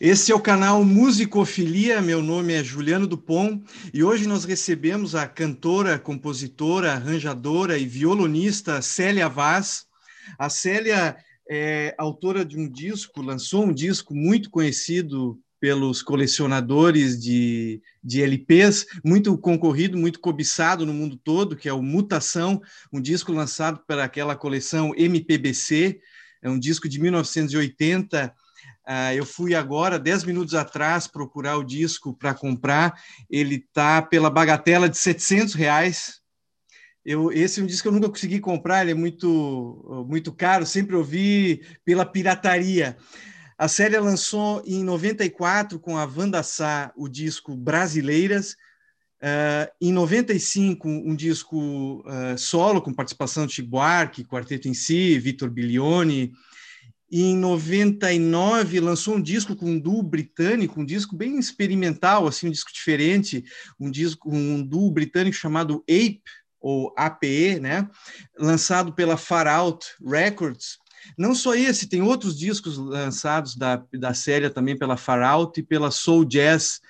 Esse é o canal Musicofilia, meu nome é Juliano Dupont e hoje nós recebemos a cantora, compositora, arranjadora e violonista Célia Vaz. A Célia é autora de um disco, lançou um disco muito conhecido pelos colecionadores de, de LPs, muito concorrido, muito cobiçado no mundo todo, que é o Mutação, um disco lançado pela aquela coleção MPBC, é um disco de 1980 Uh, eu fui agora, dez minutos atrás, procurar o disco para comprar. Ele está pela bagatela de 700 reais. Eu, esse é um disco que eu nunca consegui comprar, ele é muito, muito caro, sempre ouvi pela pirataria. A série lançou em 94 com a Wanda Sá o disco Brasileiras. Uh, em 95, um disco uh, solo com participação de Chico Buarque, Quarteto em Si, Vitor Bilioni, e em 99 lançou um disco com um duo britânico, um disco bem experimental, assim, um disco diferente, um disco um duo britânico chamado Ape ou APE, né? Lançado pela Far Out Records. Não só esse, tem outros discos lançados da, da série também pela Far Out e pela Soul Jazz,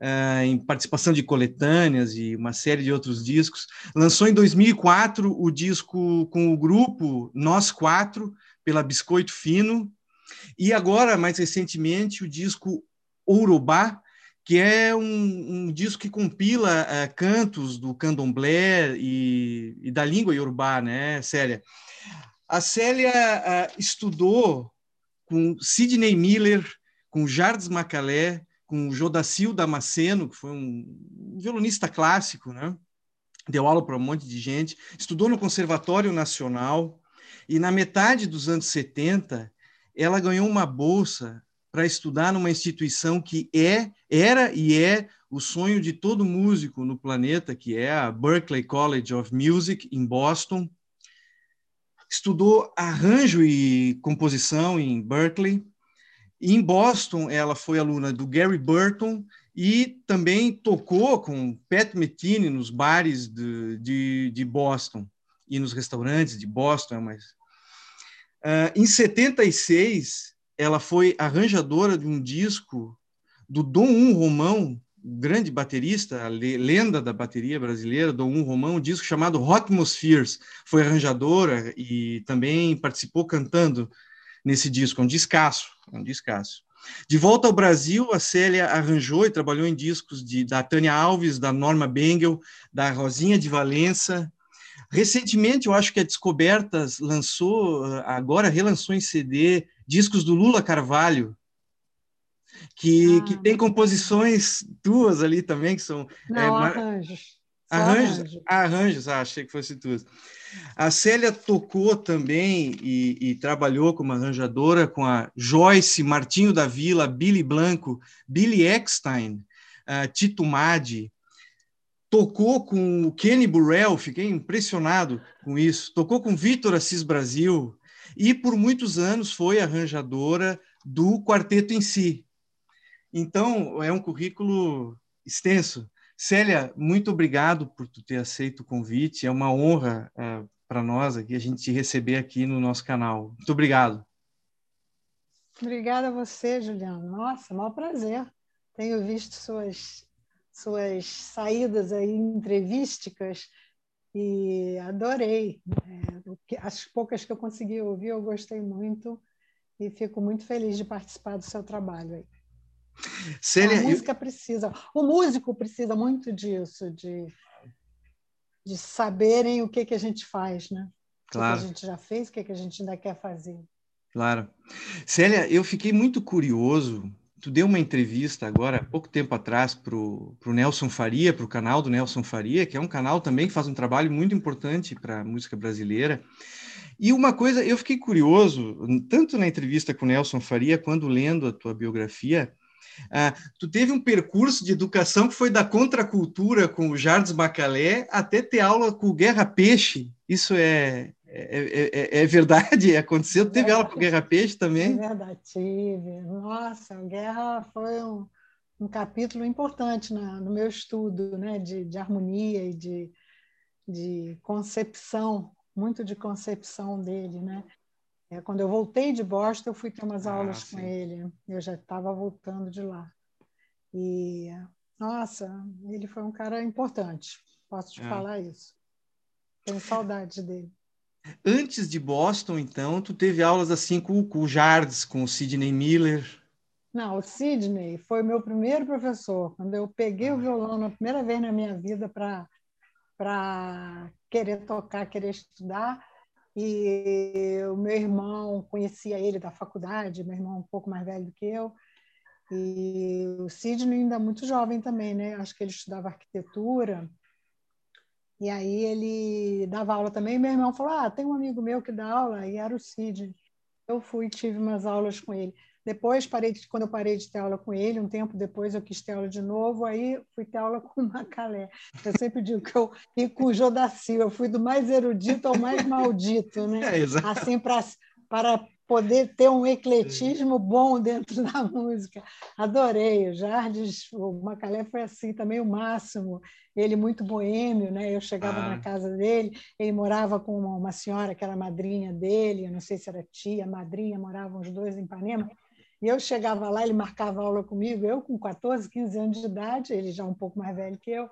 uh, em participação de coletâneas e uma série de outros discos. Lançou em 2004 o disco com o grupo Nós Quatro, pela Biscoito Fino, e agora, mais recentemente, o disco Urubá, que é um, um disco que compila uh, cantos do candomblé e, e, da língua iorubá, né, Célia? A Célia uh, estudou com Sidney Miller, com Jardim Macalé, com Jodacil Damasceno, que foi um violonista clássico, né? Deu aula para um monte de gente, estudou no Conservatório Nacional, e na metade dos anos 70, ela ganhou uma bolsa para estudar numa instituição que é, era e é o sonho de todo músico no planeta, que é a Berklee College of Music, em Boston. Estudou arranjo e composição em Berkeley. Em Boston, ela foi aluna do Gary Burton e também tocou com Pat Metheny nos bares de, de, de Boston e nos restaurantes de Boston, mas uh, em 76 ela foi arranjadora de um disco do Dom Um Romão, grande baterista, a lenda da bateria brasileira, Dom Um Romão, um disco chamado Atmospheres. Foi arranjadora e também participou cantando nesse disco, é um descasso, é um descasso. De volta ao Brasil, a Célia arranjou e trabalhou em discos de, da Tânia Alves, da Norma Bengel, da Rosinha de Valença, Recentemente, eu acho que a Descobertas lançou, agora relançou em CD, discos do Lula Carvalho, que, ah, que tem composições tuas ali também, que são. Não, é, arranjos. Arranjos, arranjos. arranjos ah, achei que fosse tuas. A Célia tocou também e, e, trabalhou como arranjadora com a Joyce, Martinho da Vila, Billy Blanco, Billy Eckstein, uh, Tito Madi, tocou com o Kenny Burrell, fiquei impressionado com isso, tocou com Vitor Assis Brasil e por muitos anos foi arranjadora do quarteto em si. Então, é um currículo extenso. Célia, muito obrigado por tu ter aceito o convite. É uma honra é, para nós aqui a gente te receber aqui no nosso canal. Muito obrigado. Obrigada a você, Juliano. Nossa, maior prazer. Tenho visto suas suas saídas aí entrevísticas e adorei. É, as poucas que eu consegui ouvir, eu gostei muito e fico muito feliz de participar do seu trabalho aí. Célia, a música eu... precisa, o músico precisa muito disso, de, de saberem o que, que a gente faz, né? Claro. O que a gente já fez, o que, que a gente ainda quer fazer. Claro. Célia, eu fiquei muito curioso tu deu uma entrevista agora, pouco tempo atrás, para o Nelson Faria, para o canal do Nelson Faria, que é um canal também que faz um trabalho muito importante para a música brasileira. E uma coisa, eu fiquei curioso, tanto na entrevista com o Nelson Faria, quando lendo a tua biografia, ah, tu teve um percurso de educação que foi da contracultura com o Jardim Macalé até ter aula com o Guerra Peixe. Isso é, é, é, é, é, verdade? Aconteceu? Teve aula com Guerra Peixe também? É verdade, tive. Nossa, Guerra foi um, um capítulo importante na, no meu estudo né, de, de harmonia e de, de concepção, muito de concepção dele. Né? É, quando eu voltei de Boston, eu fui ter umas ah, aulas sim. com ele. Eu já estava voltando de lá. E, nossa, ele foi um cara importante. Posso te é. falar isso. Tenho saudade dele. Antes de Boston, então, tu teve aulas assim com, com o Jardes, com o Sidney Miller. Não, o Sidney foi meu primeiro professor. Quando eu peguei o ah. violão na primeira vez na minha vida para querer tocar, querer estudar, e o meu irmão conhecia ele da faculdade, meu irmão um pouco mais velho do que eu, e o Sidney ainda muito jovem também, né? Acho que ele estudava arquitetura, e aí ele dava aula também. E meu irmão falou: Ah, tem um amigo meu que dá aula, e era o Cid. Eu fui tive umas aulas com ele. Depois, parei de, quando eu parei de ter aula com ele, um tempo depois eu quis ter aula de novo, aí fui ter aula com o Macalé. Eu sempre digo que eu e com o Jodaci, eu fui do mais erudito ao mais maldito, né? É, assim, pra, para poder ter um ecletismo bom dentro da música. Adorei. O Jardim, o Macalé foi assim também o máximo. Ele muito boêmio, né? Eu chegava ah. na casa dele, ele morava com uma, uma, senhora que era madrinha dele, eu não sei se era tia, madrinha, moravam os dois em Ipanema. E eu chegava lá, ele marcava aula comigo, eu com 14, 15 anos de idade, ele já um pouco mais velho que eu.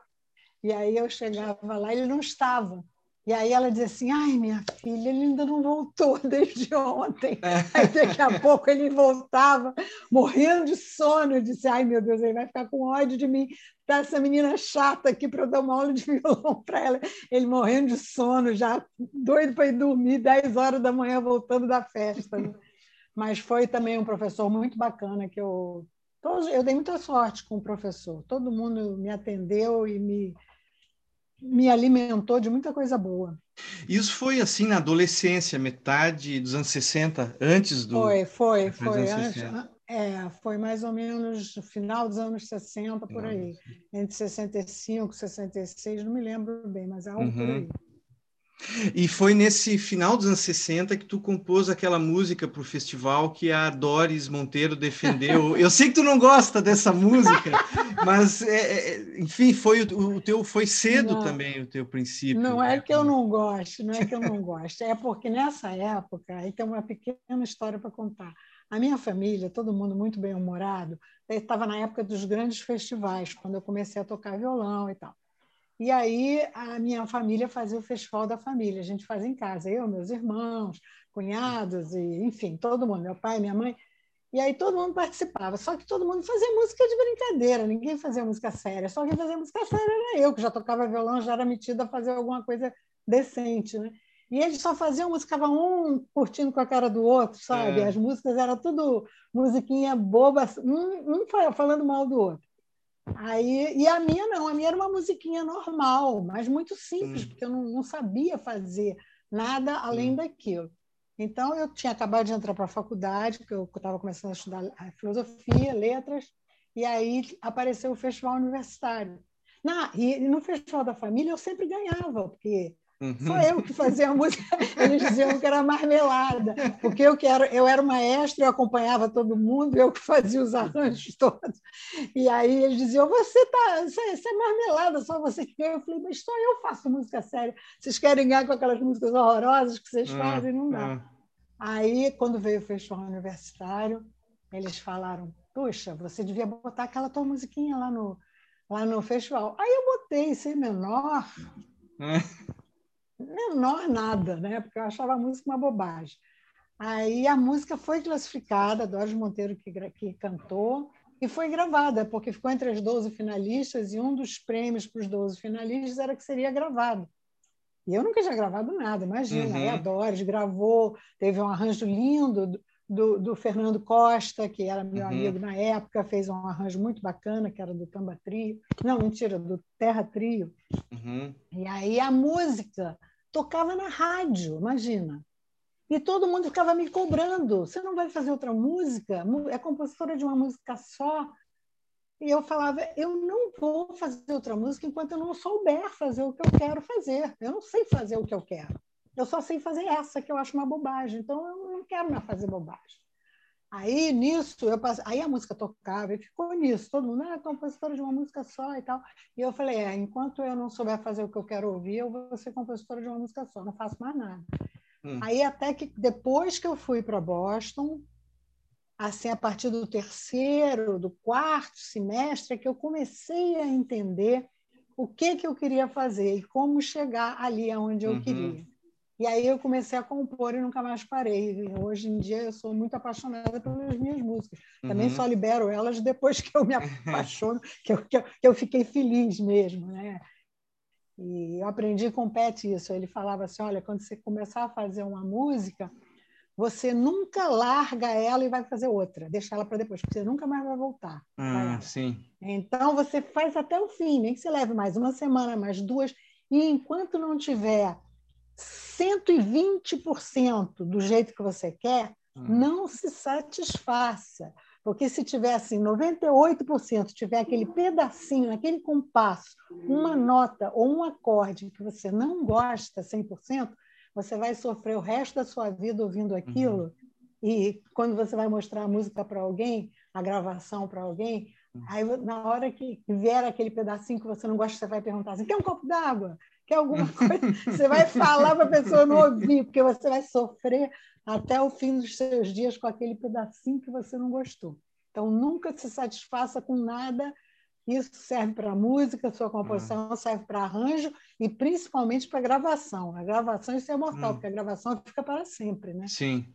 E aí eu chegava lá, ele não estava. E aí ela dizia assim: ai, minha filha, ele ainda não voltou desde ontem. É. Aí daqui a pouco ele voltava, morrendo de sono. Eu disse: ai, meu Deus, ele vai ficar com ódio de mim. Tá essa menina chata aqui para eu dar uma aula de violão para ela. Ele morrendo de sono, já doido para ir dormir, 10 horas da manhã, voltando da festa. Mas foi também um professor muito bacana que eu. Eu dei muita sorte com o professor. Todo mundo me atendeu e me me alimentou de muita coisa boa. Isso foi assim na adolescência, metade dos anos 60, antes do. Foi, foi, foi. Antes, é, foi mais ou menos no final dos anos 60, por aí. Entre 65 e 66, não me lembro bem, mas é algo uhum. por aí. E foi nesse final dos anos 60 que tu compôs aquela música para o festival que a Doris Monteiro defendeu. Eu sei que tu não gosta dessa música, mas é, é, enfim, foi o, o, teu foi cedo não, também o teu princípio. Não é que eu não gosto, não é que eu não gosto, é porque nessa época, aí tem uma pequena história para contar. A minha família, todo mundo muito bem humorado, estava na época dos grandes festivais, quando eu comecei a tocar violão e tal. E aí a minha família fazia o festival da família, a gente fazia em casa, eu, meus irmãos, cunhados, e enfim, todo mundo, meu pai, minha mãe. E aí todo mundo participava, só que todo mundo fazia música de brincadeira, ninguém fazia música séria, só quem fazia música séria era eu, que já tocava violão, já era metida a fazer alguma coisa decente, né? E eles só faziam música, ficava um curtindo com a cara do outro, sabe? É. As músicas eram tudo musiquinha boba, um, um falando mal do outro. Aí, e a minha não, a minha era uma musiquinha normal, mas muito simples, hum. porque eu não, não, sabia fazer nada além hum. daquilo. Então, eu tinha acabado de entrar para a faculdade, porque eu estava começando a estudar filosofia, letras, e aí apareceu o festival universitário. Na, e no Festival da Família eu sempre ganhava, porque só eu que fazia a música, eles diziam que era marmelada, porque eu, que era, eu era maestra, eu acompanhava todo mundo, eu que fazia os arranjos todos. E aí eles diziam: Você tá, você, você é marmelada, só você que ganha. Eu falei: Mas só eu faço música séria. Vocês querem ganhar com aquelas músicas horrorosas que vocês ah, fazem? Não dá. Ah. Aí, quando veio o festival universitário, eles falaram: Puxa, você devia botar aquela tua musiquinha lá no, lá no festival. Aí eu botei, sem menor. Menor nada, né? porque eu achava a música uma bobagem. Aí a música foi classificada, Doris Monteiro que, que cantou, e foi gravada, porque ficou entre as 12 finalistas, e um dos prêmios para os 12 finalistas era que seria gravado. E eu nunca tinha gravado nada, imagina. Uhum. Aí a Doris gravou, teve um arranjo lindo do, do Fernando Costa, que era meu uhum. amigo na época, fez um arranjo muito bacana, que era do Tamba Trio. Não, mentira, do Terra Trio. Uhum. E aí a música tocava na rádio, imagina. E todo mundo ficava me cobrando: você não vai fazer outra música? É compositora de uma música só? E eu falava: eu não vou fazer outra música enquanto eu não souber fazer o que eu quero fazer. Eu não sei fazer o que eu quero. Eu só sei fazer essa, que eu acho uma bobagem. Então, eu não quero mais fazer bobagem. Aí, nisso, eu passei, aí a música tocava e ficou nisso. Todo mundo era ah, compositora de uma música só e tal. E eu falei, é, enquanto eu não souber fazer o que eu quero ouvir, eu vou ser compositora de uma música só, não faço mais nada. Hum. Aí até que depois que eu fui para Boston, assim a partir do terceiro, do quarto semestre, é que eu comecei a entender o que que eu queria fazer e como chegar ali aonde eu uhum. queria. E aí eu comecei a compor e nunca mais parei. Hoje em dia eu sou muito apaixonada pelas minhas músicas. Também uhum. só libero elas depois que eu me apaixono, que eu, que eu, que eu fiquei feliz mesmo, né? E eu aprendi com o Pet isso. Ele falava assim: olha, quando você começar a fazer uma música, você nunca larga ela e vai fazer outra. Deixa ela para depois, porque você nunca mais vai voltar. Ah, sim. Então você faz até o fim, nem que você leve mais uma semana, mais duas. E enquanto não tiver 120% do jeito que você quer, hum. não se satisfaça. Porque se tiver assim, 98% tiver aquele pedacinho, aquele compasso, uma nota ou um acorde que você não gosta 100%, você vai sofrer o resto da sua vida ouvindo aquilo. Uhum. E quando você vai mostrar a música para alguém, a gravação para alguém, uhum. aí na hora que vier aquele pedacinho que você não gosta, você vai perguntar assim: quer um copo d'água? Quer alguma coisa? Você vai falar para a pessoa não ouvir, porque você vai sofrer até o fim dos seus dias com aquele pedacinho que você não gostou. Então, nunca se satisfaça com nada. Isso serve para música, sua composição hum. serve para arranjo e principalmente para gravação. A gravação isso é mortal, hum. porque a gravação fica para sempre, né? Sim.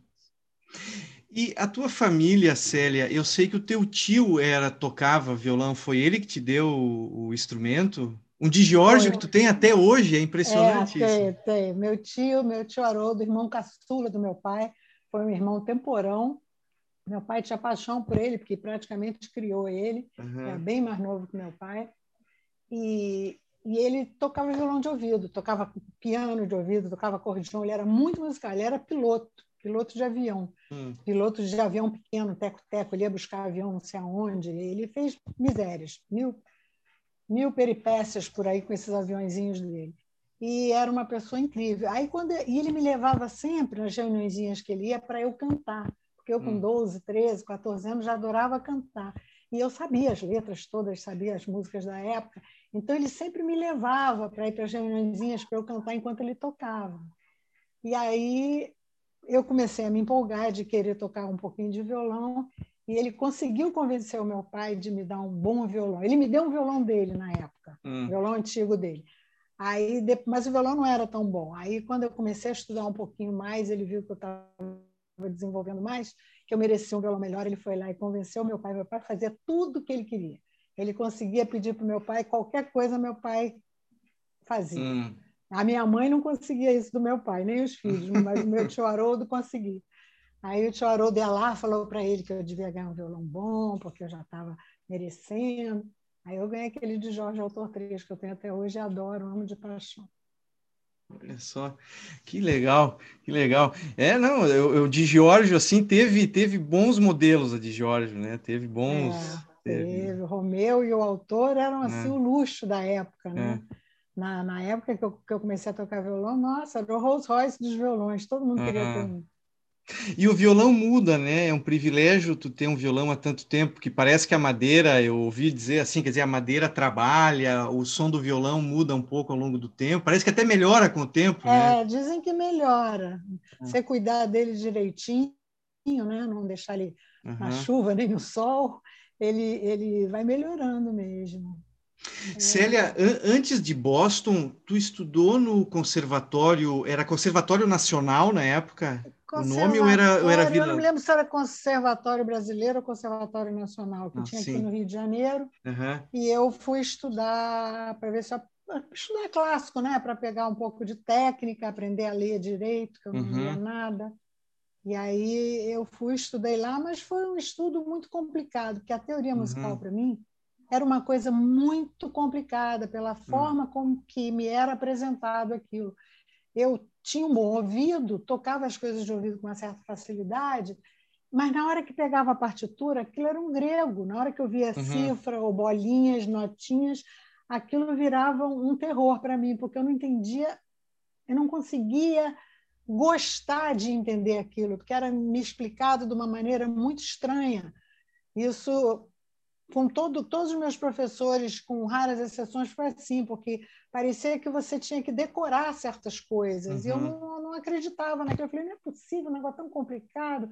E a tua família, Célia, eu sei que o teu tio era tocava violão, foi ele que te deu o, o instrumento? Um de Giorgio que tu tem até hoje, é impressionante é, tem, tem. Meu tio, meu tio Haroldo, irmão caçula do meu pai, foi um irmão temporão. Meu pai tinha paixão por ele, porque praticamente criou ele, uhum. era bem mais novo que meu pai. E, e ele tocava violão de ouvido, tocava piano de ouvido, tocava acordeão, ele era muito musical, ele era piloto, piloto de avião. Hum. Piloto de avião pequeno, teco-teco, ele ia buscar avião não sei aonde, ele fez misérias, mil mil peripécias por aí com esses aviãozinhos dele. E era uma pessoa incrível. Aí quando e ele me levava sempre nas reuniões que ele ia para eu cantar, porque eu com hum. 12, 13, 14 anos já adorava cantar. E eu sabia as letras todas, sabia as músicas da época. Então ele sempre me levava para ir para as reuniões para eu cantar enquanto ele tocava. E aí eu comecei a me empolgar de querer tocar um pouquinho de violão e ele conseguiu convencer o meu pai de me dar um bom violão. Ele me deu um violão dele na época, hum. violão antigo dele. Aí, mas o violão não era tão bom. Aí, quando eu comecei a estudar um pouquinho mais, ele viu que eu estava desenvolvendo mais, que eu merecia um violão melhor. Ele foi lá e convenceu meu pai. Meu pai fazia tudo o que ele queria. Ele conseguia pedir para o meu pai qualquer coisa, meu pai fazia. Hum. A minha mãe não conseguia isso do meu pai, nem os filhos, mas o meu tio Haroldo conseguia. Aí o tio Haroldo lá, falou para ele que eu devia ganhar um violão bom, porque eu já estava merecendo. Aí eu ganhei aquele de Jorge Autor 3, que eu tenho até hoje e adoro, amo de paixão. Olha só, que legal, que legal. É, não, eu, eu de Giorgio, assim, teve, teve bons modelos a de Giorgio, né? Teve bons. É, teve. teve. O Romeu e o autor eram, assim, é. o luxo da época, né? É. Na, na época que eu, que eu comecei a tocar violão, nossa, era o Rolls Royce dos violões, todo mundo queria ter um. E o violão muda, né? É um privilégio tu ter um violão há tanto tempo, que parece que a madeira, eu ouvi dizer assim, quer dizer, a madeira trabalha, o som do violão muda um pouco ao longo do tempo, parece que até melhora com o tempo, é, né? dizem que melhora. É. Você cuidar dele direitinho, né? Não deixar ele uhum. na chuva nem no sol, ele, ele vai melhorando mesmo. É. Célia, an antes de Boston, tu estudou no conservatório, era Conservatório Nacional na época? O nome ou era, ou era Vila? Eu não me lembro se era Conservatório Brasileiro ou Conservatório Nacional, que ah, tinha sim. aqui no Rio de Janeiro. Uhum. E eu fui estudar para ver se eu, estudar clássico, né, para pegar um pouco de técnica, aprender a ler direito, que eu não uhum. lia nada. E aí eu fui estudei lá, mas foi um estudo muito complicado, porque a teoria uhum. musical uhum. para mim era uma coisa muito complicada pela hum. forma como que me era apresentado aquilo. Eu tinha um bom ouvido, tocava as coisas de ouvido com uma certa facilidade, mas na hora que pegava a partitura, aquilo era um grego. Na hora que eu via uhum. cifra ou bolinhas, notinhas, aquilo virava um terror para mim, porque eu não entendia, eu não conseguia gostar de entender aquilo, porque era me explicado de uma maneira muito estranha. Isso com todo, todos os meus professores, com raras exceções, foi assim, porque parecia que você tinha que decorar certas coisas. Uhum. E eu uhum. não, não acreditava naquilo. Eu falei, não é possível, um negócio tão complicado.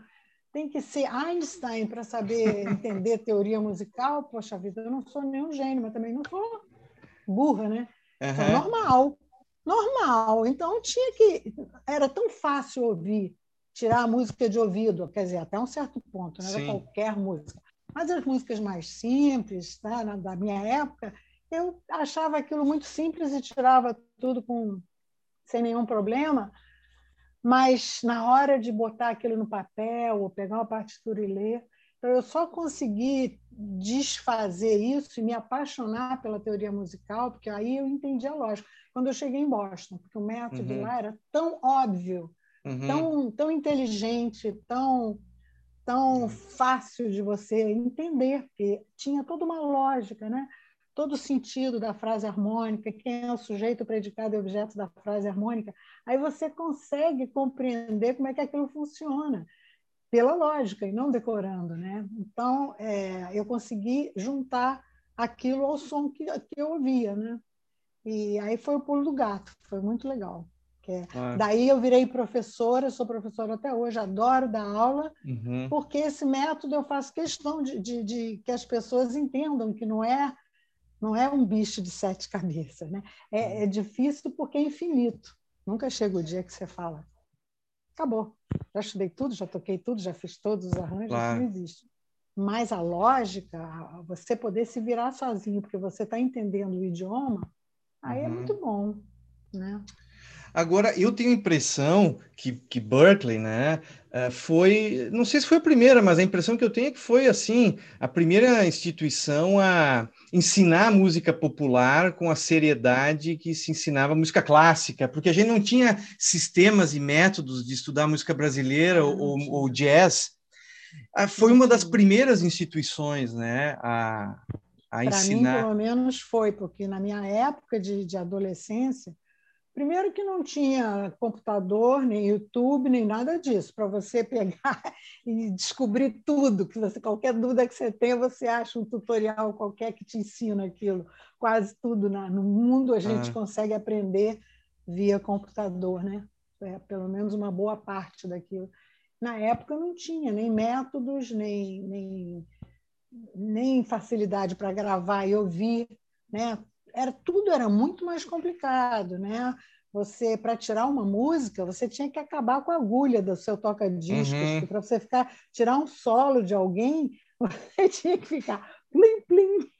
Tem que ser Einstein para saber entender teoria musical. Poxa vida, eu não sou nenhum gênio, mas também não sou burra, né? Uhum. Então, normal, normal. Então tinha que. Era tão fácil ouvir, tirar a música de ouvido, quer dizer, até um certo ponto, não era Sim. qualquer música. Mas as músicas mais simples, tá, da minha época, eu achava aquilo muito simples e tirava tudo com sem nenhum problema. Mas na hora de botar aquilo no papel, ou pegar uma partitura e ler, então eu só consegui desfazer isso e me apaixonar pela teoria musical, porque aí eu entendi a lógica. Quando eu cheguei em Boston, porque o método uhum. lá era tão óbvio, uhum. tão, tão inteligente, tão tão fácil de você entender, porque tinha toda uma lógica, né? todo o sentido da frase harmônica, quem é o sujeito, predicado e objeto da frase harmônica, aí você consegue compreender como é que aquilo funciona, pela lógica e não decorando. Né? Então, é, eu consegui juntar aquilo ao som que, que eu ouvia. Né? E aí foi o pulo do gato, foi muito legal. É, daí eu virei professora, sou professora até hoje, adoro dar aula, uhum. porque esse método eu faço questão de, de, de, que as pessoas entendam que não é não é um bicho de sete cabeças, né? É, é difícil porque é infinito. Nunca chega o dia que você fala, acabou, já estudei tudo, já toquei tudo, já fiz todos os arranjos, claro. não existe. Mas a lógica, você poder se virar sozinho, porque você está entendendo o idioma, aí é uhum. é muito bom, né? Agora, eu tenho a impressão que, que Berkeley, né, eh, foi, não sei se foi a primeira, mas a impressão que eu tenho é que foi, assim, a primeira instituição a ensinar música popular com a seriedade que se ensinava música clássica, porque a gente não tinha sistemas e métodos de estudar música brasileira ou, ou jazz. Ah, foi uma das primeiras instituições, né, a, a ensinar. Para mim, pelo menos, foi, porque na minha época de, de adolescência, Primeiro que não tinha computador, nem YouTube, nem nada disso, para você pegar e descobrir tudo, que você qualquer dúvida que você tenha, você acha um tutorial qualquer que te ensina aquilo. Quase tudo na, no mundo a gente ah. consegue aprender via computador, né? É, pelo menos uma boa parte daquilo. Na época não tinha nem métodos, nem, nem, nem facilidade para gravar e ouvir, né? Era tudo era muito mais complicado, né? Você para tirar uma música, você tinha que acabar com a agulha do seu toca-discos, uhum. para você ficar tirar um solo de alguém, você tinha que ficar plim plim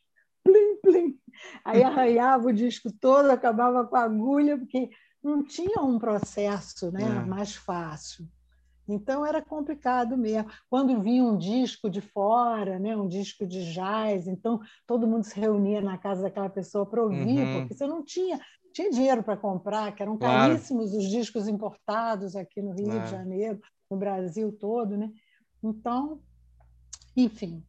plim plim. Aí arranhava o disco todo, acabava com a agulha, porque não tinha um processo, né, é. mais fácil. Então era complicado mesmo. Quando vinha um disco de fora, né, um disco de jazz, então todo mundo se reunia na casa daquela pessoa para ouvir, uhum. porque você não tinha tinha dinheiro para comprar, que eram claro. caríssimos os discos importados aqui no Rio claro. de Janeiro, no Brasil todo, né? Então, enfim.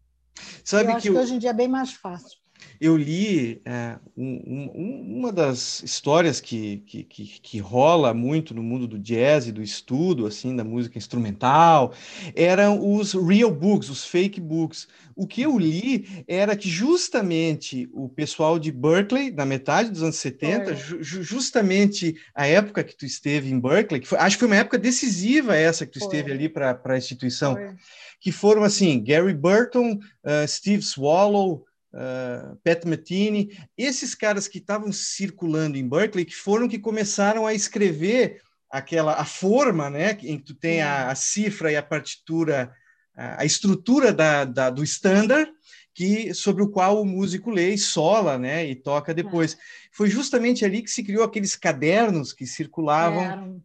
Sabe eu que, acho que hoje em dia é bem mais fácil eu li é, um, um, uma das histórias que, que, que, que, rola muito no mundo do jazz e do estudo assim da música instrumental eram os real books, os fake books. O que eu li era que justamente o pessoal de Berkeley, na metade dos anos 70, ju justamente a época que tu esteve em Berkeley, que foi, acho que foi uma época decisiva essa que tu foi. esteve ali para a instituição, foi. que foram assim Gary Burton, uh, Steve Swallow, uh, Pat Metheny, esses caras que estavam circulando em Berkeley, que foram que começaram a escrever aquela a forma, né, em que tu tem a, a cifra e a partitura, a, a estrutura da, da, do standard, que sobre o qual o músico lê e sola, né, e toca depois. É. Foi justamente ali que se criou aqueles cadernos que circulavam. Era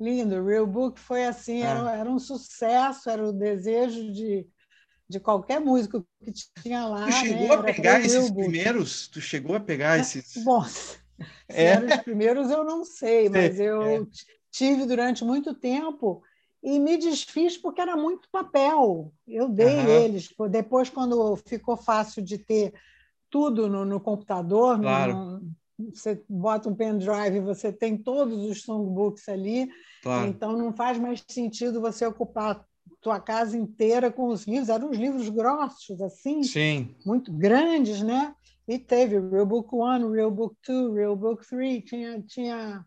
lindo, o Real Book foi assim, era, é. era um sucesso, era o desejo de de qualquer músico que tinha lá. Tu chegou né, a pegar esses primeiros? Tu chegou a pegar é, esses? Bom, se é. eram os primeiros eu não sei, mas eu é. tive durante muito tempo e me desfiz porque era muito papel. Eu dei uhum. eles. Depois, quando ficou fácil de ter tudo no, no computador, claro. no, você bota um pendrive, você tem todos os songbooks ali, claro. então não faz mais sentido você ocupar tua casa inteira com os livros, eram uns livros grossos, assim, Sim. muito grandes, né? E teve Real Book One, Real Book Two, Real Book Three, tinha, tinha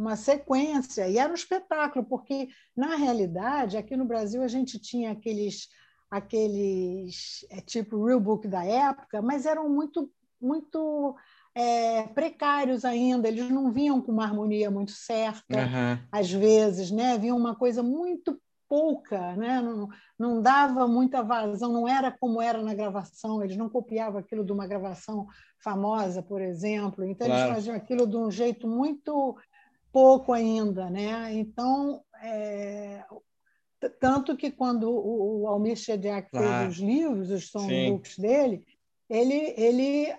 uma sequência, e era um espetáculo, porque, na realidade, aqui no Brasil a gente tinha aqueles, aqueles é, tipo real book da época, mas eram muito, muito é, precários ainda, eles não vinham com uma harmonia muito certa, uhum. às vezes, né? vinha uma coisa muito pouca, né? não, não dava muita vazão, não era como era na gravação, eles não copiavam aquilo de uma gravação famosa, por exemplo, então claro. eles faziam aquilo de um jeito muito pouco ainda. Né? Então, é, tanto que quando o, o Almir Shediak claro. fez os livros, os songbooks dele, ele, ele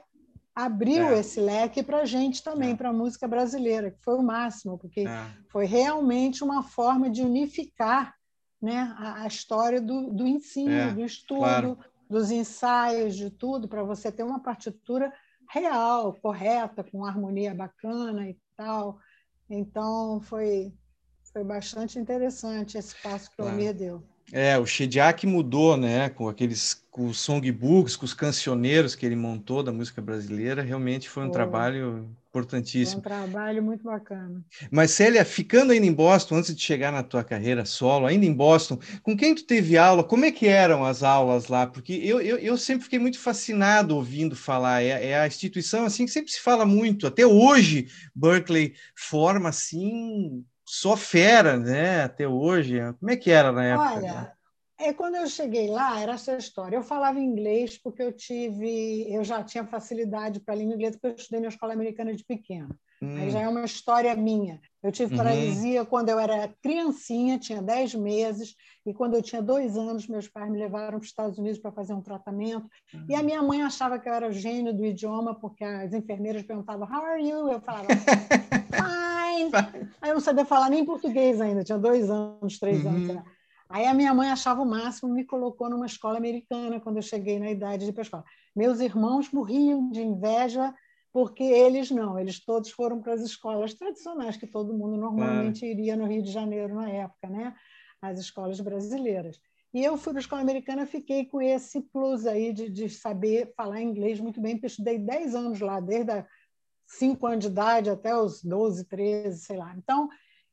abriu é. esse leque para a gente também, é. para a música brasileira, que foi o máximo, porque é. foi realmente uma forma de unificar né, a, a história do, do ensino, é, do estudo, claro. dos ensaios, de tudo, para você ter uma partitura real, correta, com harmonia bacana e tal. Então, foi, foi bastante interessante esse passo que claro. o Almir deu. É, o Shediak mudou, né, com aqueles com os songbooks, com os cancioneiros que ele montou da música brasileira, realmente foi um trabalho importantíssimo. Foi um trabalho muito bacana. Mas Célia, ficando ainda em Boston, antes de chegar na tua carreira solo, ainda em Boston, com quem tu teve aula? Como é que eram as aulas lá? Porque eu, eu, eu sempre fiquei muito fascinado ouvindo falar. É, é a instituição assim que sempre se fala muito. Até hoje, Berkeley forma assim só fera, né? Até hoje. Como é que era na época? Olha, é quando eu cheguei lá era essa história. Eu falava inglês porque eu tive, eu já tinha facilidade para a língua inglesa porque eu estudei na escola americana de pequeno. Hum. Aí já é uma história minha. Eu tive uhum. paralisia quando eu era criancinha, tinha 10 meses, e quando eu tinha dois anos, meus pais me levaram para os Estados Unidos para fazer um tratamento. Uhum. E a minha mãe achava que eu era gênio do idioma, porque as enfermeiras perguntavam, How are you? Eu falava, Fine. Aí eu não sabia falar nem português ainda, tinha dois anos, três uhum. anos. Aí a minha mãe achava o máximo, me colocou numa escola americana quando eu cheguei na idade de ir para a escola. Meus irmãos morriam de inveja porque eles não, eles todos foram para as escolas tradicionais que todo mundo normalmente iria no Rio de Janeiro na época, né? As escolas brasileiras. E eu fui para a escola americana, fiquei com esse plus aí de, de saber falar inglês muito bem, porque eu estudei 10 anos lá, desde a 5 anos de idade até os 12, 13, sei lá. Então,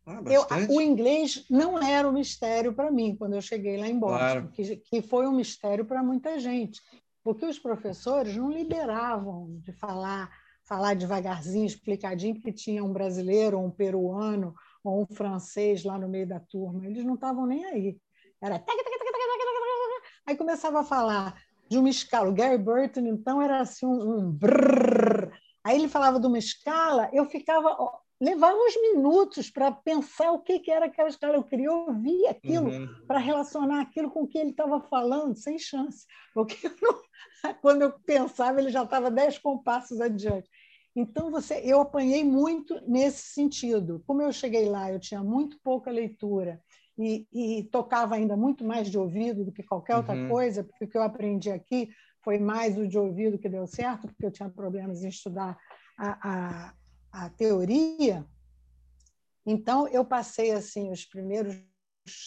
ah, eu, o inglês não era um mistério para mim quando eu cheguei lá em Boston, claro. que, que foi um mistério para muita gente, porque os professores não liberavam de falar falar devagarzinho, explicadinho, porque tinha um brasileiro, ou um peruano, ou um francês lá no meio da turma. Eles não estavam nem aí. Era. Aí começava a falar de uma escala. O Gary Burton, então, era assim um, um brrr. Aí ele falava de uma escala, eu ficava. Levava uns minutos para pensar o que, que era aquela escala. Eu queria ouvir aquilo uhum. para relacionar aquilo com o que ele estava falando, sem chance. Porque eu não... quando eu pensava, ele já estava dez compassos adiante. Então, você, eu apanhei muito nesse sentido. Como eu cheguei lá, eu tinha muito pouca leitura e, e tocava ainda muito mais de ouvido do que qualquer outra uhum. coisa, porque o que eu aprendi aqui foi mais o de ouvido que deu certo, porque eu tinha problemas em estudar a, a, a teoria. Então, eu passei assim os primeiros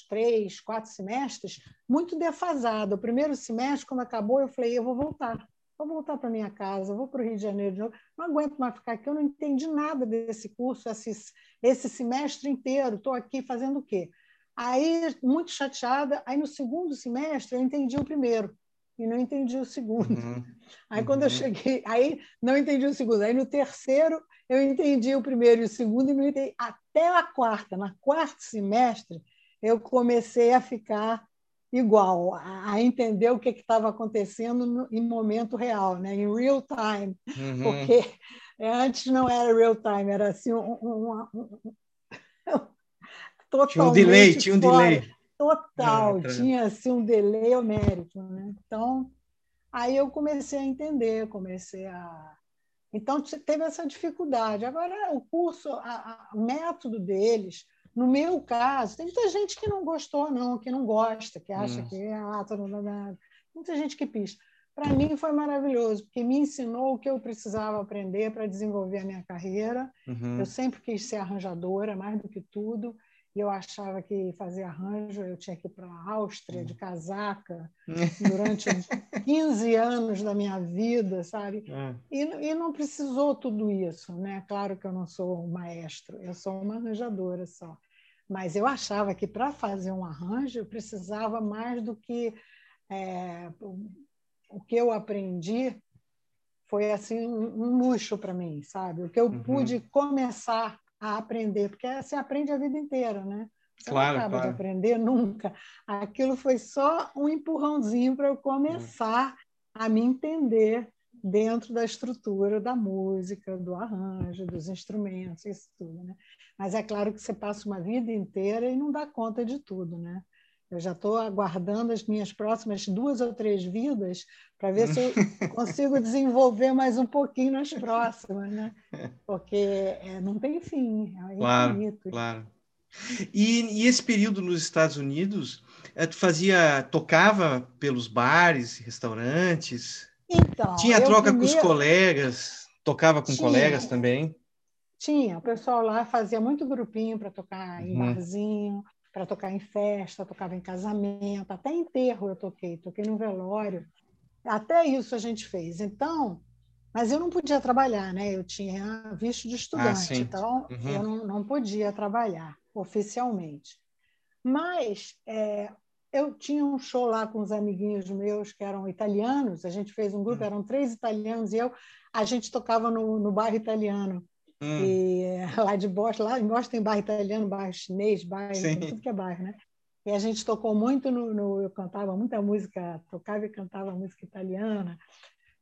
três, quatro semestres muito defasado. O primeiro semestre, quando acabou, eu falei, eu vou voltar vou voltar para minha casa, vou para o Rio de Janeiro de novo, não aguento mais ficar aqui, eu não entendi nada desse curso, esse, esse semestre inteiro, estou aqui fazendo o quê? Aí, muito chateada, aí no segundo semestre eu entendi o primeiro e não entendi o segundo. Uhum. Aí quando uhum. eu cheguei, aí não entendi o segundo, aí no terceiro eu entendi o primeiro e o segundo e entendi até a quarta, na quarto semestre eu comecei a ficar igual, a, entender o que estava acontecendo no, em momento real, né? em real time, uhum. porque antes não era real time, era assim um, um, um, totalmente tinha um delay, tinha um delay. Total, é, tinha assim, um delay homérico. Né? Então, aí eu comecei a entender, comecei a... Então, teve essa dificuldade. Agora, o curso, a, a, o método deles, no meu caso, tem muita gente que não gostou, não, que não gosta, que acha hum. que é ah, todo mundo, muita gente que pista. Para mim foi maravilhoso, porque me ensinou o que eu precisava aprender para desenvolver a minha carreira. Uhum. Eu sempre quis ser arranjadora, mais do que tudo. E eu achava que fazer arranjo eu tinha que ir para a Áustria de casaca durante 15 anos da minha vida, sabe? É. E, e não precisou tudo isso, né? Claro que eu não sou um maestro, eu sou uma arranjadora só. Mas eu achava que para fazer um arranjo eu precisava mais do que é, o que eu aprendi foi assim um luxo para mim, sabe? O que eu uhum. pude começar a aprender, porque você aprende a vida inteira, né? Você claro, não acaba claro. de aprender nunca. Aquilo foi só um empurrãozinho para eu começar a me entender dentro da estrutura da música, do arranjo, dos instrumentos, isso tudo, né? Mas é claro que você passa uma vida inteira e não dá conta de tudo, né? Eu já estou aguardando as minhas próximas duas ou três vidas para ver se eu consigo desenvolver mais um pouquinho nas próximas, né? Porque é, não tem fim, é claro, infinito. Claro. E, e, esse período nos Estados Unidos, eh, tu fazia, tocava pelos bares, restaurantes? Então, tinha troca primeiro... com os colegas, tocava com tinha, colegas também? Tinha, o pessoal lá fazia muito grupinho para tocar em uhum. barzinho, para tocar em festa, tocava em casamento, até enterro eu toquei, toquei no velório. Até isso a gente fez. Então, mas eu não podia trabalhar, né? Eu tinha visto de estudante, ah, então uhum. eu não, não podia trabalhar oficialmente. Mas é, eu tinha um show lá com os amiguinhos meus que eram italianos, a gente fez um grupo, uhum. eram três italianos e eu, a gente tocava no, no bairro italiano. Hum. E lá de Boston, lá em Boston tem bairro italiano, bairro chinês, bairro, tudo que é bairro, né? E a gente tocou muito no, no, eu cantava muita música, tocava e cantava música italiana.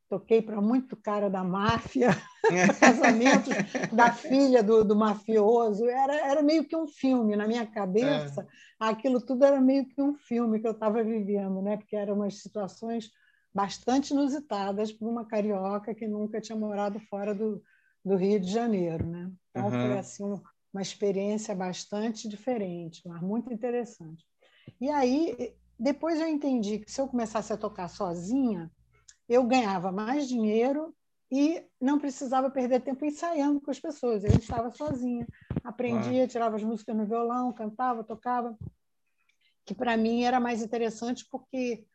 Toquei para muito cara da máfia, casamento da filha do, do mafioso. Era, era meio que um filme na minha cabeça. É. Aquilo tudo era meio que um filme que eu estava vivendo, né? Porque eram umas situações bastante inusitadas para uma carioca que nunca tinha morado fora do, do Rio de Janeiro, né? Então uhum. foi assim uma experiência bastante diferente, mas muito interessante. E aí depois eu entendi que se eu começasse a tocar sozinha, eu ganhava mais dinheiro e não precisava perder tempo ensaiando com as pessoas. Eu estava sozinha, aprendia, tirava as músicas no violão, cantava, tocava, que para mim era mais interessante porque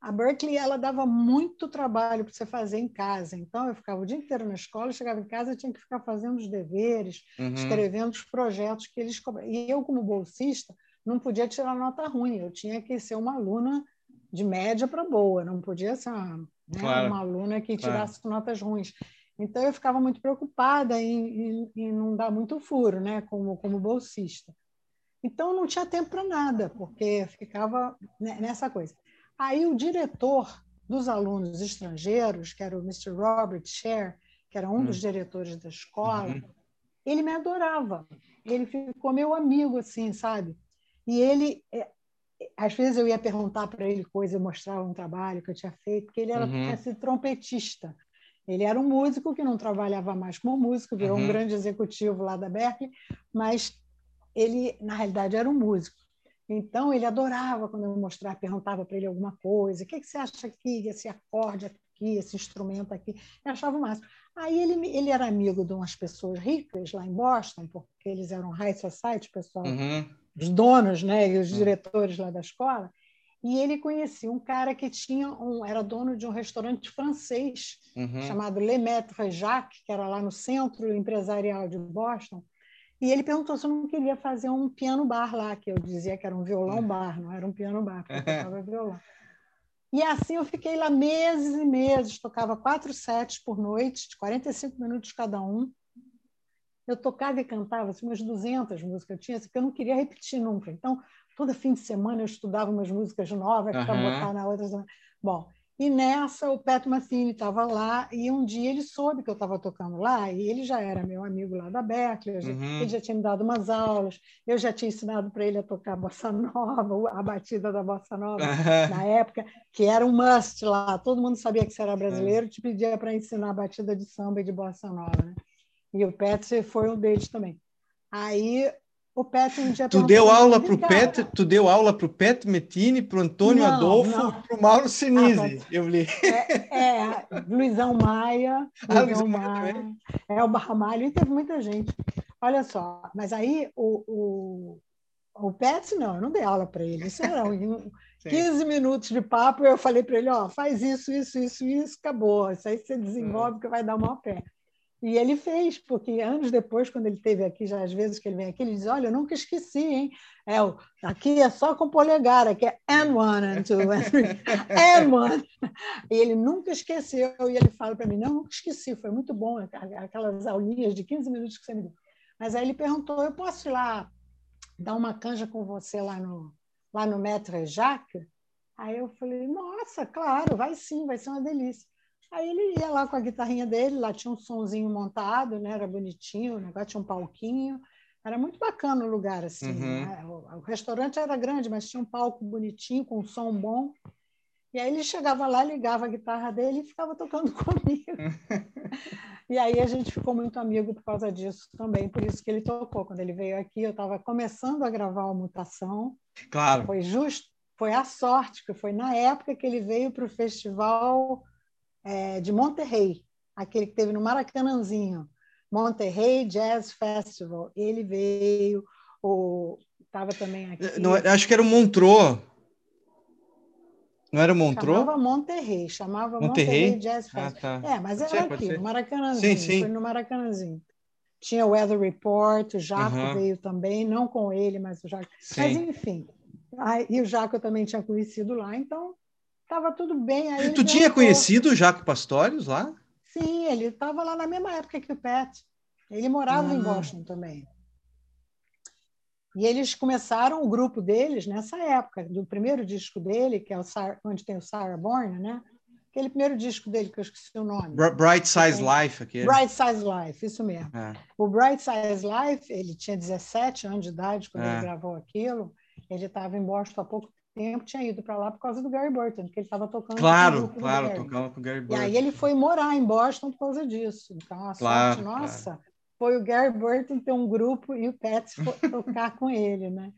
a Berkeley ela dava muito trabalho para você fazer em casa. Então eu ficava o dia inteiro na escola, chegava em casa tinha que ficar fazendo os deveres, uhum. escrevendo os projetos que eles cobravam. E eu como bolsista não podia tirar nota ruim, eu tinha que ser uma aluna de média para boa, não podia ser uma, né, claro. uma aluna que tirasse claro. notas ruins. Então eu ficava muito preocupada em, em, em, não dar muito furo, né, como como bolsista. Então não tinha tempo para nada, porque ficava nessa coisa. Aí o diretor dos alunos estrangeiros, que era o Mr. Robert Sher, que era um dos hum. diretores da escola, uhum. ele me adorava. Ele ficou meu amigo, assim, sabe? E ele, é, às vezes eu ia perguntar para ele coisa, eu mostrava um trabalho que eu tinha feito, porque ele era uhum. esse trompetista. Ele era um músico que não trabalhava mais como músico, virou uhum. um grande executivo lá da Berkeley, mas ele, na realidade, era um músico. Então, ele adorava quando eu mostrava, perguntava para ele alguma coisa. O que, que você acha aqui, esse acorde aqui, esse instrumento aqui? Eu achava o máximo. Aí ele, ele era amigo de umas pessoas ricas lá em Boston, porque eles eram high society, pessoal, uhum. os donos né, e os uhum. diretores lá da escola. E ele conhecia um cara que tinha um, era dono de um restaurante francês uhum. chamado Le Maître Jacques, que era lá no centro empresarial de Boston. E ele perguntou se eu não queria fazer um piano bar lá, que eu dizia que era um violão bar, não era um piano bar, porque eu tocava violão. E assim eu fiquei lá meses e meses, tocava quatro sets por noite, de 45 minutos cada um. Eu tocava e cantava assim, umas 200 músicas, eu tinha, assim, porque eu não queria repetir nunca. Então, todo fim de semana eu estudava umas músicas novas para botar na outra. Bom, e nessa, o Pat Metheny estava lá, e um dia ele soube que eu estava tocando lá, e ele já era meu amigo lá da Berkeley, uhum. ele já tinha me dado umas aulas, eu já tinha ensinado para ele a tocar bossa nova, a batida da bossa nova, uhum. na época, que era um must lá, todo mundo sabia que você era brasileiro, te pedia para ensinar a batida de samba e de bossa nova. Né? E o Pat foi um deles também. Aí o Pet um dia tu deu aula para o Pet, tu deu aula para o Pet Metini, para o Antônio não, Adolfo, para o Mauro Sinise, ah, eu li. É, é Luizão Maia, ah, Luizão Maia, é o Barramalho, e teve muita gente. Olha só, mas aí o, o, O Pet, não, eu não dei aula para ele. Isso era um, 15 minutos de papo, eu falei para ele, ó, faz isso, isso, isso, isso, acabou. Isso aí você desenvolve que vai dar uma pé. E ele fez, porque anos depois, quando ele teve aqui, já às vezes que ele vem aqui, ele diz: Olha, eu nunca esqueci, hein? É, aqui é só com polegar, aqui é and one, and two, and three, and one. E ele nunca esqueceu, e ele fala para mim: Não, nunca esqueci, foi muito bom, aquelas aulinhas de 15 minutos que você me deu. Mas aí ele perguntou: Eu posso ir lá dar uma canja com você lá no, lá no Maître Jacques? Aí eu falei: Nossa, claro, vai sim, vai ser uma delícia. Aí ele ia lá com a guitarrinha dele, lá tinha um sonzinho montado, né? Era bonitinho, o negócio tinha um palquinho. Era muito bacana o lugar, assim. Uhum. Né? O, o, restaurante era grande, mas tinha um palco bonitinho, com um som bom. E aí ele chegava lá, ligava a guitarra dele e ficava tocando comigo. e aí a gente ficou muito amigo por causa disso também, por isso que ele tocou. Quando ele veio aqui, eu estava começando a gravar a Mutação. Claro. Foi justo, foi a sorte, que foi na época que ele veio para o festival é, de Monterrey, aquele que teve no Maracanãzinho, Monterrey Jazz Festival. Ele veio, estava também aqui. Não, acho que era o Montreux. Não era o Montreux? Chamava Monterrey, chamava Monterrey, Monterrey Jazz Festival. Ah, tá. É, mas era aqui, no Maracanãzinho. Sim, sim. Foi no Maracanãzinho. Tinha o Weather Report, o Jaco uhum. veio também, não com ele, mas o Jaco. Mas, enfim. e o Jaco eu também tinha conhecido lá, então estava tudo bem. Aí tu tinha conhecido o Jaco Pastorius lá? Sim, ele estava lá na mesma época que o Pat. Ele morava ah. em Boston também. E eles começaram o grupo deles nessa época, do primeiro disco dele, que é o onde tem o Sarah Bourne, né? Aquele primeiro disco dele, que eu esqueci o nome. Bright Size Life. Aquele. Bright Size Life, isso mesmo. É. O Bright Size Life, ele tinha 17 anos de idade quando é. ele gravou aquilo. Ele estava em Boston há pouco tempo tinha ido para lá por causa do Gary Burton, que ele estava tocando. Claro, claro, tocando com o Gary Burton. E aí ele foi morar em Boston por causa disso. Então, a claro, sorte nossa claro. foi o Gary Burton ter um grupo e o Pets tocar com ele, né?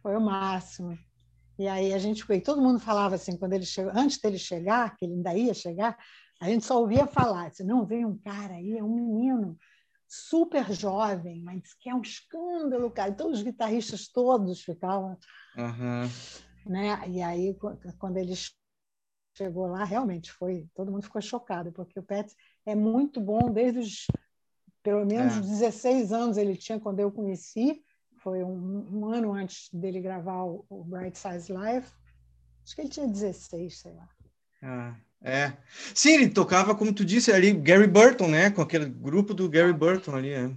Foi o máximo. E aí a gente foi, todo mundo falava assim, quando ele chegou, antes dele chegar, que ele ainda ia chegar, a gente só ouvia falar, assim, não, vem um cara aí, é um menino super jovem, mas que é um escândalo, cara. Então os guitarristas todos ficavam. Uhum né? E aí quando ele chegou lá, realmente foi, todo mundo ficou chocado, porque o Pet é muito bom desde os pelo menos é. 16 anos ele tinha quando eu conheci, foi um, um ano antes dele gravar o, o, Bright Size Life. Acho que ele tinha 16, sei lá. Ah, é. Sim, ele tocava, como tu disse, ali, Gary Burton, né? Com aquele grupo do Gary Burton ali. É.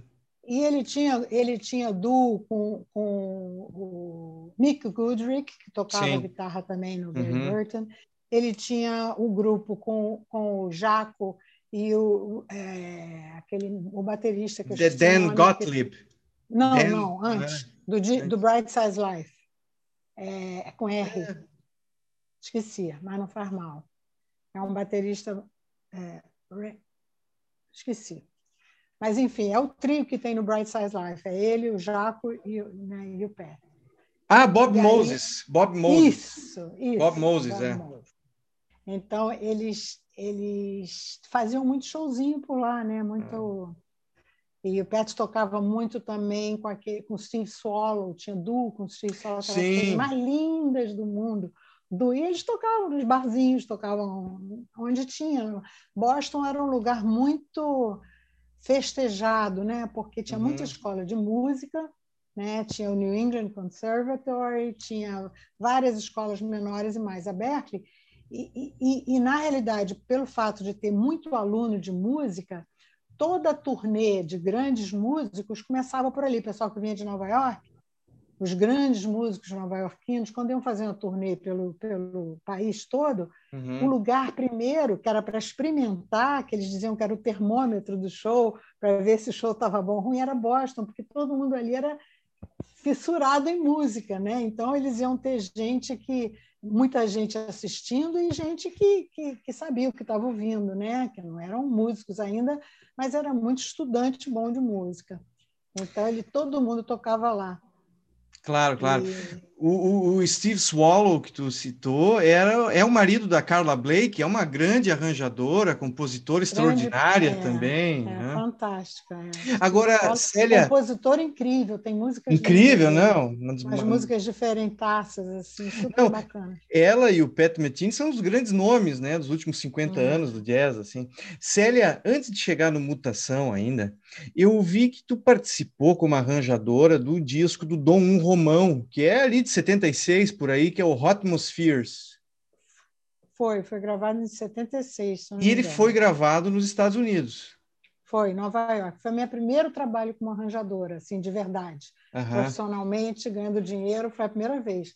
E ele tinha, ele tinha duo com, com o Mick Goodrick, que tocava Sim. guitarra também no Gary uhum. Burton. Ele tinha o um grupo com, com o Jaco e o, é, aquele, o baterista que eu The Dan Gottlieb. Que... Não, Dan... não, antes, do, do Bright Size Life. É, é com R. É. Esqueci, mas não faz mal. É um baterista. É, esqueci. Mas, enfim, é o trio que tem no Bright Size Life. É ele, o Jaco e, né, e o Pé. Ah, Bob Moses. Bob Moses. Isso, isso. Bob Moses, Bob é. Moses. Então, eles, eles faziam muito showzinho por lá, né? Muito... É. E o Pet tocava muito também com, aquele, com o Steve Swallow, tinha duo com o Steve Swallow, aquelas coisas mais lindas do mundo. Do, e eles tocavam nos barzinhos, tocavam onde tinha. Boston era um lugar muito festejado, né? Porque tinha uhum. muita escola de música, né? Tinha o New England Conservatory, tinha várias escolas menores e mais a Berkeley. E, e, e, na realidade, pelo fato de ter muito aluno de música, toda a turnê de grandes músicos começava por ali. O pessoal que vinha de Nova York os grandes músicos nova-iorquinos, quando iam fazer uma turnê pelo, pelo país todo, uhum. o lugar primeiro, que era para experimentar, que eles diziam que era o termômetro do show, para ver se o show estava bom ou ruim, era Boston, porque todo mundo ali era fissurado em música, né? Então eles iam ter gente que muita gente assistindo e gente que, que, que sabia o que estava ouvindo, né? Que não eram músicos ainda, mas era muito estudante bom de música. Então ele todo mundo tocava lá. Claro, claro. O, o, Steve Swallow, que tu citou, era, é o marido da Carla Blake, é uma grande arranjadora, compositora extraordinária é, também. É, né? fantástica. É. Agora, Swallow, Célia... Compositor incrível, tem músicas... Incrível, não? Umas músicas diferentaças, assim, super não, bacana. Ela e o Pat Metheny são os grandes nomes, né, dos últimos 50 hum. anos do jazz, assim. Célia, antes de chegar no Mutação ainda, eu vi que tu participou como arranjadora do disco do Dom Um Romão, que é ali de 76 por aí, que é o Hotmospheres. Foi, foi gravado em 76. E ele foi gravado nos Estados Unidos. Foi, Nova York. Foi meu primeiro trabalho como arranjadora, assim, de verdade. Uhum. Profissionalmente, ganhando dinheiro, foi a primeira vez.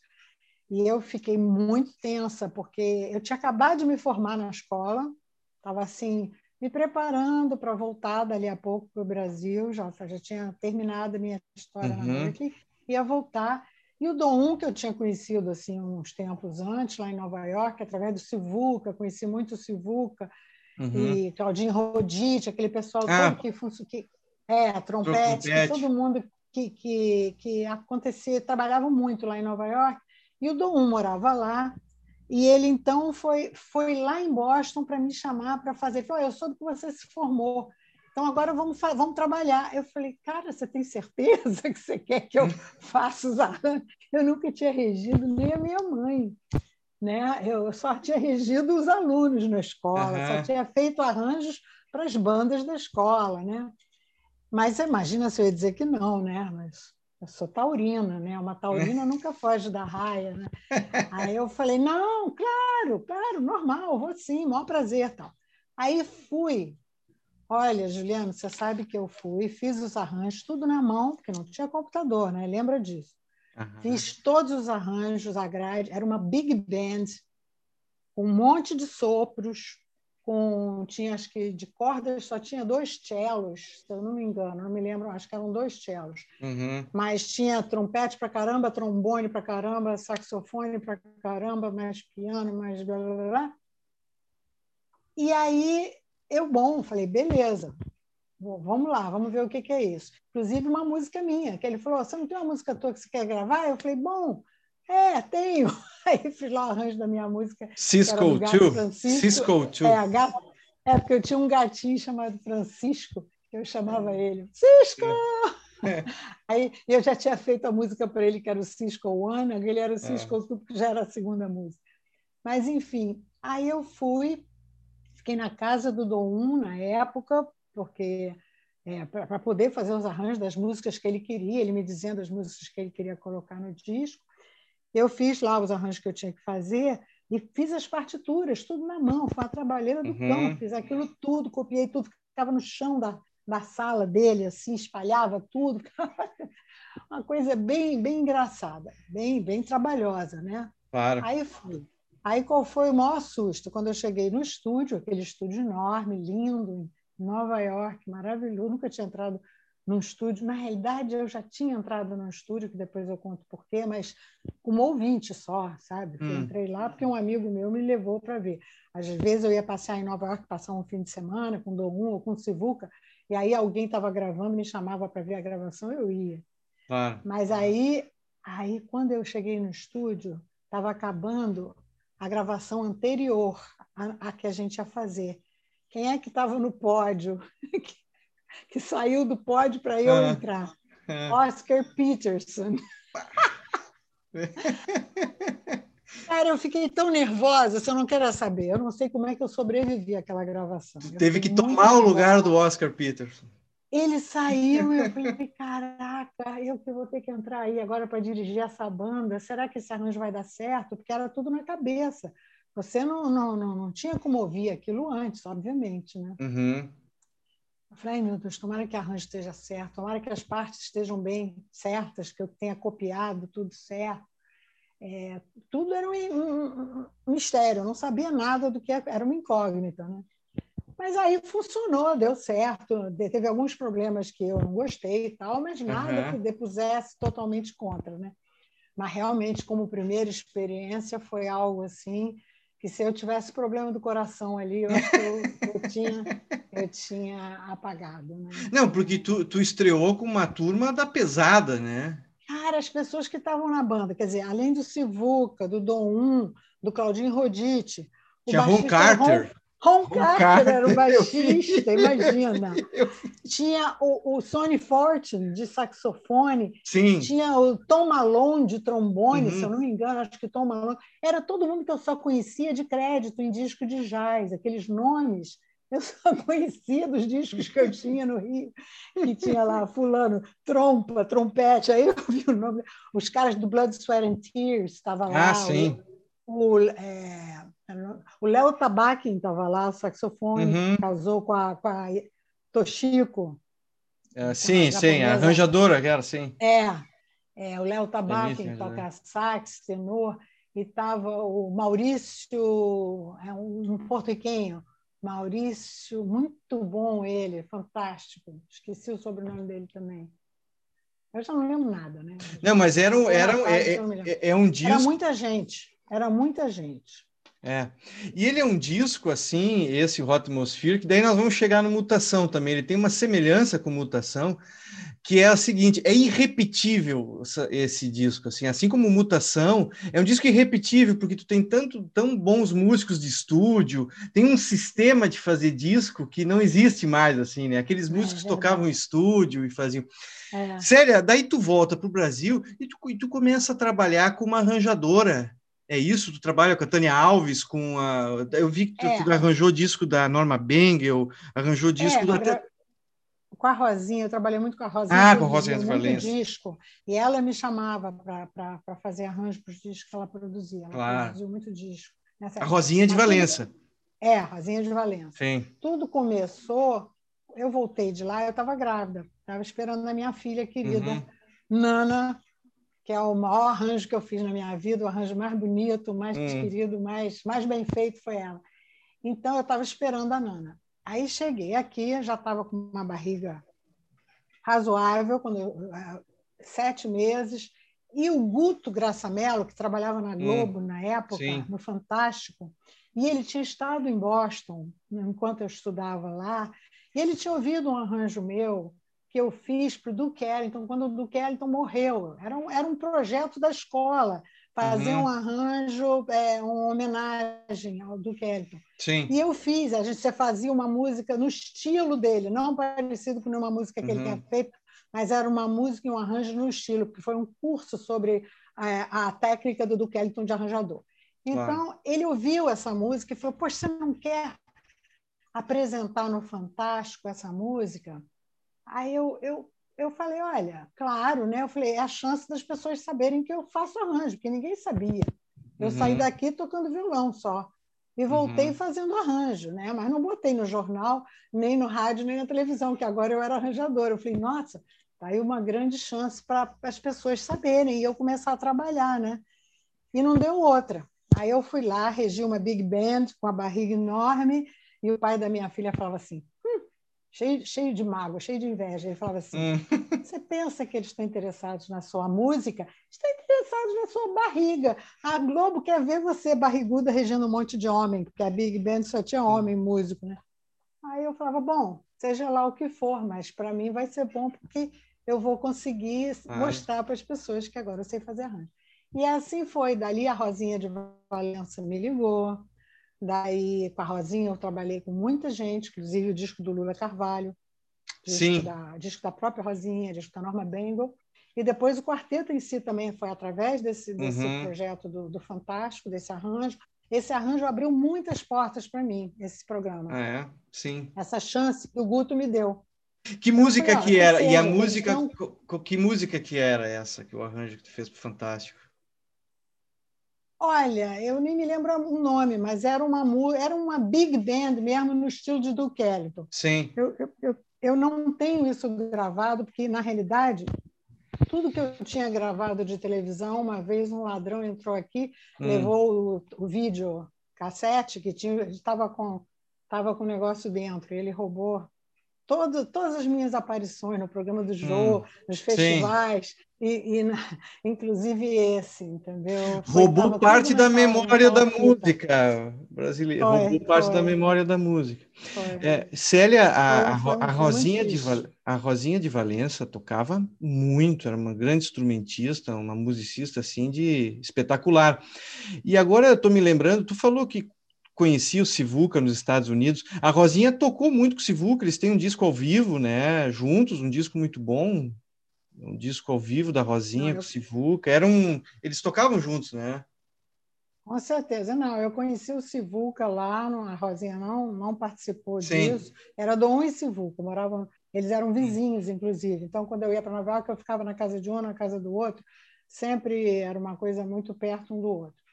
E eu fiquei muito tensa, porque eu tinha acabado de me formar na escola, estava assim, me preparando para voltar dali a pouco para o Brasil, já, já tinha terminado a minha história uhum. na Berkeley, ia voltar. E o Dom que eu tinha conhecido assim uns tempos antes, lá em Nova York, através do Sivuca, conheci muito o Sivuca, uhum. e Claudinho Rodite, aquele pessoal ah. todo que, que é, trompete, trompete. todo mundo que, que, que acontecia, trabalhava muito lá em Nova York, e o Dom morava lá, e ele então foi, foi lá em Boston para me chamar para fazer. Ele falou: Eu soube que você se formou. Então agora vamos, vamos trabalhar. Eu falei, cara, você tem certeza que você quer que eu faça os arranjos? Eu nunca tinha regido nem a minha mãe. Né? Eu só tinha regido os alunos na escola, uhum. só tinha feito arranjos para as bandas da escola. Né? Mas imagina se eu ia dizer que não, né? Mas eu sou taurina, né? Uma taurina nunca foge da raia, né? Aí eu falei, não, claro, claro, normal, vou sim, maior prazer, tal. Aí fui, Olha, Juliano, você sabe que eu fui, fiz os arranjos, tudo na mão, porque não tinha computador, né? Lembra disso? Uhum. Fiz todos os arranjos, a grade, era uma big band, com um monte de sopros, com tinha acho que de cordas só tinha dois cellos, se eu não me engano, não me lembro, acho que eram dois cellos. Uhum. Mas tinha trompete para caramba, trombone para caramba, saxofone para caramba, mais piano, mais blá blá blá. E aí eu, bom, falei, beleza, vamos lá, vamos ver o que, que, é isso. Inclusive, uma música minha, que ele falou: Você não tem uma música tua que você quer gravar? Eu falei: Bom, é, tenho. Aí fiz lá o arranjo da minha música. Cisco Too. Cisco Too. É, gato, é, porque eu tinha um gatinho chamado Francisco, que eu chamava ele: Cisco! É. Aí eu já tinha feito a música para ele, que era o Cisco One, ele era o Cisco é. Que já era a segunda música. Mas, enfim, aí eu fui Fiquei na casa do Dom Um na época, porque é, para poder fazer os arranjos das músicas que ele queria, ele me dizendo as músicas que ele queria colocar no disco. Eu fiz lá os arranjos que eu tinha que fazer e fiz as partituras, tudo na mão, foi a trabalheira do uhum. cão, fiz aquilo tudo, copiei tudo, ficava no chão da, da sala dele, assim, espalhava tudo, uma coisa bem, bem engraçada, bem, bem trabalhosa, né? Claro. Aí fui. Aí qual foi o maior susto? Quando eu cheguei no estúdio, aquele estúdio enorme, lindo, em Nova York, maravilhoso, nunca tinha entrado num estúdio. Na realidade, eu já tinha entrado num estúdio, que depois eu conto porquê, mas como ouvinte só, sabe? Hum. Eu entrei lá porque um amigo meu me levou para ver. Às vezes eu ia passear em Nova York, passar um fim de semana com Dom ou com Sivuca, e aí alguém estava gravando, me chamava para ver a gravação, eu ia. Ah. Mas aí, aí, quando eu cheguei no estúdio, estava acabando a gravação anterior à, que a gente ia fazer. Quem é que estava no pódio? que, que, saiu do pódio para eu ah, entrar? Ah. Oscar Peterson. Cara, eu fiquei tão nervosa, você não quer saber. Eu não sei como é que eu sobrevivi àquela gravação. Eu Teve que tomar o lugar do Oscar Peterson. Ele saiu e eu falei, caraca, eu que vou ter que entrar aí agora para dirigir essa banda, será que esse arranjo vai dar certo? Porque era tudo na cabeça. Você não, não, não, não tinha como ouvir aquilo antes, obviamente, né? Uhum. Eu falei, meu Deus, tomara que o arranjo esteja certo, tomara que as partes estejam bem certas, que eu tenha copiado tudo certo. É, tudo era um, um, um, mistério, eu não sabia nada do que era uma incógnita, né? Mas aí funcionou, deu certo. Teve alguns problemas que eu não gostei e tal, mas nada uhum. que depusesse totalmente contra, né? Mas realmente, como primeira experiência, foi algo assim que se eu tivesse problema do coração ali, eu acho que eu, eu tinha, eu tinha apagado. Né? Não, porque tu, tu estreou com uma turma da pesada, né? Cara, as pessoas que estavam na banda, quer dizer, além do Sivuca, do Dom 1, do Claudinho Rodite. Tinha Ron Carter. Ron, Carter, Carter era o baixista, imagina. Tinha o, o Sonny Fortune, de saxofone. Sim. Tinha o Tom Malone, de trombone, uhum. se eu não me engano, acho que Tom Malone. Era todo mundo que eu só conhecia de crédito em disco de jazz, aqueles nomes eu só conhecia dos discos que eu tinha no Rio, que tinha lá fulano, trompa, trompete, aí eu vi o nome, os caras do Blood, Sweat and Tears estavam lá. Ah, sim. O, é, o Léo Tabakin estava lá, saxofone, uhum. casou com a, com a Toshiko. É, sim, sim, a arranjadora, era, sim. É, é o Léo Tabakin toca sax, tenor, e estava o Maurício, é um porto-riquenho, Maurício, muito bom ele, fantástico. Esqueci o sobrenome dele também. Eu já não lembro nada, né? Não, mas era, um, era, é, é, é um disco. Era muita gente, era muita gente. É. E ele é um disco, assim, esse Hot Atmosphere, que daí nós vamos chegar no Mutação também. Ele tem uma semelhança com Mutação, que é a seguinte: é irrepetível esse disco, assim, assim como Mutação, é um disco irrepetível porque tu tem tanto tão bons músicos de estúdio, tem um sistema de fazer disco que não existe mais, assim, né? Aqueles é músicos é, tocavam em estúdio e faziam. É. Sério, daí tu volta para o Brasil e tu, e tu começa a trabalhar com uma arranjadora. É isso? Tu trabalha com a Tânia Alves, com a. Eu vi que tu, é. tu arranjou disco da Norma Bengel, arranjou disco é, da. Até com a Rosinha, eu trabalhei muito com a Rosinha. Ah, com a Rosinha de Valença. disco, e ela me chamava para fazer arranjo para os discos que ela produzia. Ela claro. produziu muito disco. a Rosinha de Valença. É, a Rosinha de Valença. Sim. Tudo começou, eu voltei de lá, eu estava grávida, estava esperando a minha filha querida, uhum. Nana, que é o maior arranjo que eu fiz na minha vida, o arranjo mais bonito, mais uhum. querido, mais, mais bem feito foi ela. Então, eu estava esperando a Nana. Aí cheguei aqui, já estava com uma barriga razoável, quando eu, eh, sete meses, e o Guto Graçamelo, que trabalhava na hum, Globo hum, na época, sim. no Fantástico, e ele tinha estado em Boston enquanto eu estudava lá, e ele tinha ouvido um arranjo meu que eu fiz para o Duke Ellington, quando o Duke Ellington morreu. Era um, era um projeto da escola, fazer uhum. um arranjo, é, uma homenagem ao Duke Ellington. Sim. E eu fiz, a gente fazia uma música no estilo dele, não parecido com nenhuma música que uhum. ele tinha feito, mas era uma música e um arranjo no estilo, porque foi um curso sobre a, é, a técnica do Duke Ellington de arranjador. Então, claro. ele ouviu essa música e falou: Poxa, você não quer apresentar no Fantástico essa música? Aí eu, eu eu falei, olha, claro, né? Eu falei, é a chance das pessoas saberem que eu faço arranjo, porque ninguém sabia. Eu uhum. saí daqui tocando violão só. E voltei uhum. fazendo arranjo, né? Mas não botei no jornal, nem no rádio, nem na televisão, que agora eu era arranjadora. Eu falei, nossa, tá aí uma grande chance para as pessoas saberem e eu começar a trabalhar, né? E não deu outra. Aí eu fui lá, regi uma big band com a barriga enorme, e o pai da minha filha falava assim: cheio, cheio de mágoa, cheio de inveja. Ele falava assim: hum. você pensa que eles estão interessados na sua música? Estão interessados na sua barriga. A Globo quer ver você barriguda regendo um monte de homem, porque a Big Band só tinha hum. homem músico, né? Aí eu falava: bom, seja lá o que for, mas para mim vai ser bom porque eu vou conseguir Ai. mostrar para as pessoas que agora eu sei fazer arranjo. E assim foi. Dali a Rosinha de Valença me ligou. Daí, com a Rosinha, eu trabalhei com muita gente, inclusive o disco do Lula Carvalho, disco, Sim. Da, disco da própria Rosinha, disco da Norma Bengal. E depois o quarteto em si também foi através desse, desse uhum. projeto do, do, Fantástico, desse arranjo. Esse arranjo abriu muitas portas para mim, esse programa. Ah, é, sim. Essa chance que o Guto me deu. Que música falei, que era? E a música, que música que era essa, que o arranjo que tu fez para Fantástico? Olha, eu nem me lembro o nome, mas era uma, era uma big band mesmo no estilo de Duke Ellington. Sim. Eu, eu, eu, eu não tenho isso gravado, porque, na realidade, tudo que eu tinha gravado de televisão, uma vez um ladrão entrou aqui, hum. levou o, o, vídeo cassete que tinha, estava com estava com o negócio dentro, ele roubou todo, todas as minhas aparições no programa do Jô, hum, nos festivais, e, e na, inclusive esse, entendeu? Roubou parte da memória da música brasileira, foi, roubou parte foi. da memória da música. É, Célia, a, a, a, Rosinha de, a Rosinha de Valença tocava muito, era uma grande instrumentista, uma musicista assim de espetacular. E agora eu estou me lembrando, tu falou que conhecia o Sivuca nos Estados Unidos. A Rosinha tocou muito com o Sivuca, eles têm um disco ao vivo, né? Juntos, um disco muito bom, um disco ao vivo da Rosinha não, com o Sivuca. Eram, eles tocavam juntos, né? Com certeza, não. Eu conheci o Sivuca lá, a Rosinha não, não participou Sim. disso. Era Dom e Sivuca, moravam, eles eram vizinhos, inclusive. Então, quando eu ia para Nova York, eu ficava na casa de um, na casa do outro. Sempre era uma coisa muito perto um do outro.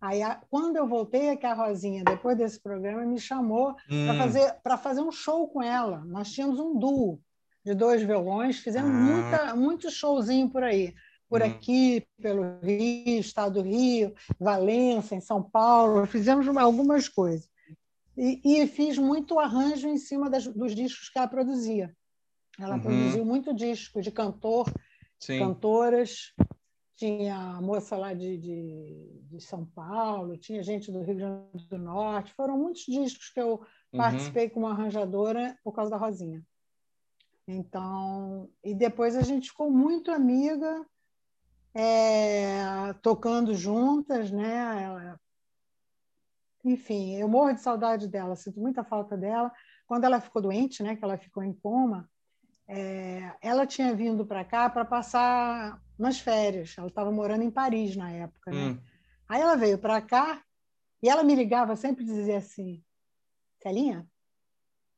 Aí, quando eu voltei aqui, a Rosinha, depois desse programa, me chamou hum. para fazer, fazer um show com ela. Nós tínhamos um duo de dois violões, fizemos ah. muita, muito showzinho por aí. Por hum. aqui, pelo Rio, Estado do Rio, Valença, em São Paulo, fizemos algumas coisas. E, e fiz muito arranjo em cima das, dos discos que ela produzia. Ela uhum. produziu muito disco de cantor, Sim. cantoras, tinha a moça lá de, de, de, São Paulo, tinha gente do Rio Grande do Norte. Foram muitos discos que eu uhum. participei como arranjadora por causa da Rosinha. Então, e depois a gente ficou muito amiga, é, tocando juntas, né? Enfim, eu morro de saudade dela, sinto muita falta dela. Quando ela ficou doente, né? Que ela ficou em coma, é, ela tinha vindo para cá para passar nas férias. Ela estava morando em Paris na época. Né? Hum. Aí ela veio para cá e ela me ligava sempre dizia assim: Celinha,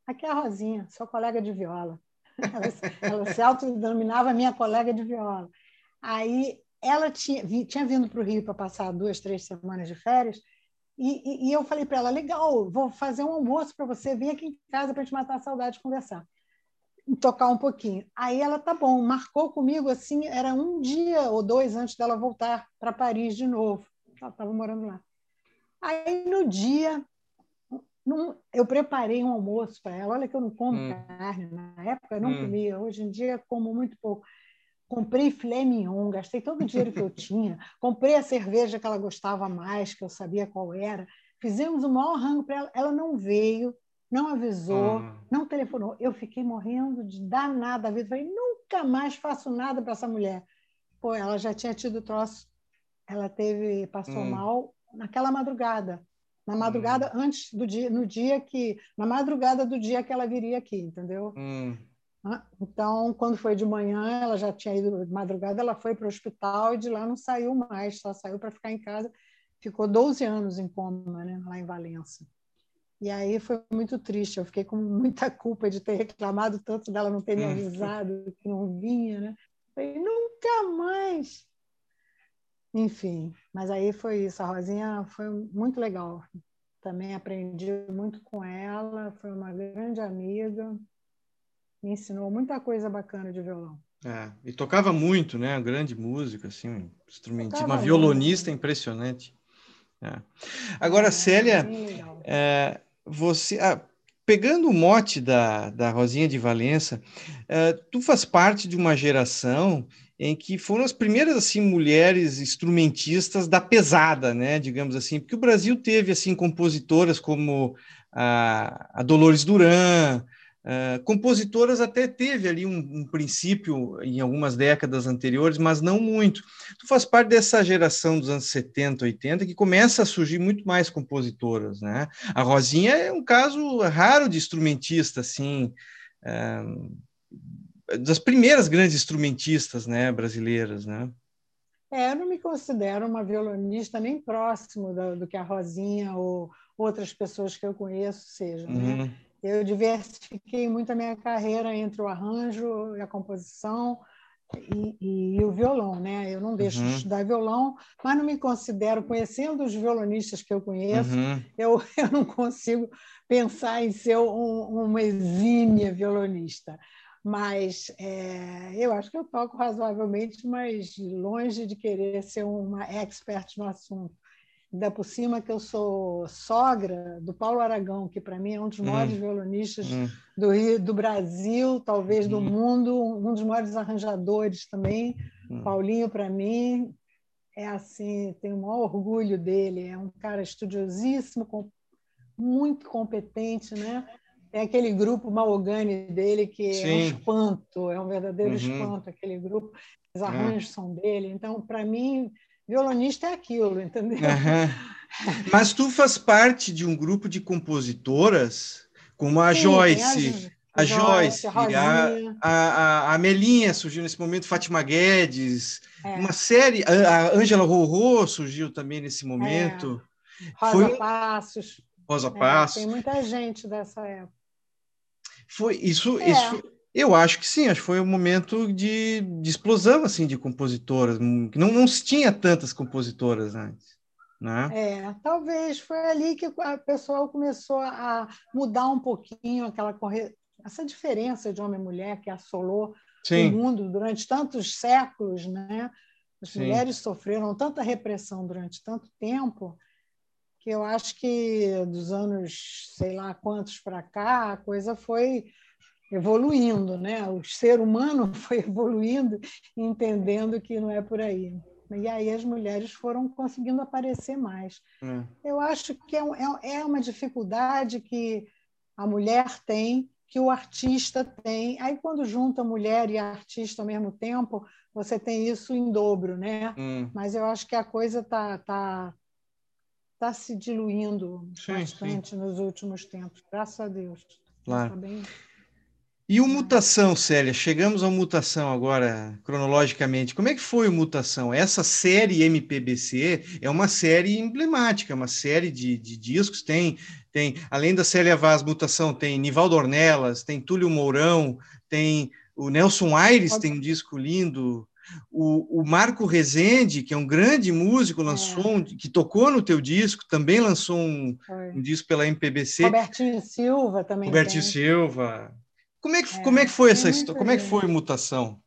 aqui é a Rosinha, sua colega de viola. Ela, ela se autodenominava minha colega de viola. Aí ela tinha, tinha vindo para o Rio para passar duas, três semanas de férias. E, e, e eu falei para ela: legal, vou fazer um almoço para você, vem aqui em casa para gente matar a saudade e conversar tocar um pouquinho. Aí ela tá bom, marcou comigo assim, era um dia ou dois antes dela voltar para Paris de novo. Ela estava morando lá. Aí no dia num, eu preparei um almoço para ela. Olha que eu não como hum. carne na época, eu não hum. comia. Hoje em dia como muito pouco. Comprei filé mignon, gastei todo o dinheiro que eu tinha. Comprei a cerveja que ela gostava mais, que eu sabia qual era. Fizemos o maior rango para ela. Ela não veio não avisou, uhum. não telefonou. Eu fiquei morrendo de danada a vida. Falei, nunca mais faço nada para essa mulher. Pô, ela já tinha tido troço, ela teve, passou uhum. mal naquela madrugada. Na madrugada uhum. antes do dia, no dia que, na madrugada do dia que ela viria aqui, entendeu? Hum. Então, quando foi de manhã, ela já tinha ido de madrugada, ela foi para o hospital e de lá não saiu mais, só saiu para ficar em casa. Ficou 12 anos em coma, né, lá em Valença. E aí foi muito triste, eu fiquei com muita culpa de ter reclamado tanto dela não ter me hum. avisado que não vinha, né? Falei, nunca mais! Enfim, mas aí foi isso. A Rosinha foi muito legal. Também aprendi muito com ela, foi uma grande amiga, me ensinou muita coisa bacana de violão. É, e tocava muito, né? Grande música, assim, um instrumentista, uma violonista muito. impressionante. É. Agora, é, Célia, é, você, ah, pegando o mote da, da Rosinha de Valença, uh, tu faz parte de uma geração em que foram as primeiras assim mulheres instrumentistas da pesada, né, digamos assim, porque o Brasil teve assim compositoras como a, a Dolores Duran, Uh, compositoras até teve ali um, um, princípio em algumas décadas anteriores, mas não muito. Tu faz parte dessa geração dos anos 70, 80, que começa a surgir muito mais compositoras, né? A Rosinha é um caso raro de instrumentista, assim, uh, das primeiras grandes instrumentistas, né, brasileiras, né? É, eu não me considero uma violonista nem próximo do, do que a Rosinha ou outras pessoas que eu conheço sejam, né? uhum. né? Eu diversifiquei muito a minha carreira entre o arranjo e a composição e, e, e o violão, né? Eu não deixo uhum. de estudar violão, mas não me considero, conhecendo os violonistas que eu conheço, uhum. eu, eu não consigo pensar em ser um, uma exímia violonista. Mas é, eu acho que eu toco razoavelmente, mas longe de querer ser uma expert no assunto. Ainda por cima que eu sou sogra do Paulo Aragão, que para mim é um dos maiores hum. violonistas hum. do Rio, do Brasil, talvez do hum. mundo, um dos maiores arranjadores também. Hum. Paulinho, para mim, é assim, tenho o maior orgulho dele. É um cara estudiosíssimo, muito competente, né? Tem aquele grupo Malogani dele que Sim. é um espanto, é um verdadeiro uhum. espanto aquele grupo. Os é. arranjos é. são dele. Então, para mim, violonista é aquilo, entendeu? Uhum. Mas tu faz parte de um grupo de compositoras, como a Sim, Joyce. A, a Joyce, a, a, a, Melinha surgiu nesse momento, Fátima Guedes, é. uma série, a Ângela Rorô surgiu também nesse momento. É. Rosa Foi... Passos. Rosa é, Passos. Tem muita gente dessa época. Foi isso, é. isso. Eu acho que sim, acho que foi um momento de, de explosão assim de compositoras. Não, não se tinha tantas compositoras antes. Né? É, talvez foi ali que o pessoal começou a mudar um pouquinho aquela corre... essa diferença de homem e mulher que assolou Sim. o mundo durante tantos séculos, né? As Sim. mulheres sofreram tanta repressão durante tanto tempo que eu acho que dos anos, sei lá quantos para cá, a coisa foi evoluindo, né? O ser humano foi evoluindo, entendendo que não é por aí. E aí as mulheres foram conseguindo aparecer mais. É. Eu acho que é, é, é uma dificuldade que a mulher tem, que o artista tem. Aí quando junta mulher e artista ao mesmo tempo, você tem isso em dobro, né? Hum. Mas eu acho que a coisa está tá está se diluindo sim, bastante sim. nos últimos tempos, graças a Deus. Claro. Tá bem... E o Mutação, Célia? Chegamos ao Mutação agora, cronologicamente. Como é que foi o Mutação? Essa série MPBC é uma série emblemática, uma série de, de discos. Tem, tem, além da Célia Vaz Mutação, tem Nivaldo Ornelas, tem Túlio Mourão, tem o Nelson Aires, tem um disco lindo. O, o, Marco Rezende, que é um grande músico, lançou é. um, que tocou no teu disco, também lançou um, um, disco pela MPBC. Robertinho Silva também. Robertinho tem. Silva. Como é que, é, como é que foi essa história? Como é que foi Mutação?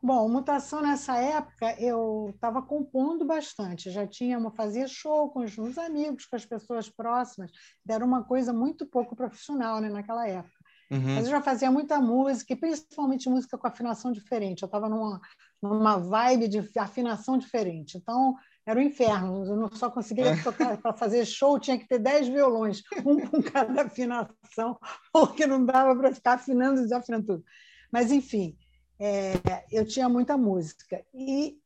Bom, Mutação nessa época eu estava compondo bastante, já tinha, fazia show com os meus amigos, com as pessoas próximas, era uma coisa muito pouco profissional né, naquela época. Uhum. Mas eu já fazia muita música, e principalmente música com afinação diferente. Eu estava numa, numa vibe de afinação diferente. Então, era o um inferno. Eu não só conseguia é. tocar para fazer show, tinha que ter dez violões, um com cada afinação, porque não dava para ficar afinando e desafinando tudo. Mas, enfim, é, eu tinha muita música. E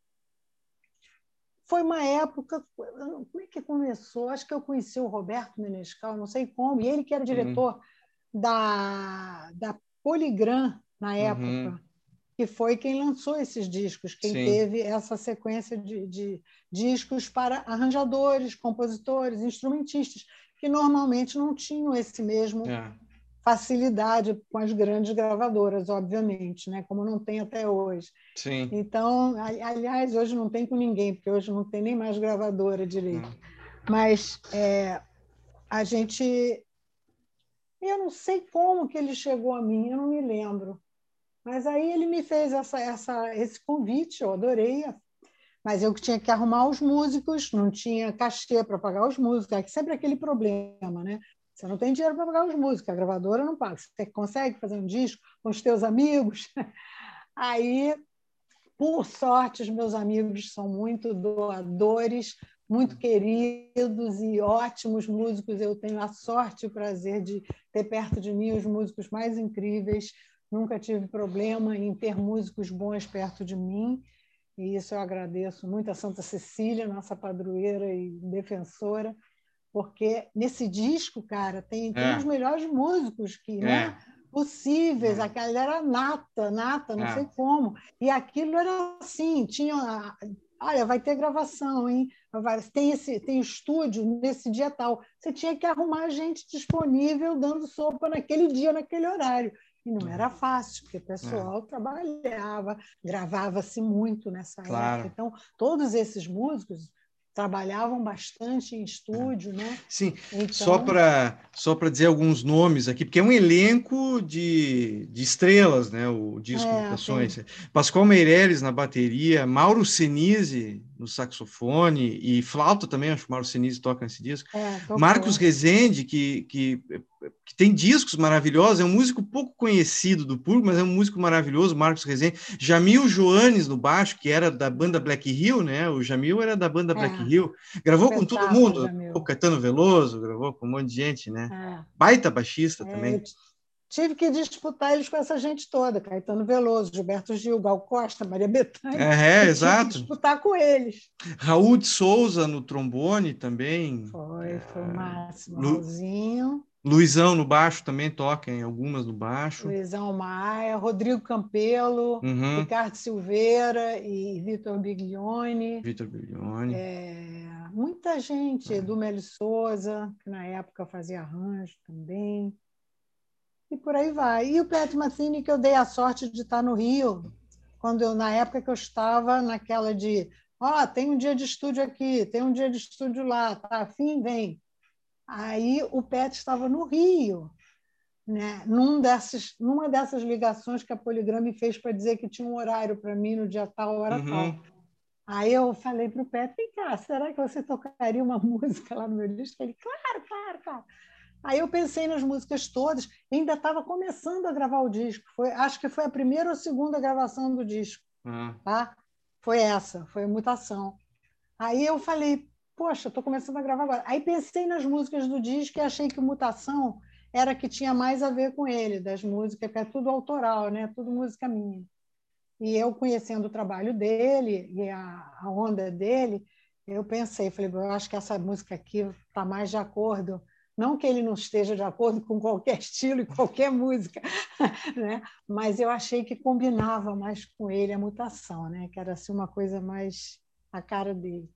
foi uma época. Como é que começou? Acho que eu conheci o Roberto Menescal, não sei como, e ele que era uhum. diretor. Uhum da, da Poligram na uhum. época, uhum. Que foi quem lançou esses discos, quem Sim. teve essa sequência de, de discos para arranjadores, compositores, instrumentistas, que normalmente não tinham esse mesmo é. facilidade com as grandes gravadoras, obviamente, né? como não tem até hoje. Sim. Então, aliás, hoje não tem com ninguém, porque hoje não tem nem mais gravadora direito. Hum. Mas é, a gente eu não sei como que ele chegou a mim, eu não me lembro. Mas aí ele me fez essa, essa, esse convite, eu adorei. Mas eu tinha que arrumar os músicos, não tinha cachê para pagar os músicos, é sempre aquele problema, né? Você não tem dinheiro para pagar os músicos, a gravadora não paga. Você consegue fazer um disco com os teus amigos? Aí, por sorte, os meus amigos são muito doadores, muito queridos e ótimos músicos. Eu tenho a sorte e o prazer de ter perto de mim os músicos mais incríveis. Nunca tive problema em ter músicos bons perto de mim. E isso eu agradeço muito a Santa Cecília, nossa padroeira e defensora, porque nesse disco, cara, tem, tem é. os melhores músicos que, é. né? possíveis, é. aquela era nata, nata, não é. sei como. E aquilo era assim, tinha olha, vai ter gravação, hein? Tem esse tem estúdio nesse dia tal. Você tinha que arrumar gente disponível dando sopa naquele dia, naquele horário. E não era fácil, porque o pessoal é. trabalhava, gravava-se muito nessa claro. época. Então, todos esses músicos trabalhavam bastante em estúdio, né? Sim, então... só para só dizer alguns nomes aqui, porque é um elenco de, de estrelas, né? O disco é, Mutações. Pascoal Meireles na bateria, Mauro Senise no saxofone e flauta também, acho que Mauro Senise toca nesse disco. É, Marcos Rezende, que, que, que, tem discos maravilhosos, é um músico pouco conhecido do público, mas é um músico maravilhoso, Marcos Rezende. Jamil Joanes no baixo, que era da banda Black Hill, né? O Jamil era da banda Black é. Hill. Gravou com todo mundo. O Caetano Veloso, gravou com um monte de gente, né? É. Baita baixista é, também. Tive que disputar eles com essa gente toda, Caetano Veloso, Gilberto Gil, Gal Costa, Maria Bethânia. É, é exato. disputar com eles. Raul de Souza no trombone também. Foi, foi o máximo. Lu... Raulzinho. Luizão no baixo também toca em algumas no baixo. Luizão Maia, Rodrigo Campelo, uhum. Ricardo Silveira e Vitor Biglione. Vitor Biglione. É, muita gente, é. do Meli Souza, que na época fazia arranjo também. E por aí vai. E o Pet Matheny, que eu dei a sorte de estar no Rio, quando eu, na época que eu estava naquela de ó, oh, tem um dia de estúdio aqui, tem um dia de estúdio lá, tá afim? Vem. Aí o Pet estava no Rio, né? Num dessas, numa dessas ligações que a Poligram me fez para dizer que tinha um horário para mim no dia tal, hora uhum. tal. Aí eu falei para o Pet, vem cá, será que você tocaria uma música lá no meu disco? Ele, claro, claro, claro. Aí eu pensei nas músicas todas, ainda estava começando a gravar o disco. Foi, acho que foi a primeira ou segunda gravação do disco. Uhum. Tá? Foi essa, foi a mutação. Aí eu falei, poxa, estou começando a gravar agora. Aí pensei nas músicas do disco e achei que Mutação era que tinha mais a ver com ele, das músicas, que é tudo autoral, né? tudo música minha. E eu conhecendo o trabalho dele e a, a onda dele, eu pensei, falei, eu acho que essa música aqui está mais de acordo. Não que ele não esteja de acordo com qualquer estilo e qualquer música, né? mas eu achei que combinava mais com ele a mutação, né? que era assim, uma coisa mais a cara dele.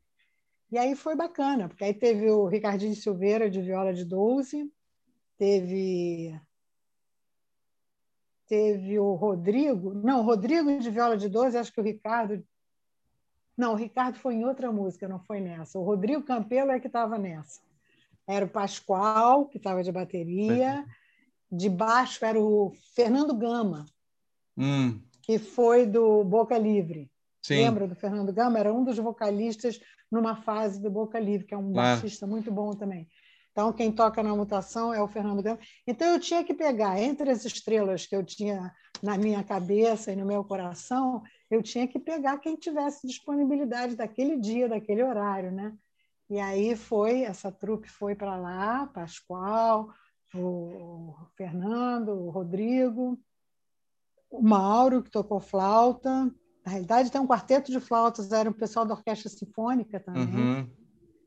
E aí foi bacana, porque aí teve o Ricardinho Silveira de viola de 12, teve teve o Rodrigo, não, o Rodrigo de viola de 12, acho que o Ricardo não, o Ricardo foi em outra música, não foi nessa. O Rodrigo Campelo é que estava nessa. Era o Pascoal, que estava de bateria. De baixo era o Fernando Gama, hum. que foi do Boca Livre. Sim. Lembra do Fernando Gama? Era um dos vocalistas numa fase do Boca Livre, que é um claro. baixista muito bom também. Então, quem toca na mutação é o Fernando Gama. Então, eu tinha que pegar, entre as estrelas que eu tinha na minha cabeça e no meu coração, eu tinha que pegar quem tivesse disponibilidade daquele dia, daquele horário, né? E aí foi, essa trupe foi para lá, Pascoal, o Fernando, o Rodrigo, o Mauro, que tocou flauta, na realidade, tem um quarteto de flautas, era o pessoal da Orquestra Sinfônica também. Uhum.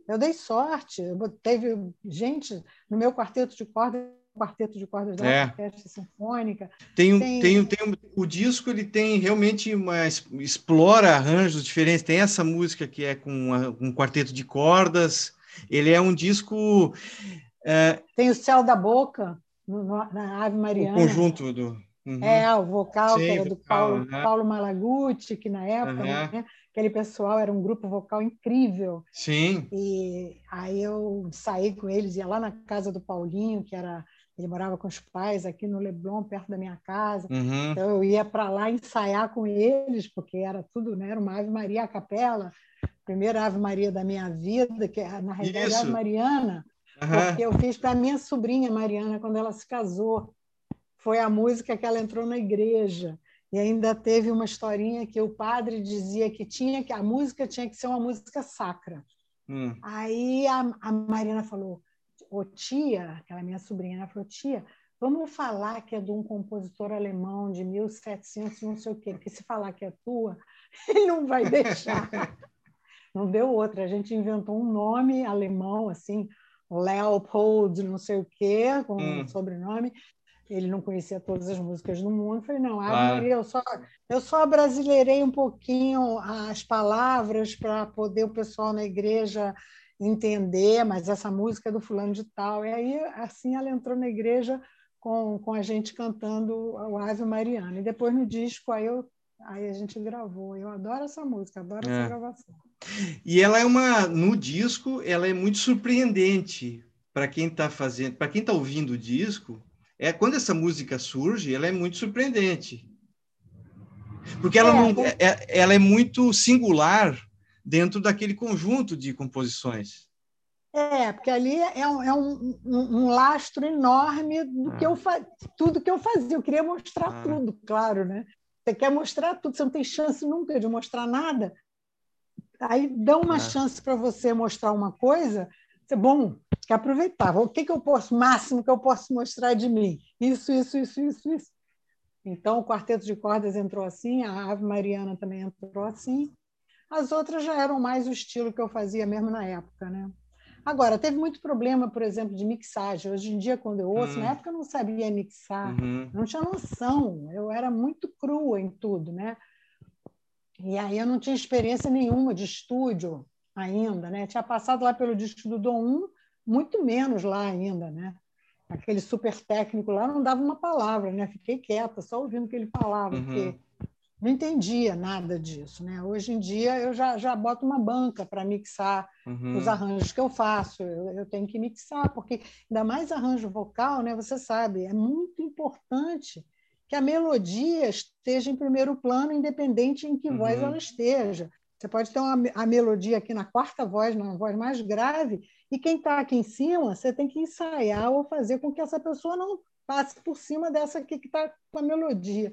Eu dei sorte, eu teve gente no meu quarteto de cordas, quarteto de cordas da é. Orquestra Sinfônica. Tem, tem... Tem, tem, o disco ele tem realmente uma explora arranjos diferentes. Tem essa música que é com um quarteto de cordas. Ele é um disco. É... Tem o Céu da Boca no, na Ave Mariana. O conjunto do Uhum. É, o vocal, Sim, que era do Paulo, uhum. Paulo Malaguti, que na época, uhum. né, aquele pessoal era um grupo vocal incrível. Sim. E aí eu saí com eles, ia lá na casa do Paulinho, que era ele morava com os pais aqui no Leblon, perto da minha casa. Uhum. Então eu ia para lá ensaiar com eles, porque era tudo, né? Era uma Ave Maria a capela, primeira Ave Maria da minha vida, que é, na realidade Isso. Ave Mariana, uhum. porque eu fiz para minha sobrinha Mariana quando ela se casou foi a música que ela entrou na igreja. E ainda teve uma historinha que o padre dizia que tinha que a música tinha que ser uma música sacra. Hum. Aí a, a Marina falou: Ô tia, aquela minha sobrinha, ela falou: tia, vamos falar que é de um compositor alemão de 1700, não sei o quê, porque se falar que é tua, ele não vai deixar. não deu outra. A gente inventou um nome alemão, assim, Leopold, não sei o quê, com hum. um sobrenome, ele não conhecia todas as músicas do mundo. Eu falei, não, ah. eu só, eu só brasileirei um pouquinho as palavras para poder o pessoal na igreja entender, mas essa música é do fulano de tal. E aí, assim, ela entrou na igreja com, com a gente cantando o Ave Mariana. E depois no disco, aí eu Aí a gente gravou. Eu adoro essa música, adoro é. essa gravação. E ela é uma, no disco, ela é muito surpreendente para quem está fazendo, para quem está ouvindo o disco. É quando essa música surge, ela é muito surpreendente, porque ela é, não, é, é, ela é muito singular dentro daquele conjunto de composições. É, porque ali é um, é um, um, lastro enorme do ah. que eu tudo que eu fazia. Eu queria mostrar ah. tudo, claro, né? Você quer mostrar tudo, você não tem chance nunca de mostrar nada. Aí dá uma ah. chance para você mostrar uma coisa, você, bom, que aproveitar. O que, que eu posso, máximo que eu posso mostrar de mim? Isso, isso, isso, isso, isso. Então, o quarteto de cordas entrou assim, a Ave Mariana também entrou assim. As outras já eram mais o estilo que eu fazia mesmo na época, né? Agora, teve muito problema, por exemplo, de mixagem. Hoje em dia, quando eu ouço, hum. na época eu não sabia mixar, uhum. não tinha noção, eu era muito crua em tudo, né? E aí eu não tinha experiência nenhuma de estúdio ainda, né? Tinha passado lá pelo disco do Dom 1, muito menos lá ainda, né? Aquele super técnico lá não dava uma palavra, né? Fiquei quieta, só ouvindo o que ele falava, uhum. porque não entendia nada disso. Né? Hoje em dia eu já, já boto uma banca para mixar uhum. os arranjos que eu faço, eu, eu, tenho que mixar, porque ainda mais arranjo vocal, né? você sabe, é muito importante que a melodia esteja em primeiro plano, independente em que uhum. voz ela esteja. Você pode ter uma, a melodia aqui na quarta voz, na voz mais grave, e quem está aqui em cima, você tem que ensaiar ou fazer com que essa pessoa não passe por cima dessa aqui que está com a melodia.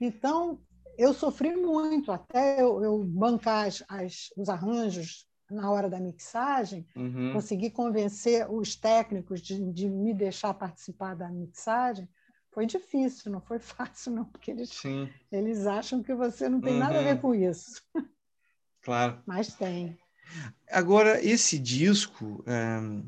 Então, eu sofri muito até eu, eu bancar as, as, os arranjos na hora da mixagem, uhum. consegui convencer os técnicos de, de, me deixar participar da mixagem. Foi difícil, não foi fácil, não, porque eles, eles acham que você não tem uhum. nada a ver uhum. com isso. Claro. Mas tem. Agora, esse disco, um,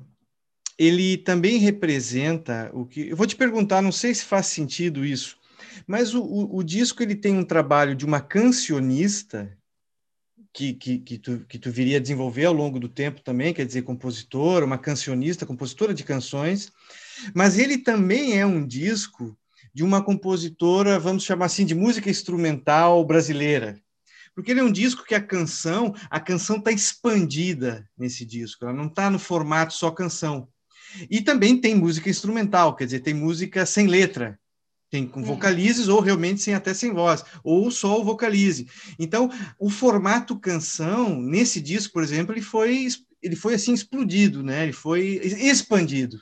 ele também representa o que. Eu vou te perguntar, não sei se faz sentido isso. Mas o, o, o disco ele tem um trabalho de uma cancionista que, que, que, tu, que tu viria a desenvolver ao longo do tempo também, quer dizer, compositora, uma cancionista, compositora de canções, mas ele também é um disco de uma compositora, vamos chamar assim, de música instrumental brasileira. Porque ele é um disco que a canção, a canção está expandida nesse disco, ela não está no formato só canção. E também tem música instrumental, quer dizer, tem música sem letra, tem com é. vocalizes ou realmente sem até sem voz, ou só o vocalize. Então, o formato canção nesse disco, por exemplo, ele foi ele foi assim explodido, né? Ele foi expandido.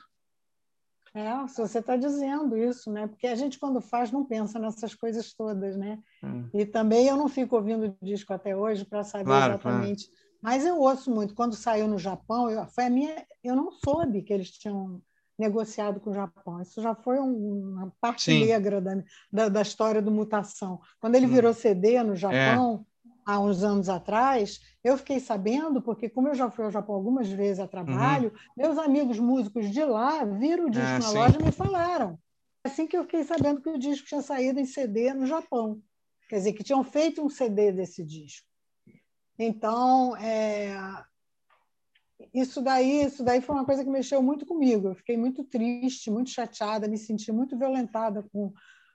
É, se você está dizendo isso, né? Porque a gente quando faz não pensa nessas coisas todas, né? Hum. E também eu não fico ouvindo o disco até hoje para saber claro, exatamente. Claro. Mas eu ouço muito. Quando saiu no Japão, eu, foi a minha, eu não soube que eles tinham negociado com o Japão. Isso já foi um, uma parte Sim. negra da, da, da, história do Mutação. Quando ele hum. virou CD no Japão, é. há uns anos atrás, eu fiquei sabendo, porque como eu já fui ao Japão algumas vezes a trabalho, uhum. meus amigos músicos de lá viram o disco ah, na sim. loja e me falaram. Assim que eu fiquei sabendo que o disco tinha saído em CD no Japão. Quer dizer, que tinham feito um CD desse disco. Então, é, isso daí, isso daí foi uma coisa que mexeu muito comigo. Eu fiquei muito triste, muito chateada, me senti muito violentada com,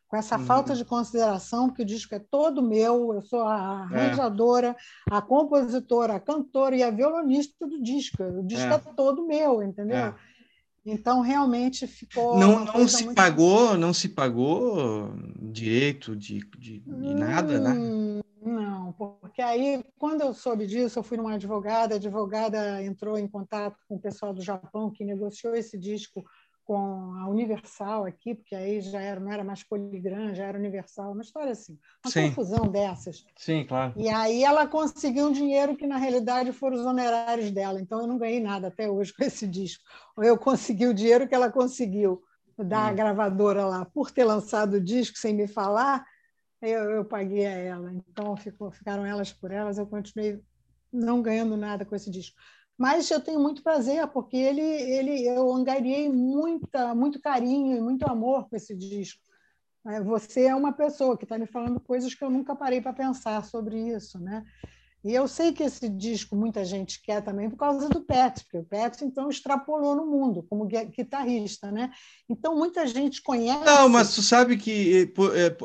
com essa uhum. falta de consideração, porque o disco é todo meu, eu sou a é. arranjadora, é. a compositora, a cantora e a violonista do disco. O disco é, é todo meu, entendeu? É. Então realmente ficou. Não, não se muito... pagou, não se pagou direito de, de, de nada, né? Não, porque aí, quando eu soube disso, eu fui numa advogada, a advogada entrou em contato com o pessoal do Japão que negociou esse disco com a Universal aqui, porque aí já era, não era mais Poligram, já era Universal, uma história assim, uma Sim. confusão dessas. Sim, claro. E aí ela conseguiu um dinheiro que na realidade foram os honorários dela, então eu não ganhei nada até hoje com esse disco. Eu consegui o dinheiro que ela conseguiu da hum. gravadora lá por ter lançado o disco sem me falar, eu, eu paguei a ela. Então ficou, ficaram elas por elas, eu continuei não ganhando nada com esse disco. Mas eu tenho muito prazer, porque ele, ele, eu angariei muita, muito carinho e muito amor com esse disco. É, você é uma pessoa que está me falando coisas que eu nunca parei para pensar sobre isso, né? E eu sei que esse disco muita gente quer também por causa do Pet, porque o Pet então extrapolou no mundo como guitarrista, né? Então muita gente conhece. Não, mas tu sabe que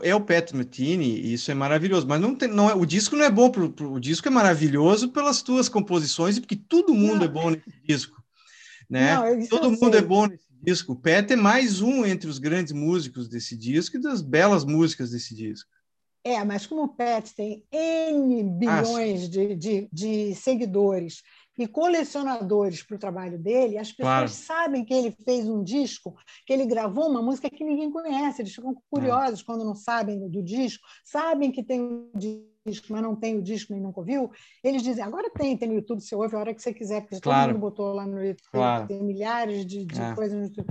é, é o Pet Metini, e isso é maravilhoso, mas não tem, não é, o disco não é bom pro, pro, o disco é maravilhoso pelas tuas composições e porque todo mundo não. é bom nesse disco, né? Não, todo mundo é bom nesse disco. O Pet é mais um entre os grandes músicos desse disco e das belas músicas desse disco. É, mas como o Pet tem N bilhões de, de, de, seguidores e colecionadores para o trabalho dele, as pessoas claro. sabem que ele fez um disco, que ele gravou uma música que ninguém conhece, eles ficam curiosos é. quando não sabem do disco, sabem que tem o disco, mas não tem o disco nem nunca ouviu, eles dizem, agora tem, tem no YouTube, você ouve a hora que você quiser, porque claro. todo mundo botou lá no YouTube, claro. tem milhares de, de é. coisas no YouTube.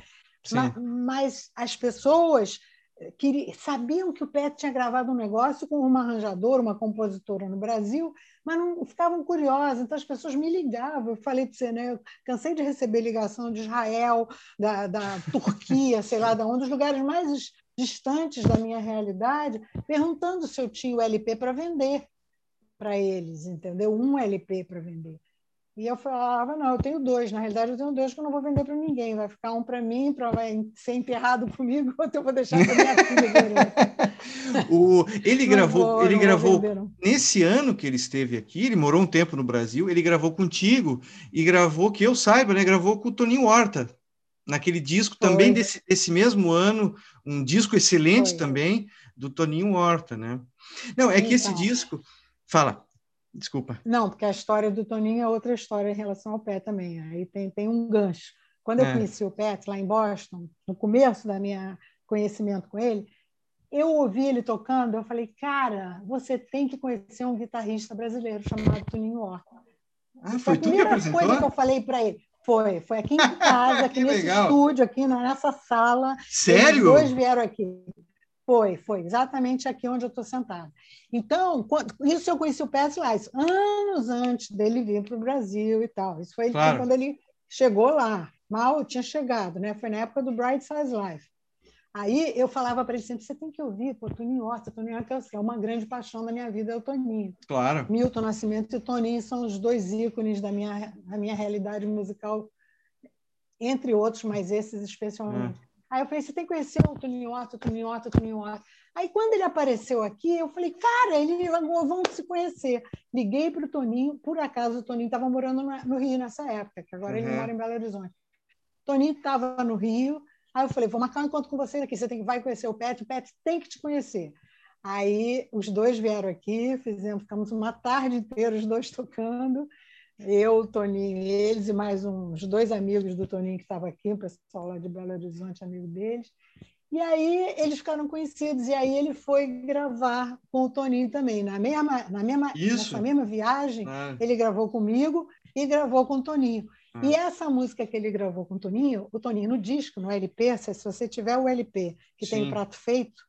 Mas, mas as pessoas que sabiam que o Pet tinha gravado um negócio com uma arranjadora, uma compositora no Brasil, mas não ficavam curiosas. Então as pessoas me ligavam. Eu falei para você, né? Eu cansei de receber ligação de Israel, da, da Turquia, sei lá, de um dos lugares mais distantes da minha realidade, perguntando se eu tinha o LP para vender para eles, entendeu? Um LP para vender. E eu falava, não, eu tenho dois. Na realidade, eu tenho dois que eu não vou vender para ninguém. Vai ficar um para mim, para vai ser enterrado comigo, outro eu vou deixar para minha filha. o, ele não gravou, vou, ele gravou vender, nesse ano que ele esteve aqui, ele morou um tempo no Brasil, ele gravou contigo e gravou, que eu saiba, né, gravou com o Toninho Horta. Naquele disco Foi. também desse, desse mesmo ano, um disco excelente Foi. também, do Toninho Horta, né? Não, é que esse então. disco. Fala. Desculpa. Não, porque a história do Toninho é outra história em relação ao pé também. Aí tem, tem um gancho. Quando eu é. conheci o Pet lá em Boston, no começo da minha conhecimento com ele, eu ouvi ele tocando, eu falei, cara, você tem que conhecer um guitarrista brasileiro chamado Toninho Horta. Ah, foi, foi a primeira coisa que eu falei para ele. Foi, foi aqui em casa, aqui nesse legal. estúdio, aqui nessa sala. Sério? Os dois vieram aqui. Foi, foi, exatamente aqui onde eu estou sentada. Então, quando, isso eu conheci o Pérez Lais anos antes dele vir para o Brasil e tal. Isso foi claro. quando ele chegou lá. Mal tinha chegado, né? Foi na época do Bright Size Life. Aí eu falava para ele sempre: você tem que ouvir, pô, Toninho Horta, Toninho Horta é uma grande paixão da minha vida, é o Toninho. Claro. Milton Nascimento e Toninho são os dois ícones da minha, da minha realidade musical, entre outros, mas esses especialmente. É. Aí eu falei, você tem que conhecer o Toninho Otto, Toninho Otto, Toninho Otto. Aí quando ele apareceu aqui, eu falei, cara, ele vão se conhecer. Liguei para o Toninho, por acaso o Toninho estava morando no Rio nessa época, que agora uhum. ele mora em Belo Horizonte. Toninho estava no Rio, aí eu falei, vou marcar um encontro com vocês aqui, você tem que vai conhecer o Pet, o Pet tem que te conhecer. Aí os dois vieram aqui, fizemos, ficamos uma tarde inteira os dois tocando, eu, o Toninho eles, e mais uns dois amigos do Toninho que estavam aqui, o pessoal lá de Belo Horizonte, amigo deles. E aí eles ficaram conhecidos, e aí ele foi gravar com o Toninho também. Na mesma, na mesma, nessa mesma viagem, ah. ele gravou comigo e gravou com o Toninho. Ah. E essa música que ele gravou com o Toninho, o Toninho no disco, no LP, se você tiver o LP que Sim. tem o prato feito,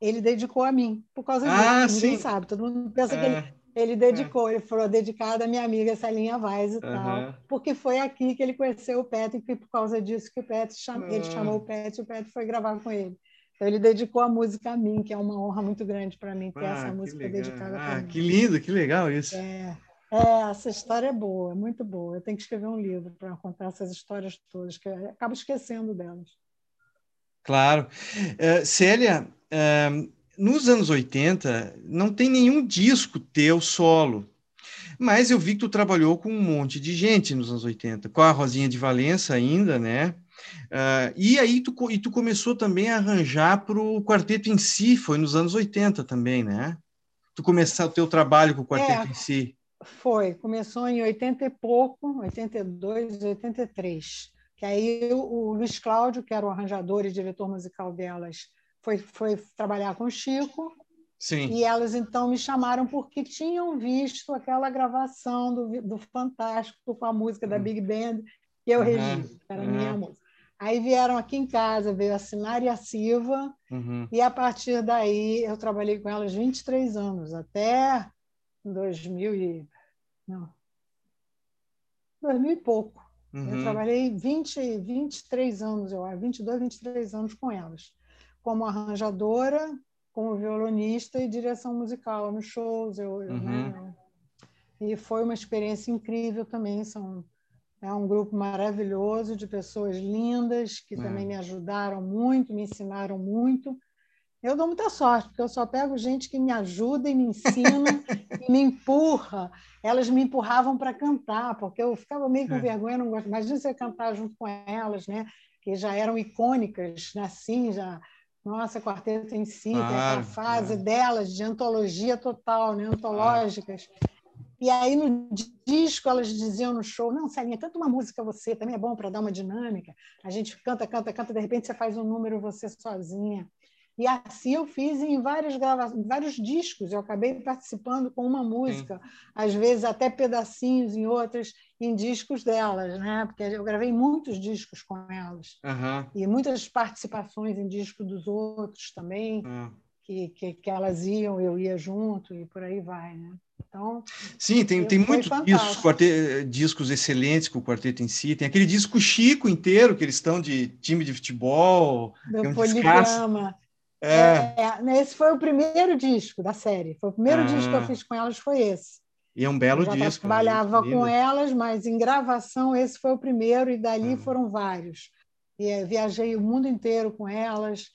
ele dedicou a mim, por causa ah, disso. Ninguém sabe, todo mundo pensa é. que ele ele dedicou, é. ele falou, dedicado à minha amiga Celinha Vaz e uhum. tal, porque foi aqui que ele conheceu o Pet e por causa disso que o Pet cham... uhum. ele chamou o Pet e o Pet foi gravar com ele. Então ele dedicou a música a mim, que é uma honra muito grande para mim ter ah, essa música dedicada ah, mim. Que lindo, que legal isso. É, é, essa história é boa, muito boa. Eu tenho que escrever um livro para contar essas histórias todas, que eu acabo esquecendo delas. Claro. Uh, Célia, uh, nos anos 80, não tem nenhum disco teu solo. Mas eu vi que tu trabalhou com um monte de gente nos anos 80, com a Rosinha de Valença ainda, né? Uh, e aí tu, e tu começou também a arranjar para o quarteto em si, foi nos anos 80 também, né? Tu começou o teu trabalho com o quarteto é, em si. Foi, começou em 80 e pouco, 82, 83. Que aí o, o Luiz Cláudio, que era o arranjador e diretor musical delas, foi, foi trabalhar com o Chico. Sim. E elas então me chamaram porque tinham visto aquela gravação do, do Fantástico com a música da hum. Big Band que eu uhum. regi, era a minha música. Aí vieram aqui em casa, veio a Sinária Silva, uhum. e a partir daí eu trabalhei com elas 23 anos, até 2000 e... Não, 2000 e pouco. Uhum. Eu trabalhei 20, 23 anos, eu acho, 22, 23 anos com elas como arranjadora, como violonista e direção musical nos shows. Eu, uhum. né? e foi uma experiência incrível também. São é um grupo maravilhoso de pessoas lindas que é. também me ajudaram muito, me ensinaram muito. Eu dou muita sorte, porque eu só pego gente que me ajuda e me ensina e me empurra. Elas me empurravam para cantar, porque eu ficava meio com é. vergonha, não gosto. Imagina você cantar junto com elas, né? que já eram icônicas, assim, já. Nossa, quarteto em si, claro, tem aquela fase claro. delas de antologia total, né? antológicas. Claro. E aí no disco elas diziam no show: Não, Celinha, canta uma música você, também é bom para dar uma dinâmica. A gente canta, canta, canta, de repente você faz um número você sozinha. E assim eu fiz em várias gravações, vários discos. Eu acabei participando com uma música, Sim. às vezes até pedacinhos em outras, em discos delas, né? Porque eu gravei muitos discos com elas uhum. e muitas participações em disco dos outros também, uhum. que, que, que elas iam, eu ia junto e por aí vai, né? Então, Sim, tem, tem muitos discos, discos excelentes com o quarteto em si. Tem aquele disco Chico inteiro, que eles estão de time de futebol. Do é um Poligrama. É. é. esse foi o primeiro disco da série. Foi o primeiro ah. disco que eu fiz com elas, foi esse. E é um belo eu já disco. Eu trabalhava com elas, mas em gravação esse foi o primeiro e dali ah. foram vários. E, é, viajei o mundo inteiro com elas,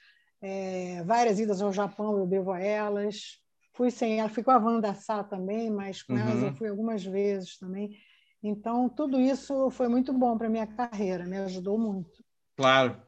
é, várias idas ao Japão eu devo a elas. Fui sem ela, fui com a Wanda Sá também, mas com uhum. elas eu fui algumas vezes também. Então, tudo isso foi muito bom para minha carreira, me ajudou muito. Claro.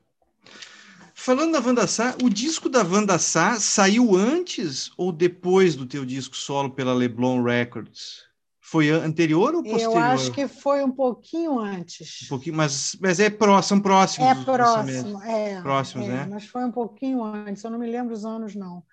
Falando da Wanda Sá, o disco da Wanda Sá saiu antes ou depois do teu disco solo pela Leblon Records? Foi anterior ou posterior? Eu acho que foi um pouquinho antes. Um pouquinho, mas, mas é próximo, próximos. É próximo, é. Próximos, é, né? Mas foi um pouquinho antes, eu não me lembro os anos, não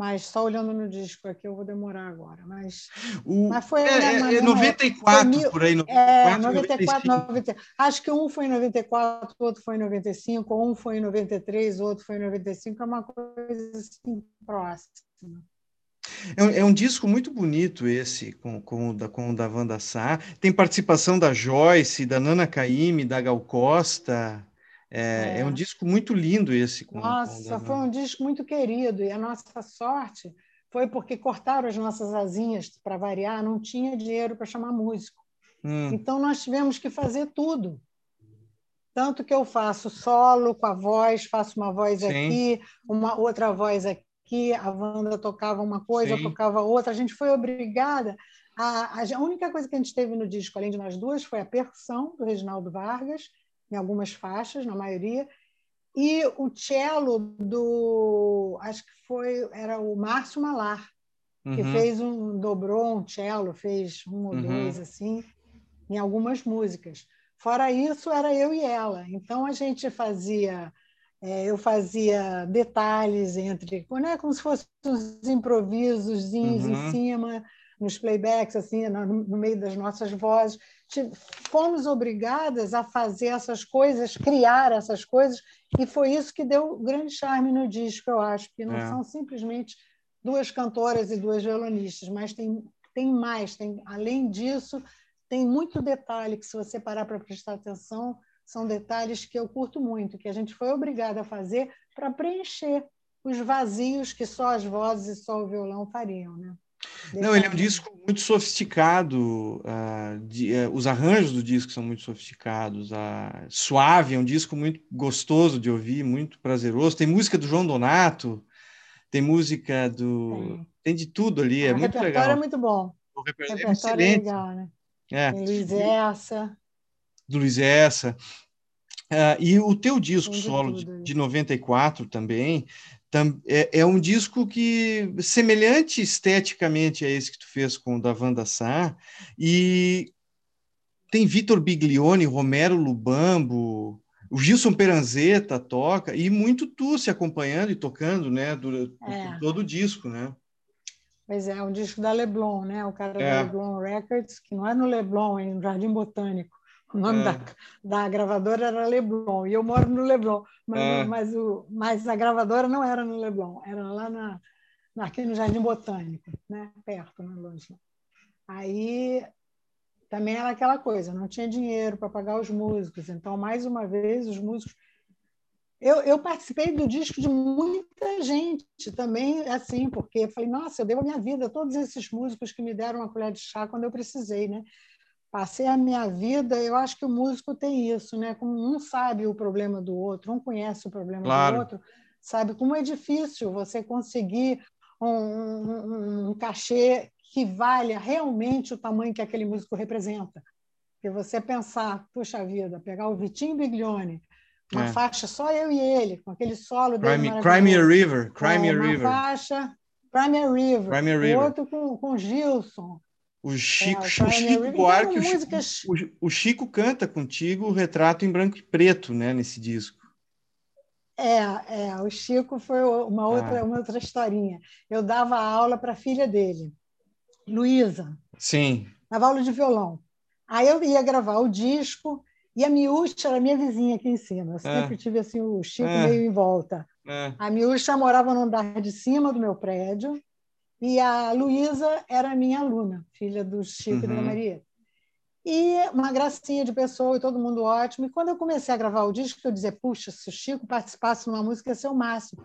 mas só olhando no disco aqui eu vou demorar agora. Mas, o, mas foi. É, é 94, foi, por aí, 94, é, 94 90, acho que um foi em 94, outro foi em 95, um foi em 93, outro foi em 95, é uma coisa assim próxima. É um, é um, disco muito bonito esse, com, com, da, com o da Wanda Sá. Tem participação da Joyce, da Nana Caymmi, da Gal Costa. É, é. é, um disco muito lindo esse. Com, nossa, com foi um disco muito querido. E a nossa sorte foi porque cortaram as nossas asinhas para variar, não tinha dinheiro para chamar músico. Hum. Então nós tivemos que fazer tudo. Tanto que eu faço solo com a voz, faço uma voz Sim. aqui, uma outra voz aqui, a Wanda tocava uma coisa, Sim. eu tocava outra. A gente foi obrigada. A, a única coisa que a gente teve no disco, além de nós duas, foi a percussão do Reginaldo Vargas em algumas faixas, na maioria, e o cello do, acho que foi, era o Márcio Malar, que uhum. fez um, dobrou um cello, fez um ou uhum. dois, assim, em algumas músicas. Fora isso, era eu e ela. Então, a gente fazia, é, eu fazia detalhes entre, né, como se fossem uns improvisos uhum. em cima, nos playbacks, assim, no, no meio das nossas vozes fomos obrigadas a fazer essas coisas, criar essas coisas, e foi isso que deu grande charme no disco, eu acho, que não é. são simplesmente duas cantoras e duas violonistas, mas tem, tem mais, tem, além disso, tem muito detalhe que, se você parar para prestar atenção, são detalhes que eu curto muito, que a gente foi obrigada a fazer para preencher os vazios que só as vozes e só o violão fariam, né? Não, ele é um disco muito sofisticado. Uh, de, uh, os arranjos do disco são muito sofisticados. Uh, Suave é um disco muito gostoso de ouvir, muito prazeroso. Tem música do João Donato, tem música do. Tem, tem de tudo ali, é o muito legal. Repertório é muito bom. O repertório, é, excelente. é legal, né? É. Tem Luiz Essa. Do Luiz Essa. Uh, e o teu disco solo de, de 94 também é, é, um disco que semelhante esteticamente a esse que tu fez com o da Wanda Sá, e tem Vitor Biglione, Romero Lubambo, o Gilson Peranzetta toca, e muito tu se acompanhando e tocando, né, durante é. todo o disco, né? Pois é, um disco da Leblon, né? O cara é. da Leblon Records, que não é no Leblon, é no Jardim Botânico. O nome é. da, da gravadora era Leblon, e eu moro no Leblon, mas, é. mas, o, mas a gravadora não era no Leblon, era lá na, aqui no Jardim Botânico, né? perto, não longe. Aí também era aquela coisa, não tinha dinheiro para pagar os músicos, então, mais uma vez, os músicos eu, eu, participei do disco de muita gente também, assim, porque falei, nossa, eu devo a minha vida a todos esses músicos que me deram uma colher de chá quando eu precisei, né? Passei a minha vida, eu acho que o músico tem isso, né? Como um sabe o problema do outro, um conhece o problema claro. do outro, sabe como é difícil você conseguir um, um, um cachê que valha realmente o tamanho que aquele músico representa. Porque você pensar, puxa vida, pegar o Vitinho Biglione, uma é. faixa só eu e ele, com aquele solo dele Cry Me a River, Cry Me a River. Uma faixa, Cry Me a River. Cry Me a River. Outro com, com Gilson. O Chico, é, o Chico Buarque, o, músicas... o, o Chico canta contigo o retrato em branco e preto, né, nesse disco. É, é, o Chico foi uma outra, ah. uma outra historinha. Eu dava aula para a filha dele, Luísa. Sim. Dava aula de violão. Aí eu ia gravar o disco e a Miúcha era minha vizinha aqui em cima. Eu sempre é. tive assim, o Chico é. meio em volta. É. A Miúcha morava no andar de cima do meu prédio e a Luísa era minha aluna, filha do Chico uhum. e da uhum. Maria. E uma gracinha de pessoa e todo mundo ótimo. E quando eu comecei a gravar o disco, eu dizia, puxa, se o Chico participasse numa música, ia ser o máximo.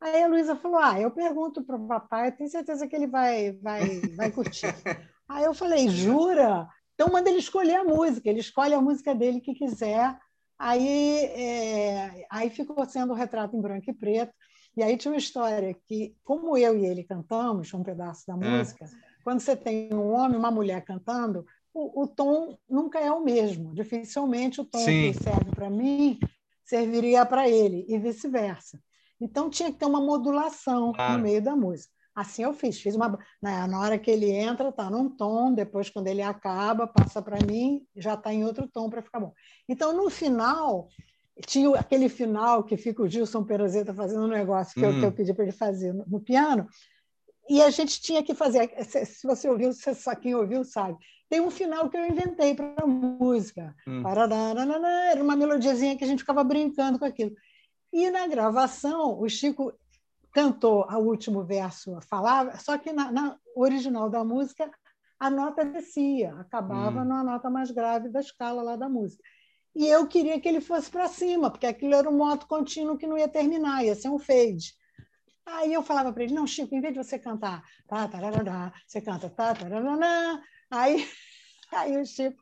Aí a Luísa falou, ah, eu pergunto para o papai, eu tenho certeza que ele vai, vai, vai curtir. Aí eu falei, jura? Então, manda ele escolher a música, ele escolhe a música dele que quiser. Aí, é, aí ficou sendo o retrato em branco e preto. E aí tinha uma história que, como eu e ele cantamos um pedaço da é. música, quando você tem um homem e uma mulher cantando, o, o, tom nunca é o mesmo. Dificilmente o tom Sim. que serve para mim serviria para ele, e vice-versa. Então tinha que ter uma modulação claro. no meio da música. Assim eu fiz, fiz uma na, na hora que ele entra está num tom, depois quando ele acaba passa para mim já está em outro tom para ficar bom. Então no final tinha aquele final que fica o Gilson Perozeta fazendo um negócio que, hum. eu, que eu hum. pedi para ele fazer no, no, piano e a gente tinha que fazer. Se, se você ouviu, se só quem ouviu sabe. Tem um final que eu inventei para a música. Hum. Era uma melodiazinha que a gente ficava brincando com aquilo. E na gravação, o Chico cantou o último verso, falava, só que na, na, original da música a nota descia, acabava hum. numa nota mais grave da escala lá da música. E eu queria que ele fosse para cima, porque aquilo era um moto contínuo que não ia terminar, ia ser um fade. Aí eu falava para ele: não, Chico, em vez de você cantar tá, tarará, você canta tá, tarará. Aí, aí o Chico,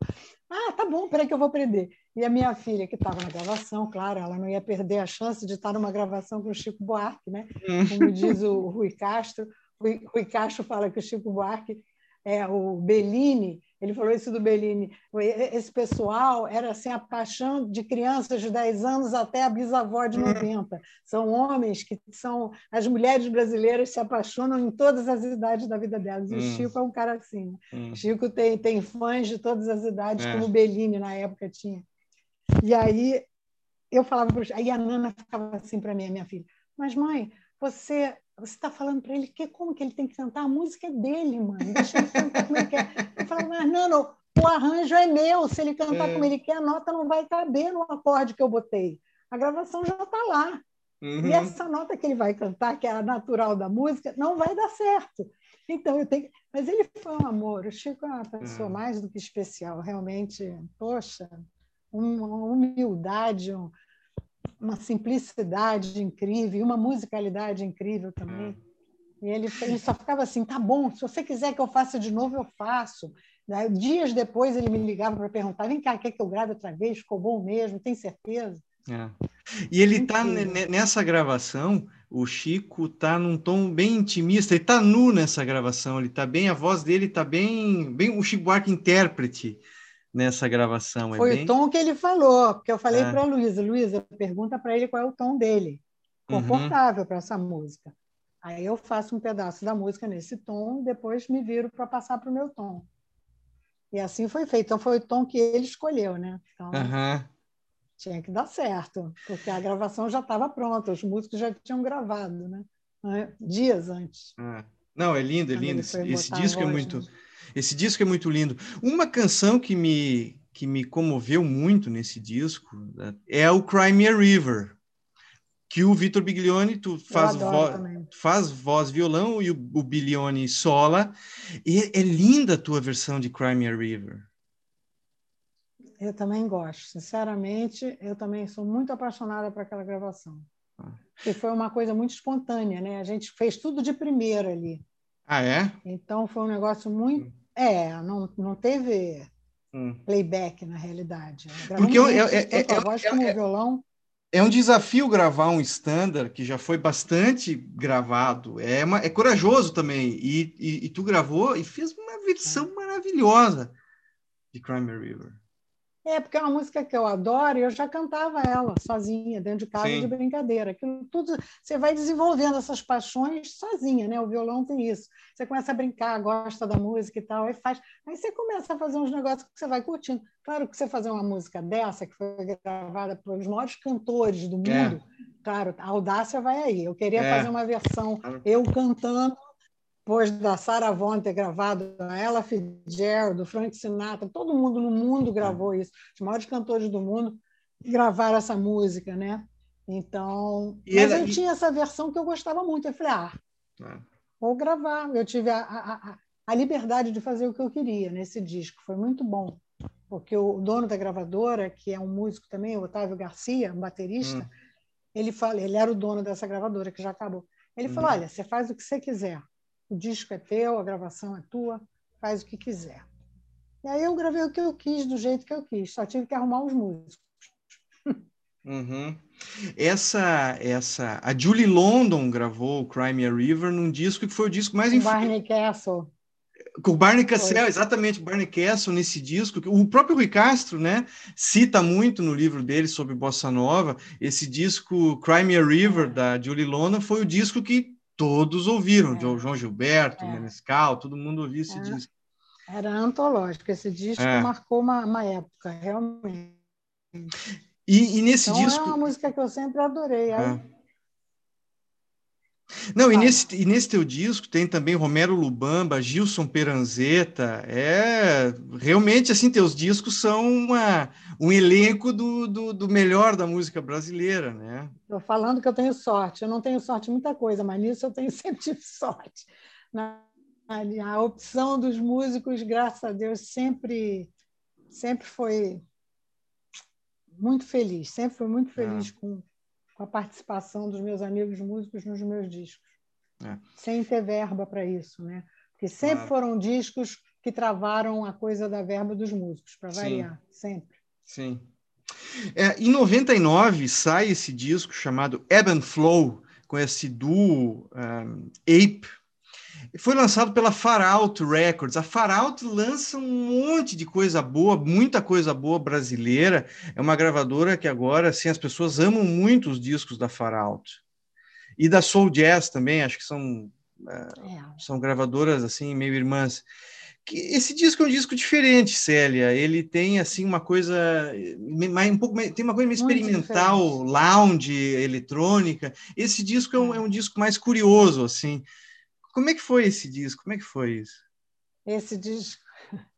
ah, tá bom, peraí que eu vou aprender. E a minha filha, que estava na gravação, claro, ela não ia perder a chance de estar numa gravação com o Chico Buarque, né? Hum. Como diz o Rui Castro. Rui, Rui Castro fala que o Chico Buarque é o Bellini, ele falou isso do Bellini. Esse pessoal era assim, a paixão de crianças de 10 anos até a bisavó de 90. Hum. São homens que são. As mulheres brasileiras se apaixonam em todas as idades da vida delas. E hum. o Chico é um cara assim. Hum. Chico tem, tem fãs de todas as idades, é. como o Bellini na época tinha. E aí eu falava para aí a Nana ficava assim para mim, a minha filha, mas mãe, você você está falando para ele que como que ele tem que cantar a música é dele, mãe, deixa ele cantar como ele quer. Eu falava, mas Nana, o arranjo é meu, se ele cantar é. como ele quer, a nota não vai caber no acorde que eu botei. A gravação já está lá. Uhum. E essa nota que ele vai cantar, que é a natural da música, não vai dar certo. Então eu tenho. Mas ele foi um amor. O Chico é uma pessoa uhum. mais do que especial, realmente. Poxa, uma humildade, uma simplicidade incrível, uma musicalidade incrível também. E ele, ele só ficava assim, tá bom, se você quiser que eu faça de novo, eu faço. Daí, dias depois ele me ligava para perguntar, vem cá, quer que eu grave outra vez? Ficou bom mesmo, tem certeza? É. E ele está nessa gravação, o Chico está num tom bem intimista, ele está nu nessa gravação, ele está bem, a voz dele está bem, bem o Chico Buarque intérprete nessa gravação. É Foi bem... o tom que ele falou, porque eu falei é. para a Luísa, Luísa, pergunta para ele qual é o tom dele, uhum. confortável uhum. para essa música. Aí eu faço um pedaço da música nesse tom, depois me viro para passar para o meu tom. E assim foi feito. Então foi o tom que ele escolheu, né? Então, uhum. tinha que dar certo, porque a gravação já estava pronta, os músicos já tinham gravado, né? Dias antes. É. Não, é lindo, é lindo. Esse, esse disco é muito. Né? Esse disco é muito lindo. Uma canção que me, que me comoveu muito nesse disco né, é o Cry Me a River, que o Vitor Biglione tu faz, vo faz voz violão e o, o Biglione sola. E é linda a tua versão de Cry Me a River. Eu também gosto, sinceramente, eu também sou muito apaixonada por aquela gravação. Ah. E foi uma coisa muito espontânea, né? A gente fez tudo de primeira ali. Ah, é? Então foi um negócio muito. Hum. É, não, não teve hum. playback na realidade. Porque eu, eu, é, é, a voz é, como é, violão. É um desafio gravar um standard que já foi bastante gravado. É, uma, é corajoso também. E, e, e tu gravou e fez uma versão é. maravilhosa de Crime River. É, porque é uma música que eu adoro e eu já cantava ela sozinha, dentro de casa Sim. de brincadeira. Aquilo tudo, você vai desenvolvendo essas paixões sozinha, né? O violão tem isso. Você começa a brincar, gosta da música e tal, aí faz. Aí você começa a fazer uns negócios que você vai curtindo. Claro que você fazer uma música dessa, que foi gravada pelos maiores cantores do é. mundo, é. claro, a audácia vai aí. Eu queria é. fazer uma versão, eu cantando depois da Sarah Vaughan ter gravado, a Ella Fitzgerald, do Frank Sinatra, todo mundo no mundo gravou isso. Os maiores cantores do mundo gravaram essa música, né? Então, e mas eu tinha essa versão que eu gostava muito. Eu falei, ah, é. vou gravar. Eu tive a, a, a, liberdade de fazer o que eu queria nesse disco. Foi muito bom, porque o dono da gravadora, que é um músico também, o Otávio Garcia, um baterista, hum. ele fala, ele era o dono dessa gravadora que já acabou. Ele hum. falou, olha, você faz o que você quiser o disco é teu, a gravação é tua, faz o que quiser. E aí eu gravei o que eu quis, do jeito que eu quis, só tive que arrumar os músicos. Uhum. Essa, essa, a Julie London gravou o Crime a River num disco que foi o disco mais influente. Barney Castle. Com o Barney Castle, exatamente, o Barney Castle nesse disco. O próprio Rui Castro, né, cita muito no livro dele sobre Bossa Nova. Esse disco Crime a River da Julie London foi o disco que todos ouviram, é. João Gilberto, é. Menescal, todo mundo ouviu esse disco. Era antológico, esse disco é. marcou uma, uma, época, realmente. E, e nesse então, disco. É uma música que eu sempre adorei. É. Não, e nesse, e nesse teu disco tem também Romero Lubamba, Gilson Peranzeta, é realmente assim, teus discos são uma, um elenco do, do, do melhor da música brasileira, né? Estou falando que eu tenho sorte, eu não tenho sorte em muita coisa, mas nisso eu tenho sempre tive sorte. Na, a opção dos músicos, graças a Deus, sempre, sempre foi muito feliz, sempre fui muito feliz ah. com com a participação dos meus amigos músicos nos meus discos, é. sem ter verba para isso, né? Porque sempre claro. foram discos que travaram a coisa da verba dos músicos, para variar, sempre. Sim. É, em 99 sai esse disco chamado Ebb and Flow, com esse duo um, Ape, foi lançado pela Far Out Records. A Far Out lança um monte de coisa boa, muita coisa boa brasileira. É uma gravadora que agora, assim, as pessoas amam muito os discos da Far Out. E da Soul Jazz também, acho que são, é. são gravadoras, assim, meio irmãs. Esse disco é um disco diferente, Célia. Ele tem assim uma coisa um pouco tem uma coisa meio experimental, lounge, eletrônica. Esse disco é um, é um disco mais curioso, assim. Como é que foi esse disco? Como é que foi isso? Esse disco.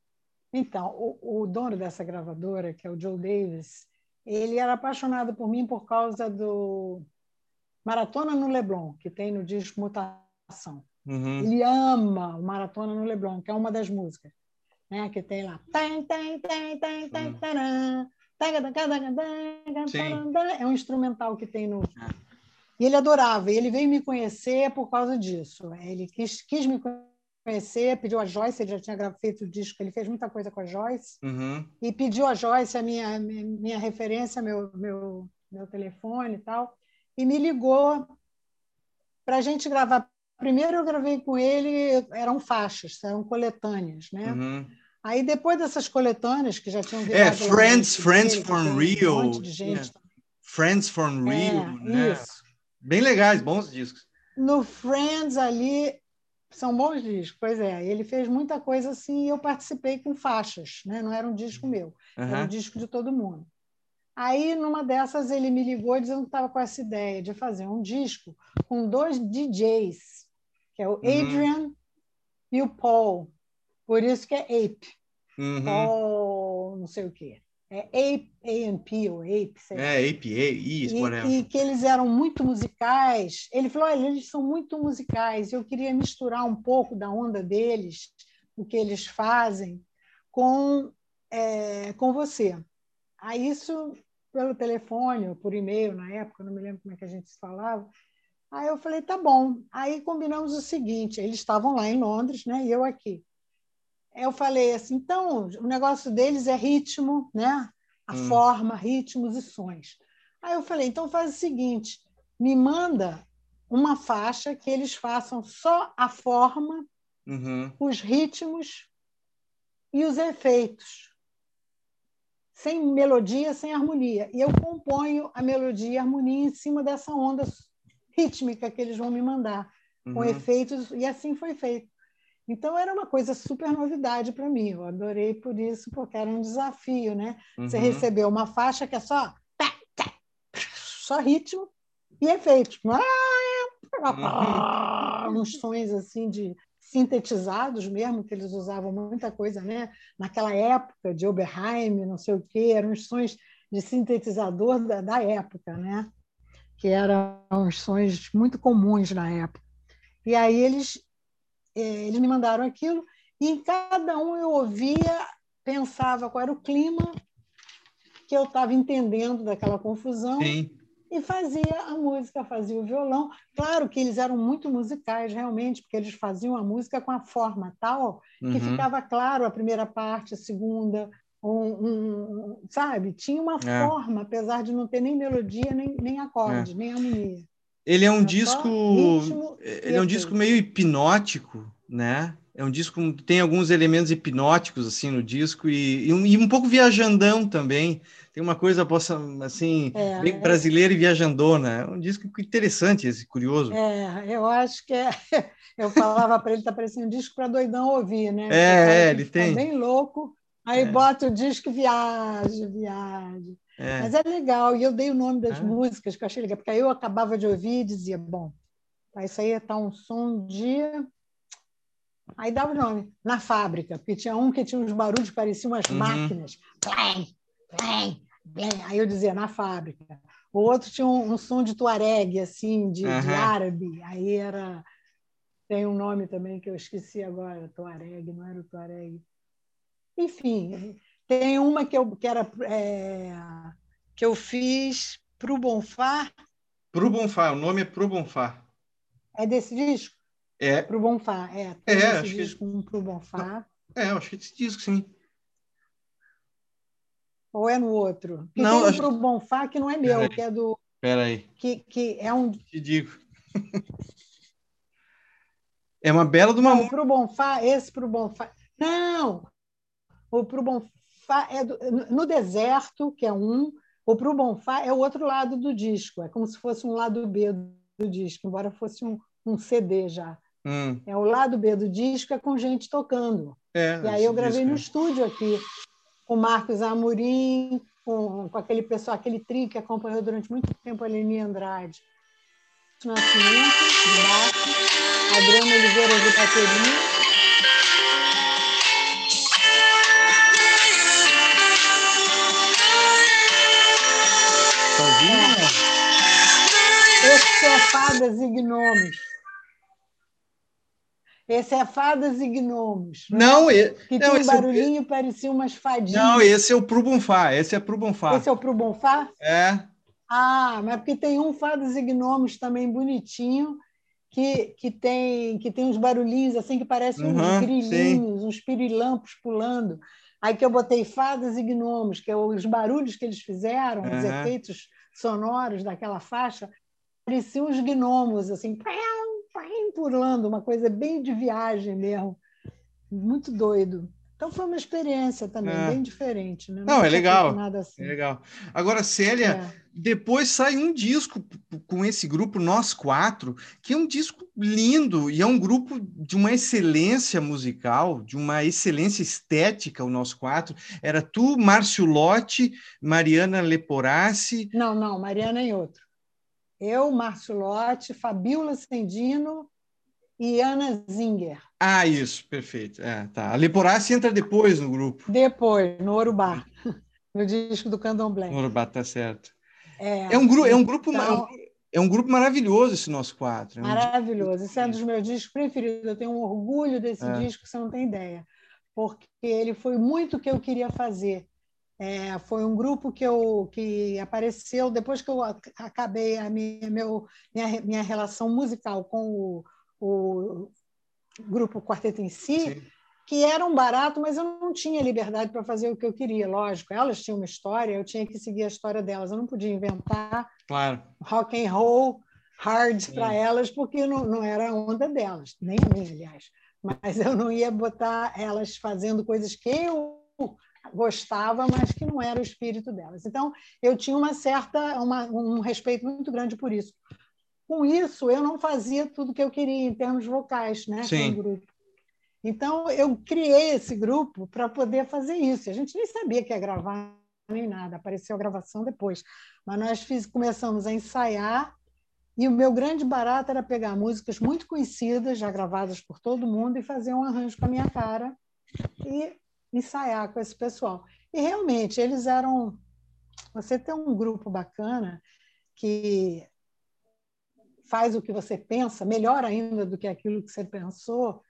Então, o, o dono dessa gravadora, que é o Joe Davis, ele era apaixonado por mim por causa do Maratona no Leblon, que tem no disco Mutação. Uhum. Ele ama o Maratona no Leblon, que é uma das músicas, né? Que tem lá. É um instrumental que tem no, e ele adorava, e ele veio me conhecer por causa disso. Ele quis, quis me conhecer, pediu a Joyce, ele já tinha feito o disco, ele fez muita coisa com a Joyce, uhum. e pediu a Joyce a minha, minha referência, meu, meu, meu telefone e tal, e me ligou para a gente gravar. Primeiro eu gravei com ele, eram faixas, eram coletâneas, né? Uhum. Aí depois dessas coletâneas que já tinham é, virado... É, Friends, Friends dele, from Rio. Um monte de gente. Yeah. Friends from é, Rio, é, né? Isso. Bem legais, bons discos. No Friends ali são bons discos, pois é. Ele fez muita coisa assim e eu participei com faixas, né? Não era um disco meu, uhum. era um disco de todo mundo. Aí, numa dessas, ele me ligou dizendo que estava com essa ideia de fazer um disco com dois DJs, que é o uhum. Adrian uhum. e o Paul. Por isso que é Ape. Uhum. Paul, não sei o quê é A&P ou Ape, sei É, APA, isso, e, e que eles eram muito musicais. Ele falou, olha, eles são muito musicais, eu queria misturar um pouco da onda deles, o que eles fazem, com, é, com você. aí isso pelo telefone ou por e-mail na época, não me lembro como é que a gente se falava. Aí eu falei, tá bom. Aí combinamos o seguinte: eles estavam lá em Londres, né? E eu aqui. Eu falei assim, então o negócio deles é ritmo, né? A hum. forma, ritmos e sons. Aí eu falei, então faz o seguinte, me manda uma faixa que eles façam só a forma, uhum. os ritmos e os efeitos sem melodia, sem harmonia. E eu componho a melodia e a harmonia em cima dessa onda rítmica que eles vão me mandar, uhum. com efeitos, e assim foi feito. Então era uma coisa super novidade para mim. Eu adorei por isso, porque era um desafio, né? Uhum. Você recebeu uma faixa que é só só ritmo e efeitos. Uhum. Uns sons assim de sintetizados mesmo, que eles usavam muita coisa, né? Naquela época de Oberheim, não sei o quê, eram os sons de sintetizador da, da época, né? Que eram os sons muito comuns na época. E aí eles, eles me mandaram aquilo, e em cada um eu ouvia, pensava qual era o clima que eu estava entendendo daquela confusão. Sim e fazia a música, fazia o violão. Claro que eles eram muito musicais, realmente, porque eles faziam a música com a forma tal que uhum. ficava claro a primeira parte, a segunda, um, um, sabe? Tinha uma é. forma, apesar de não ter nem melodia, nem, nem acorde, é. nem harmonia. Ele é um Era disco, ele é um disco meio hipnótico, né? É um disco tem alguns elementos hipnóticos assim no disco e, e, um, e um pouco viajandão também tem uma coisa assim é, bem é. brasileira e viajandona. É um disco interessante, esse curioso. É, eu acho que é. Eu falava para ele, está parecendo um disco para doidão ouvir, né? É, é ele tem. Bem louco. Aí é. bota o disco viaja, viaja. É. Mas é legal. E eu dei o nome das ah. músicas que eu achei legal, porque aí eu acabava de ouvir e dizia, bom, isso aí está um som de Aí dava o nome, na fábrica, porque tinha um que tinha uns barulhos que pareciam umas uhum. máquinas. Plém, plém, Aí eu dizia, na fábrica. O outro tinha um, um som de tuareg, assim, de, uhum. de, árabe. Aí era... Tem um nome também que eu esqueci agora, tuareg, não era o tuareg. Enfim, tem uma que eu, que era, é, que eu fiz para o Bonfá. Para o Bonfá, o nome é para o Bonfá. É desse disco? É. Para o Bonfá, é. Tem é, acho disco, que... um para o Bonfá. É, acho que é esse disco, sim. Ou é no outro? Não, tem acho... um pro Bonfá que não é meu, que é do. Peraí. Que, que é um. Te digo. é uma bela de uma. Não, pro Bonfá, esse pro Bonfá. Não! O pro Bonfá é do... no deserto, que é um. O pro Bonfá é o outro lado do disco. É como se fosse um lado B do disco, embora fosse um, um CD já. Hum. É o lado B do disco é com gente tocando. É, e aí eu gravei disco. no estúdio aqui com Marcos Amorim, com, com aquele pessoal, aquele trio que acompanhou durante muito tempo a Leni Andrade. Nascimento, baixo, Adriana Oliveira de bateria. Esse é Fadas e Gnomos. Esse é Fadas e Gnomos. Não, é, que não, tinha um barulhinho, é, parecia umas fadinhas. Não, esse é o Pro Bonfá. Esse é Pro Bonfá. Esse é o Pro Bonfá? É. Ah, mas porque tem um Fadas e Gnomos também bonitinho, que, que, tem, que tem uns barulhinhos assim que parecem uhum, uns grilinhos, sim. uns pirilampos pulando. Aí que eu botei Fadas e Gnomos, que é os barulhos que eles fizeram, uhum. os efeitos sonoros daquela faixa, pareciam uns gnomos, assim, pulando, uma coisa bem de viagem mesmo. Muito doido. Então foi uma experiência também, é. bem diferente. Né? Não, Não é legal. Assim. É legal. Agora, Célia, é. depois sai um disco com esse grupo, Nós Quatro, que é um disco lindo e é um grupo de uma excelência musical, de uma excelência estética, o Nós Quatro. Era tu, Márcio Lotti, Mariana Leporassi. Não, não, Mariana em outro. Eu, Márcio Lotti, Fabiola Sendino e Ana Zinger. Ah, isso, perfeito. É, tá. A Leporassi entra depois no grupo. Depois, no Urubá, no disco do Candomblé. No Urubá, tá certo. É, é um, gru é um grupo então, é um grupo maravilhoso esse nosso quadro. É um maravilhoso. Disco... Esse é um dos meus discos preferidos. Eu tenho um orgulho desse é. disco você não tem ideia. Porque ele foi muito o que eu queria fazer. É, foi um grupo que, eu, que apareceu depois que eu acabei a minha, meu, minha, minha relação musical com o, o grupo Quarteto em si, Sim. que era um barato, mas eu não tinha liberdade para fazer o que eu queria, lógico. Elas tinham uma história, eu tinha que seguir a história delas. Eu não podia inventar claro. rock and roll hard para elas, porque não, não era a onda delas, nem a minha, aliás. Mas eu não ia botar elas fazendo coisas que eu gostava, mas que não era o espírito delas. Então, eu tinha uma certa, uma, um respeito muito grande por isso. Com isso, eu não fazia tudo que eu queria em termos vocais, né? Sim. Com o grupo. Então, eu criei esse grupo para poder fazer isso. A gente nem sabia que ia gravar nem nada, apareceu a gravação depois. Mas nós fiz, começamos a ensaiar e o meu grande barato era pegar músicas muito conhecidas, já gravadas por todo mundo, e fazer um arranjo com a minha cara e ensaiar com esse pessoal. E realmente, eles eram. Você tem um grupo bacana que faz o que você pensa, melhor ainda do que aquilo que você pensou,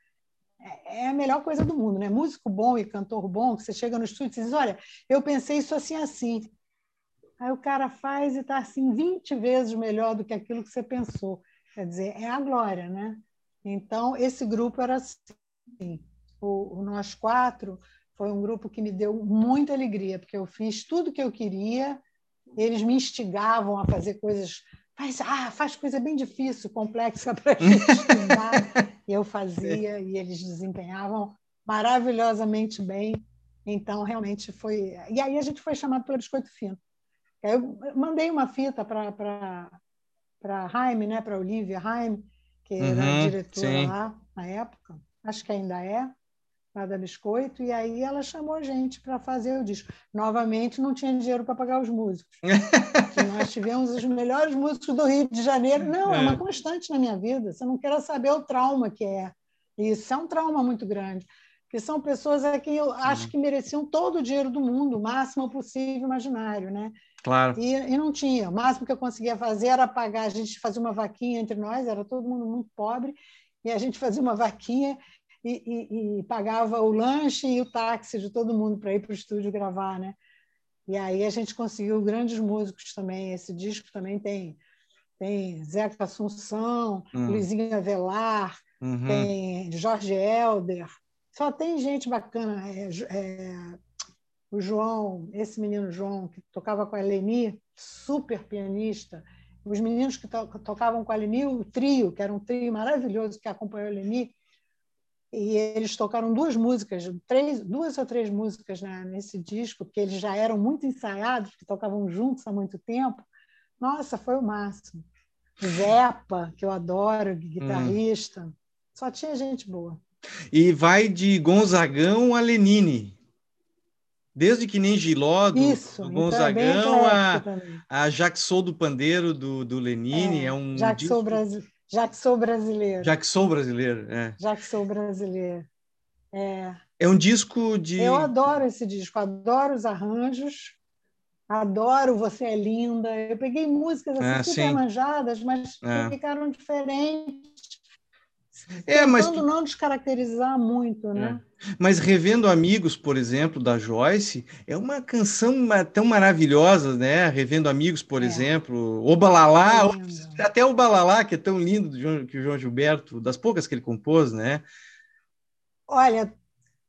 é, é a melhor coisa do mundo, né? Músico bom e cantor bom, que você chega no estúdio e diz: Olha, eu pensei isso assim, assim. Aí o cara faz e está assim 20 vezes melhor do que aquilo que você pensou. Quer dizer, é a glória, né? Então, esse grupo era assim. O, o Nós Quatro foi um grupo que me deu muita alegria, porque eu fiz tudo que eu queria, eles me instigavam a fazer coisas. Faz, ah, faz coisa bem difícil, complexa para a gente estudar. eu fazia, e eles desempenhavam maravilhosamente bem. Então, realmente foi. E aí a gente foi chamado pelo Biscoito Fino. Eu mandei uma fita para a Jaime, né, para Olivia Jaime, que era uhum, diretora sim. lá na época, acho que ainda é, lá da Biscoito, e aí ela chamou a gente para fazer o disco. Novamente, não tinha dinheiro para pagar os músicos. nós tivemos os melhores músicos do Rio de Janeiro. Não, é. é uma constante na minha vida. Você não quer saber o trauma que é. Isso é um trauma muito grande que são pessoas a quem eu acho que mereciam todo o dinheiro do mundo, o máximo possível imaginário, né? Claro. E, e, não tinha. O máximo que eu conseguia fazer era pagar, a gente fazia uma vaquinha entre nós, era todo mundo muito pobre, e a gente fazia uma vaquinha e, e, e pagava o lanche e o táxi de todo mundo para ir para o estúdio gravar, né? E aí a gente conseguiu grandes músicos também. Esse disco também tem tem Zeca Assunção, hum. Luizinho Avelar, uhum. tem Jorge Helder, só tem gente bacana. É, é, o João, esse menino João, que tocava com a Leni, super pianista. Os meninos que to tocavam com a Leni, o trio, que era um trio maravilhoso que acompanhou a Leni, e eles tocaram duas músicas, três, duas ou três músicas né, nesse disco, porque eles já eram muito ensaiados, que tocavam juntos há muito tempo. Nossa, foi o máximo. Zepa, que eu adoro, guitarrista. Hum. Só tinha gente boa. E vai de Gonzagão a Lenine. Desde que nem Giló, do, Isso, do então é Gonzagão, a, a Jaxou do Pandeiro, do, do Lenine. É, é um já que, sou brasi... já que sou brasileiro. Já que sou brasileiro, é. Já que sou brasileiro. É. É um disco de. Eu adoro esse disco, adoro os arranjos, adoro Você é Linda. Eu peguei músicas assim, é, super sim. manjadas, mas é. ficaram diferentes é, mas tentando não descaracterizar muito, né? É. Mas revendo Amigos, por exemplo, da Joyce, é uma canção tão maravilhosa, né? Revendo Amigos, por é. exemplo, O Balalá, é até o Balalá, que é tão lindo que o João Gilberto, das poucas que ele compôs, né? Olha,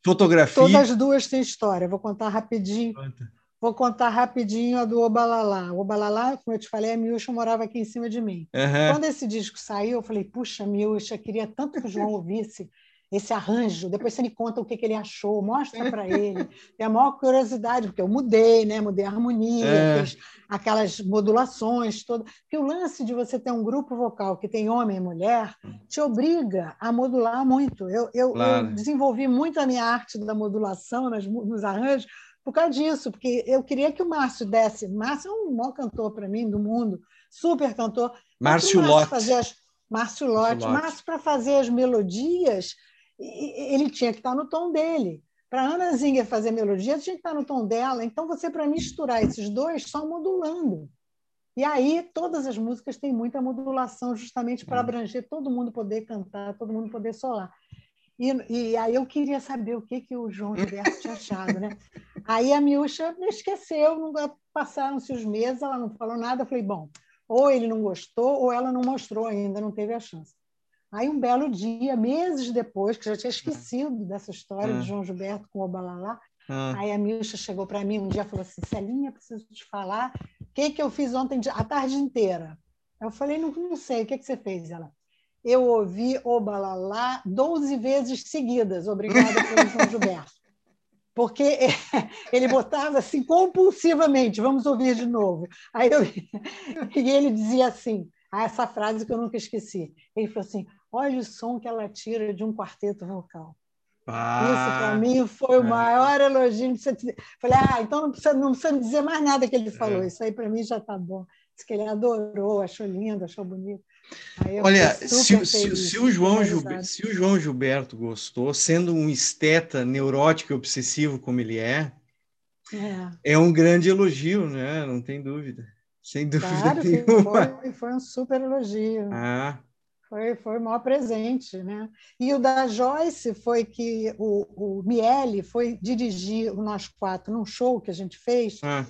fotografia. Todas as duas têm história. Vou contar rapidinho. Conta. Vou contar rapidinho a do Obalalá. O Obalalá, como eu te falei, a Miúcha morava aqui em cima de mim. Uhum. Quando esse disco saiu, eu falei, puxa, Miúcha, queria tanto que o João ouvisse esse arranjo. Depois você me conta o que, que ele achou, mostra para ele. Tem a maior curiosidade, porque eu mudei, né? mudei a harmonia, é. aquelas modulações todas. Porque o lance de você ter um grupo vocal que tem homem e mulher te obriga a modular muito. Eu, eu, claro. eu desenvolvi muito a minha arte da modulação nas, nos arranjos, por causa disso, porque eu queria que o Márcio desse. Márcio é um maior cantor para mim do mundo, super cantor. Márcio Lotte. As... Márcio Lotte. Márcio, para fazer as melodias, ele tinha que estar no tom dele. Para Ana Zinger fazer melodia, tinha que estar no tom dela. Então, você, para misturar esses dois, só modulando. E aí, todas as músicas têm muita modulação, justamente para hum. abranger todo mundo poder cantar, todo mundo poder solar. E, e, aí eu queria saber o que, que o João Gilberto tinha achado, né? Aí a Milcha me esqueceu, passaram-se os meses, ela não falou nada. Eu falei, bom, ou ele não gostou, ou ela não mostrou ainda, não teve a chance. Aí, um belo dia, meses depois, que já tinha esquecido dessa história de João Gilberto com o Balalá, aí a Milcha chegou para mim um dia e falou assim: Celinha, preciso te falar o que, que eu fiz ontem a tarde inteira. Eu falei: não, não sei, o que, que você fez? Ela, eu ouvi o Balalá 12 vezes seguidas, obrigada pelo João Gilberto. Porque ele botava assim compulsivamente, vamos ouvir de novo. Aí eu, e ele dizia assim, essa frase que eu nunca esqueci. Ele falou assim: olha o som que ela tira de um quarteto vocal. Ah, Isso para mim foi o é. maior elogio. Falei, ah, então não precisa, não precisa dizer mais nada que ele falou. É. Isso aí para mim já está bom. Diz que ele adorou, achou lindo, achou bonito. Olha, se, se, se, o João Gilberto, se o João Gilberto gostou, sendo um esteta neurótico e obsessivo como ele é, é, é um grande elogio, né? Não tem dúvida. Sem dúvida claro nenhuma. Foi, foi um super elogio. Ah. Foi, foi o maior presente, né? E o da Joyce foi que o, o Miele foi dirigir o Nós Quatro num show que a gente fez ah.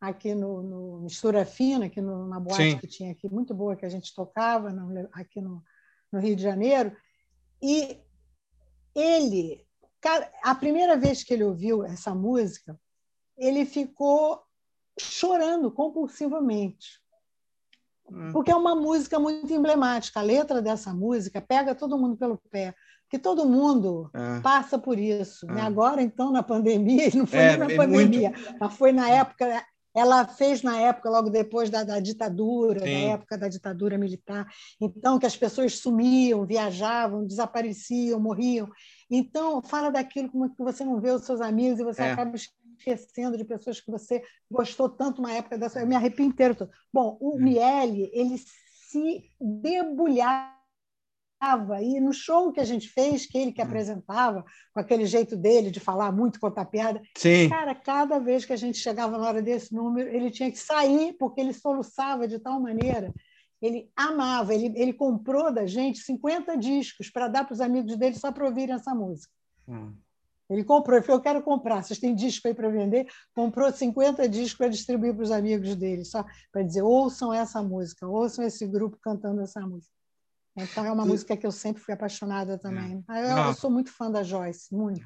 Aqui no, no, Mistura Fina, aqui no, na boate Sim. que tinha aqui, muito boa, que a gente tocava no, aqui no, no Rio de Janeiro. E ele, a primeira vez que ele ouviu essa música, ele ficou chorando compulsivamente. Hum. Porque é uma música muito emblemática. A letra dessa música pega todo mundo pelo pé. Porque todo mundo é. passa por isso. É. Agora, então, na pandemia, não foi é, na pandemia, muito... mas foi na época. Ela fez na época, logo depois da, da ditadura, Sim. da época da ditadura militar. Então, que as pessoas sumiam, viajavam, desapareciam, morriam. Então, fala daquilo como que você não vê os seus amigos e você é. acaba esquecendo de pessoas que você gostou tanto na época dessa. Eu me arrepio inteiro. Bom, o hum. Miele, ele se debulhava. E no show que a gente fez, que ele que hum. apresentava, com aquele jeito dele de falar muito, contar piada, Sim. cara, cada vez que a gente chegava na hora desse número, ele tinha que sair, porque ele soluçava de tal maneira ele amava, ele, ele comprou da gente 50 discos para dar para os amigos dele só para ouvirem essa música. Hum. Ele comprou, ele falou: Eu quero comprar, vocês têm disco aí para vender? Comprou 50 discos para distribuir para os amigos dele, só para dizer: ouçam essa música, ouçam esse grupo cantando essa música. Então, é uma música que eu sempre fui apaixonada também. É. Eu, eu sou muito fã da Joyce, muito.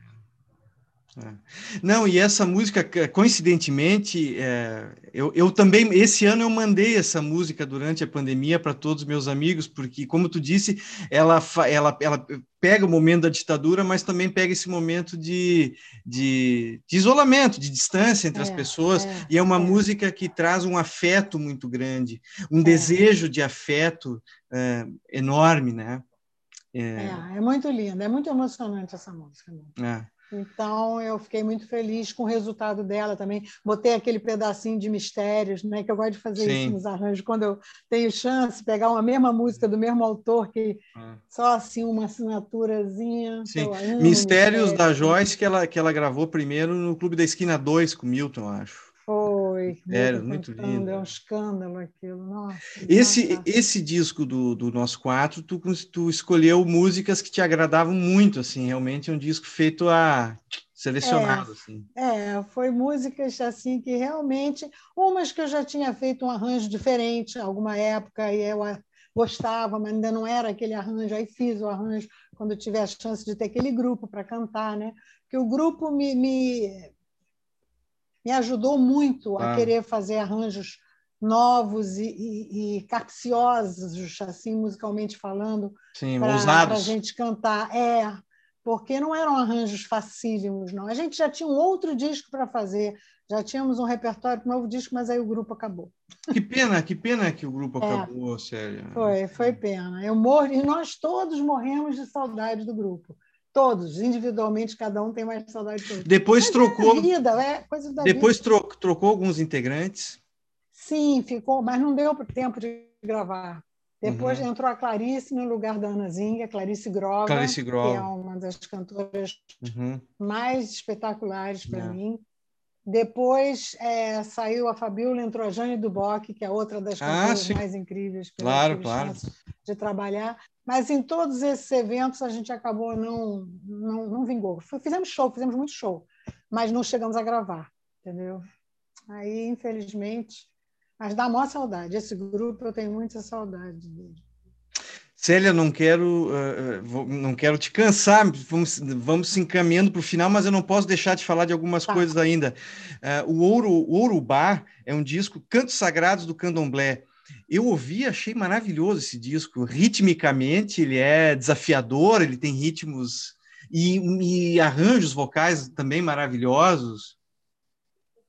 É. Não, e essa música, coincidentemente, é, eu, eu, também, esse ano eu mandei essa música durante a pandemia para todos os meus amigos, porque, como tu disse, ela, ela, ela pega o momento da ditadura, mas também pega esse momento de, de, de isolamento, de distância entre é, as pessoas, é, e é uma é. música que traz um afeto muito grande, um é. desejo de afeto enorme, né? É, é, muito linda, é muito emocionante essa música. Né? É. Então, eu fiquei muito feliz com o resultado dela também. Botei aquele pedacinho de mistérios, né, que eu gosto de fazer Sim. isso nos arranjos, quando eu tenho chance, pegar uma mesma música do mesmo autor, que ah. só assim uma assinaturazinha. Sim. Mistérios da Joyce, que ela, que ela gravou primeiro no Clube da Esquina 2 com Milton, acho. Foi. Era muito lindo. É um escândalo aquilo. Nossa, esse, esse disco do, do Nosso Quatro, tu, tu escolheu músicas que te agradavam muito, assim, realmente é um disco feito a selecionado, é, assim. É, foi músicas assim que realmente, umas que eu já tinha feito um arranjo diferente alguma época e eu gostava, mas ainda não era aquele arranjo, aí fiz o arranjo quando tive a chance de ter aquele grupo para cantar, né? Porque o grupo me, me me ajudou muito a ah. querer fazer arranjos novos e, e, e capciosos, assim, musicalmente falando, para a gente cantar. É, porque não eram arranjos facílimos, não. A gente já tinha um outro disco para fazer, já tínhamos um repertório para um novo disco, mas aí o grupo acabou. Que pena, que pena que o grupo é, acabou, sério. Foi, foi pena. Eu morro, e nós todos morremos de saudade do grupo. Todos, individualmente, cada um tem mais saudade de Depois Mas trocou. É vida, é depois vida. Trocou, trocou alguns integrantes? Sim, ficou, mas não deu tempo de gravar. Depois uhum. entrou a Clarice no lugar da Ana Zinga, Clarice Grova, Clarice Grova. que é uma das cantoras uhum. mais espetaculares para é. mim. Depois é, saiu a Fabiola, entrou a Jane Duboc, que é outra das cantoras ah, mais incríveis claro, claro. de trabalhar. Mas em todos esses eventos a gente acabou não, não, não vingou. Fizemos show, fizemos muito show, mas não chegamos a gravar. entendeu? Aí, infelizmente, mas dá maior saudade. Esse grupo eu tenho muita saudade dele. Célia, não quero, uh, não quero te cansar, vamos, vamos se encaminhando para o final, mas eu não posso deixar de falar de algumas tá. coisas ainda. Uh, o Ouro, o Ouro Bar é um disco Cantos Sagrados do Candomblé. Eu ouvi, achei maravilhoso esse disco. Ritmicamente, ele é desafiador, ele tem ritmos e, e arranjos vocais também maravilhosos.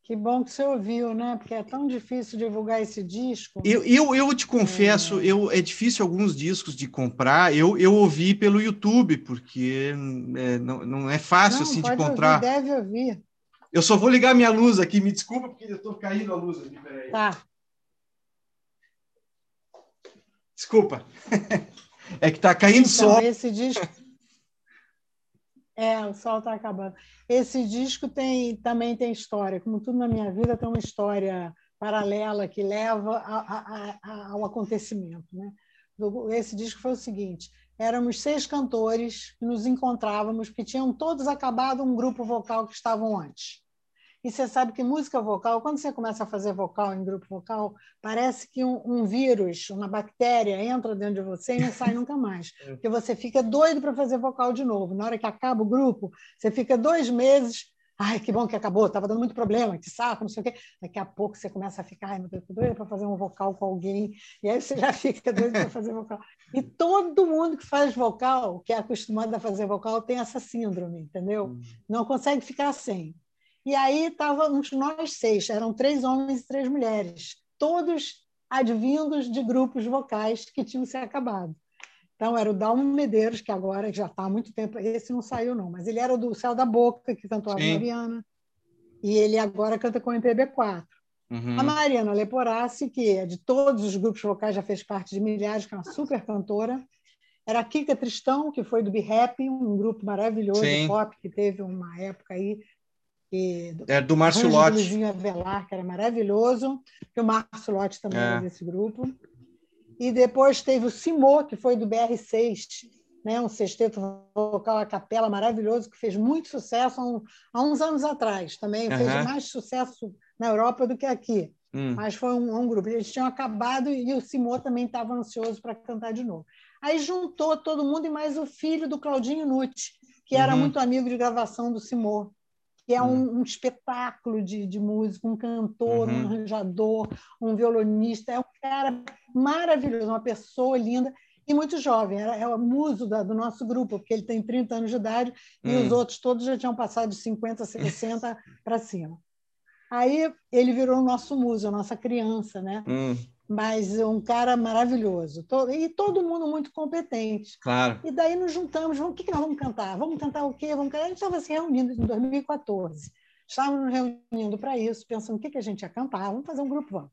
Que bom que você ouviu, né? Porque é tão difícil divulgar esse disco. Eu, eu, eu te confesso, é... Eu, é difícil alguns discos de comprar. Eu, eu ouvi pelo YouTube, porque é, não, não é fácil não, assim de encontrar. Ouvir, deve ouvir. Eu só vou ligar minha luz aqui, me desculpa, porque eu estou caindo a luz aqui. Peraí. Tá. Desculpa. é que está caindo então, sol. Esse disco. É, o sol está acabando. Esse disco tem, também tem história, como tudo na minha vida tem uma história paralela que leva a, a, a, ao acontecimento. Né? Esse disco foi o seguinte: éramos seis cantores que nos encontrávamos, que tinham todos acabado um grupo vocal que estavam antes. E você sabe que música vocal, quando você começa a fazer vocal em grupo vocal, parece que um, um vírus, uma bactéria entra dentro de você e não sai nunca mais. É. Porque você fica doido para fazer vocal de novo. Na hora que acaba o grupo, você fica dois meses. Ai, que bom que acabou, estava dando muito problema, que saco, não sei o quê. Daqui a pouco você começa a ficar, ai, meu Deus, doido para fazer um vocal com alguém. E aí você já fica doido para fazer vocal. E todo mundo que faz vocal, que é acostumado a fazer vocal, tem essa síndrome, entendeu? Hum. Não consegue ficar sem. E aí estávamos nós seis, eram três homens e três mulheres, todos advindos de grupos vocais que tinham se acabado. Então, era o Dalmo Medeiros, que agora já está há muito tempo, esse não saiu, não, mas ele era o do Céu da Boca, que cantou a Mariana, e ele agora canta com o MPB4. Uhum. A Mariana Leporassi, que é de todos os grupos vocais, já fez parte de milhares, que é uma super cantora. Era a Kika Tristão, que foi do Be Happy, um grupo maravilhoso Sim. de pop, que teve uma época aí e é do Márcio Lotti. Luizinho Avelar, que era maravilhoso, que o Márcio Lotti também é. era desse grupo. E depois teve o Simô, que foi do BR6, né, um sexteto vocal a capela maravilhoso, que fez muito sucesso há, um, há uns anos atrás. Também uhum. fez mais sucesso na Europa do que aqui. Hum. Mas foi um, um, grupo. Eles tinham acabado e o Simô também estava ansioso para cantar de novo. Aí juntou todo mundo e mais o filho do Claudinho Nutti, que era uhum. muito amigo de gravação do Simô que é um, hum. um espetáculo de, de música, um cantor, uhum. um arranjador, um violonista, é um cara maravilhoso, uma pessoa linda e muito jovem, era, é o muso da, do nosso grupo, porque ele tem 30 anos de idade e os hum. outros todos já tinham passado de 50, 60 para cima. Aí ele virou o nosso muso, a nossa criança, né? Hum mas um cara maravilhoso. E todo mundo muito competente. Claro. E daí nos juntamos, vamos, o que, que nós vamos cantar? Vamos cantar o quê? Vamos cantar? A gente estava se reunindo em 2014. Estávamos nos reunindo para isso, pensando o que, que a gente ia cantar. Vamos fazer um grupo, vamos.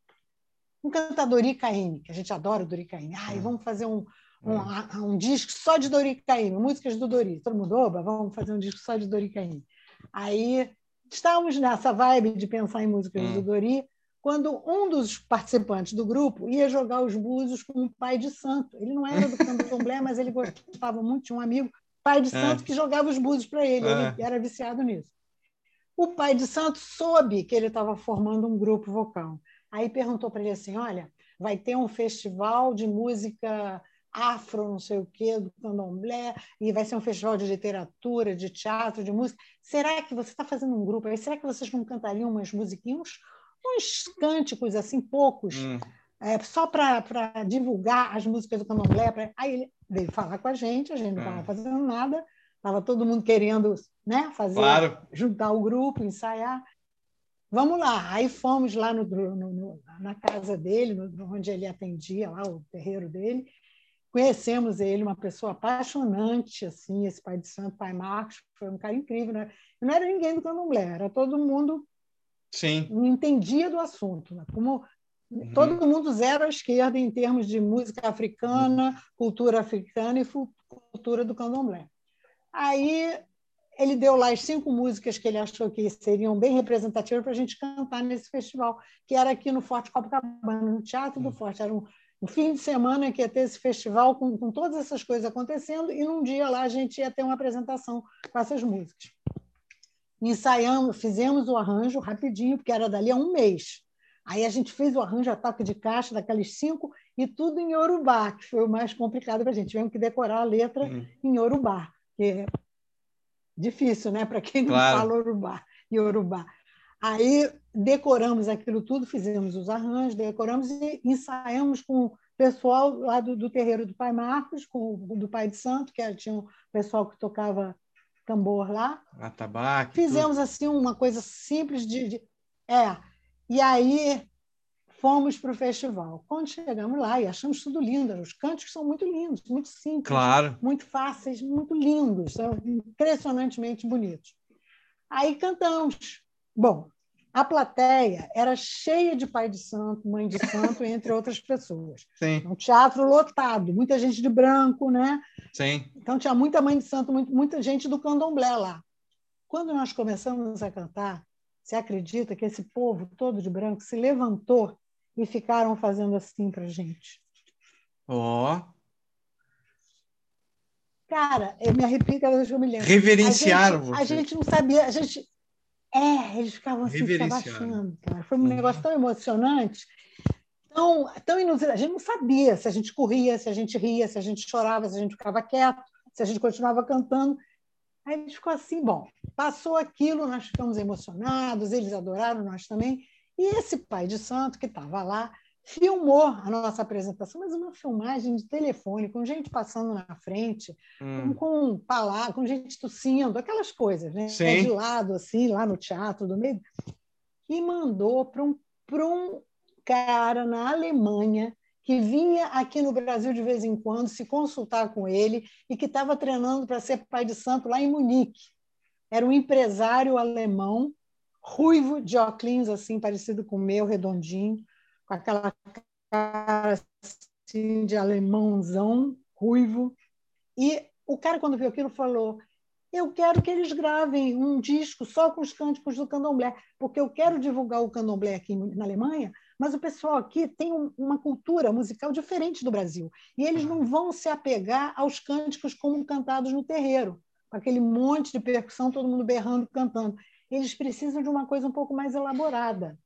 Um cantar Dori Caymmi, que a gente adora o. Ai, hum. vamos fazer um, um, hum. um, disco só de Dori Caymmi, músicas do Dori. Todo mundo, oba, vamos fazer um disco só de Dori Caymmi. Aí estávamos nessa vibe de pensar em músicas hum. do Dori, quando um dos participantes do grupo ia jogar os búzios com um pai de santo. Ele não era do candomblé, mas ele gostava muito de um amigo, pai de é. santo, é. que jogava os búzios para ele. É. Ele era viciado nisso. O pai de santo soube que ele estava formando um grupo vocal. Aí perguntou para ele assim: Olha, vai ter um festival de música afro, não sei o quê, do candomblé, e vai ser um festival de literatura, de teatro, de música. Será que você está fazendo um grupo aí? Será que vocês não cantariam umas musiquinhas? Uns cânticos, assim, poucos, hum. é, só para divulgar as músicas do candomblé. Pra... Aí ele veio falar com a gente, a gente não estava hum. fazendo nada, estava todo mundo querendo né, fazer, claro. juntar o grupo, ensaiar. Vamos lá. Aí fomos lá no, no, no, na casa dele, onde ele atendia, lá o terreiro dele. Conhecemos ele, uma pessoa apaixonante, assim, esse pai de santo, pai Marcos, foi um cara incrível. Né? Não era ninguém do candomblé, era todo mundo Sim. não entendia do assunto. Né? Como uhum. todo mundo zero à esquerda em termos de música africana, uhum. cultura africana e cultura do candomblé. Aí ele deu lá as cinco músicas que ele achou que seriam bem representativas para a gente cantar nesse festival, que era aqui no Forte Copacabana, no Teatro do uhum. Forte. Era um, um fim de semana que ia ter esse festival com, com todas essas coisas acontecendo, e num dia lá a gente ia ter uma apresentação com essas músicas. Ensaiamos, fizemos o arranjo rapidinho, porque era dali a um mês. Aí a gente fez o arranjo, ataque de caixa daqueles cinco, e tudo em Yorubá, que foi o mais complicado para a gente. Tivemos que decorar a letra uhum. em Yorubá, que é difícil, né? Para quem não claro. fala Yorubá. Yorubá. Aí decoramos aquilo tudo, fizemos os arranjos, decoramos e ensaiamos com o pessoal lá do, do terreiro do Pai Marcos, com o do Pai de Santo, que tinha um pessoal que tocava tambor lá. Atabaque. Fizemos tudo. assim uma coisa simples de, de, é. E aí fomos para o festival. Quando chegamos lá e achamos tudo lindo, os cânticos são muito lindos, muito simples, claro. muito fáceis, muito lindos, são impressionantemente bonitos. Aí cantamos. Bom, a plateia era cheia de pai de santo, mãe de santo, entre outras pessoas. Sim. Um teatro lotado, muita gente de branco, né? Sim. Então tinha muita mãe de santo, muita gente do candomblé lá. Quando nós começamos a cantar, você acredita que esse povo todo de branco se levantou e ficaram fazendo assim para gente? Ó. Oh. Cara, eu me arrepio cada vez que eu me lembro. Reverenciaram a gente, você. A gente não sabia, a gente é, eles ficavam assim, se abaixando, cara. Foi um uhum. negócio tão emocionante, tão, tão inusitado. A gente não sabia se a gente corria, se a gente ria, se a gente chorava, se a gente ficava quieto, se a gente continuava cantando. Aí gente ficou assim, bom, passou aquilo, nós ficamos emocionados, eles adoraram, nós também. E esse pai de santo que estava lá, filmou a nossa apresentação, mas uma filmagem de telefone, com gente passando na frente, hum. com, com palavras, com gente tossindo, aquelas coisas, né? Sim. De lado, assim, lá no teatro do meio. E mandou para um, um cara na Alemanha que vinha aqui no Brasil de vez em quando se consultar com ele e que estava treinando para ser pai de santo lá em Munique. Era um empresário alemão, ruivo, de óculos assim, parecido com o meu, redondinho, aquela cara assim, de alemãozão, ruivo. E o cara, quando viu aquilo, falou: Eu quero que eles gravem um disco só com os cânticos do candomblé, porque eu quero divulgar o candomblé aqui na Alemanha, mas o pessoal aqui tem uma cultura musical diferente do Brasil. E eles não vão se apegar aos cânticos como cantados no terreiro, aquele monte de percussão, todo mundo berrando, cantando. Eles precisam de uma coisa um pouco mais elaborada.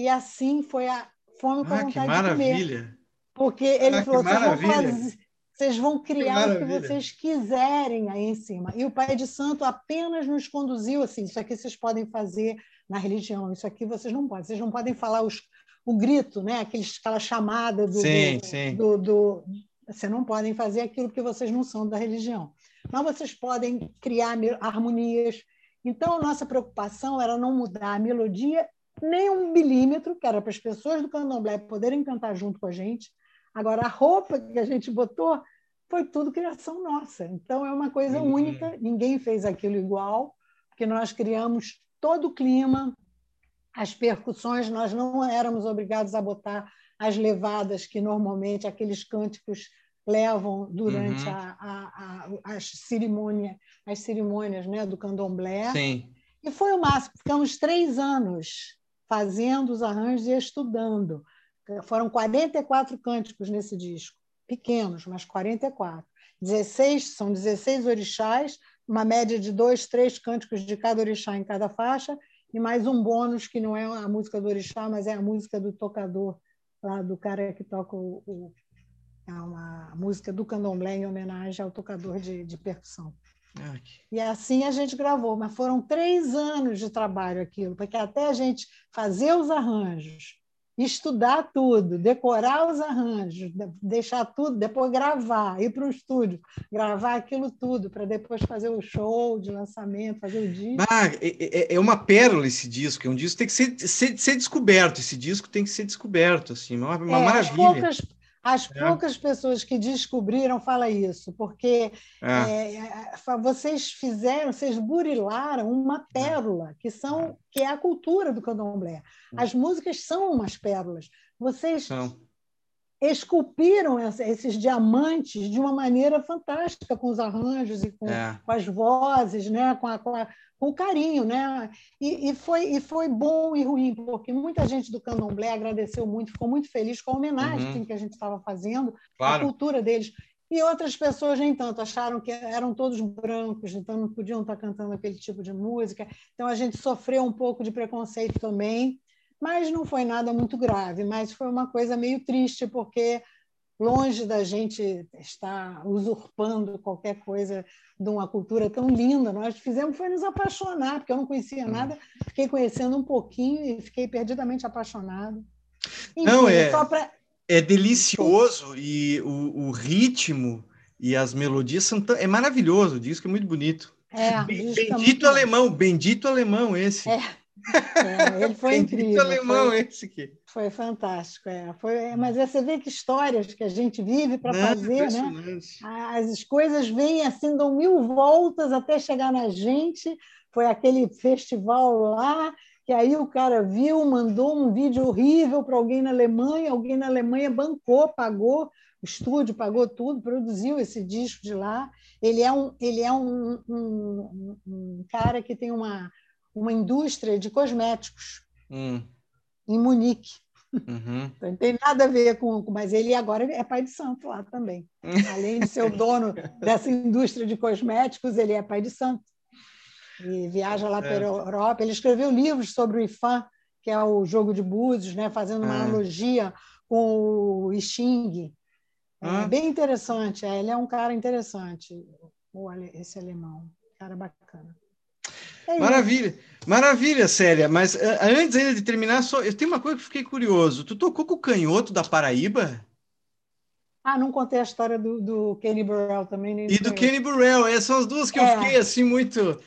E assim foi a fome com ah, vontade que maravilha. de comer. Porque ele ah, falou: vocês vão, fazer, vocês vão criar o que vocês quiserem aí em cima. E o Pai de Santo apenas nos conduziu assim: isso aqui vocês podem fazer na religião, isso aqui vocês não podem. Vocês não podem falar os, o grito, né? Aqueles, aquela chamada do, sim, do, sim. do, do vocês não podem fazer aquilo porque vocês não são da religião. Mas vocês podem criar harmonias. Então, a nossa preocupação era não mudar a melodia nem um milímetro, que era para as pessoas do candomblé poderem cantar junto com a gente. Agora, a roupa que a gente botou foi tudo criação nossa. Então, é uma coisa uhum. única, ninguém fez aquilo igual, porque nós criamos todo o clima, as percussões, nós não éramos obrigados a botar as levadas que normalmente aqueles cânticos levam durante uhum. a, a, a, as cerimônias, as cerimônias né, do candomblé. Sim. E foi o máximo. Ficamos três anos fazendo os arranjos e estudando. Foram 44 cânticos nesse disco, pequenos, mas 44. 16, são 16 orixás, uma média de dois, três cânticos de cada orixá em cada faixa, e mais um bônus que não é a música do orixá, mas é a música do tocador, lá do cara que toca o, o é uma música do candomblé em homenagem ao tocador de, de percussão. E assim a gente gravou, mas foram três anos de trabalho aquilo, porque até a gente fazer os arranjos, estudar tudo, decorar os arranjos, deixar tudo, depois gravar, ir para o estúdio, gravar aquilo tudo, para depois fazer o show de lançamento, fazer o disco. Ah, é, é, é, uma pérola esse disco, é um disco que tem que ser, ser, ser descoberto, esse disco tem que ser descoberto, assim, uma, uma é, maravilha. As poucas, as é. poucas pessoas que descobriram falam isso, porque é. É, vocês fizeram, vocês burilaram uma pérola, que, são, que é a cultura do candomblé. As músicas são umas pérolas. Vocês são. Esculpiram esses diamantes de uma maneira fantástica, com os arranjos e com, é. com as vozes, né? com, a, com, a, com carinho, né? E, e, foi, e foi bom e ruim, porque muita gente do candomblé agradeceu muito, ficou muito feliz com a homenagem uhum. que a gente estava fazendo, claro. a cultura deles. e outras pessoas nem tanto, acharam que eram todos brancos, então não podiam estar cantando aquele tipo de música. Então a gente sofreu um pouco de preconceito também, mas não foi nada muito grave, mas foi uma coisa meio triste, porque longe da gente estar usurpando qualquer coisa de uma cultura tão linda, nós fizemos foi nos apaixonar, porque eu não conhecia hum. nada, fiquei conhecendo um pouquinho e fiquei perdidamente apaixonado. Enfim, não, é, pra... é delicioso e o, o, ritmo e as melodias são tão, é maravilhoso, o disco é muito bonito. É, bendito muito alemão, bendito alemão esse. É. É, ele foi incrível. alemão foi, esse aqui. Foi fantástico, é. Foi, mas você vê que histórias que a gente vive para fazer, né? As coisas vêm assim, dão mil voltas até chegar na gente. Foi aquele festival lá, que aí o cara viu, mandou um vídeo horrível para alguém na Alemanha, alguém na Alemanha bancou, pagou, o estúdio pagou tudo, produziu esse disco de lá. Ele é um, ele é um, um, um cara que tem uma uma indústria de cosméticos hum. em Munique. Uhum. Então, não tem nada a ver com. Mas ele agora é pai de santo lá também. Além de ser o dono dessa indústria de cosméticos, ele é pai de santo. E viaja lá é. pela Europa. Ele escreveu livros sobre o IFAM, que é o jogo de búzios, né? fazendo uma ah. analogia com o Xing. É ah. bem interessante. É, ele é um cara interessante, esse alemão. Cara bacana. É Maravilha. Maravilha, Célia. Mas uh, antes ainda de terminar, só, eu tenho uma coisa que fiquei curioso. Tu tocou com o canhoto da Paraíba? Ah, não contei a história do, do Kenny Burrell também. e do, do Kenny Burrell. Essas são as duas que é. eu fiquei assim muito...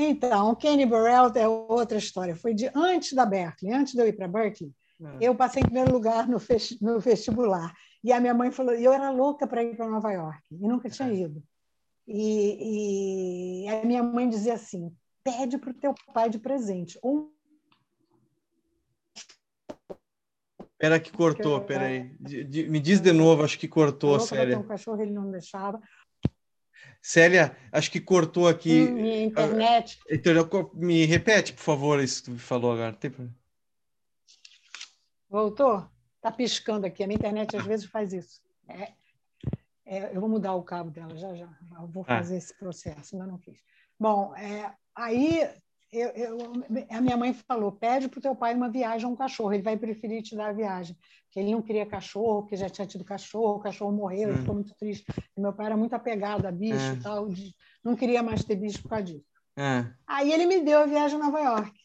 Então, o Kenny Burrell é outra história. Foi de antes da Berkeley, antes de eu ir para Berkeley, ah. eu passei em primeiro lugar no, festi no vestibular. E a minha mãe falou, e eu era louca para ir para Nova York, e nunca tinha ido. E, e a minha mãe dizia assim: pede para o teu pai de presente. Ou Espera que cortou, peraí. Me diz de novo, acho que cortou, Célia. Um cachorro, ele não deixava. Célia, acho que cortou aqui. Hum, minha internet. Então, me repete, por favor, isso que tu falou agora. Voltou? Está piscando aqui. A minha internet às vezes faz isso. É, é, eu vou mudar o cabo dela já já. Eu vou ah. fazer ah. esse processo, ainda não fiz. Bom, é, Aí eu, eu, a minha mãe falou: pede para o teu pai uma viagem a um cachorro, ele vai preferir te dar a viagem. Porque ele não queria cachorro, porque já tinha tido cachorro, o cachorro morreu, ele ficou muito triste. Meu pai era muito apegado a bicho é. e tal, não queria mais ter bicho por causa disso. É. Aí ele me deu a viagem a Nova York.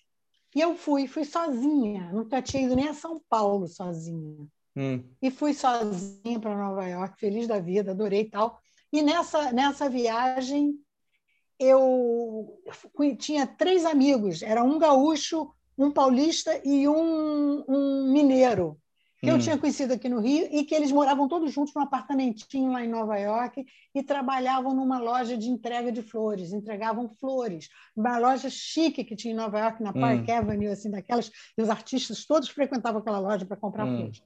E eu fui, fui sozinha, nunca tinha ido nem a São Paulo sozinha. Hum. E fui sozinha para Nova York, feliz da vida, adorei e tal. E nessa, nessa viagem eu tinha três amigos, era um gaúcho, um paulista e um, um mineiro, que hum. eu tinha conhecido aqui no Rio e que eles moravam todos juntos num apartamentinho lá em Nova York e trabalhavam numa loja de entrega de flores, entregavam flores, uma loja chique que tinha em Nova York, na hum. Park Avenue, assim, daquelas, e os artistas todos frequentavam aquela loja para comprar hum. flores.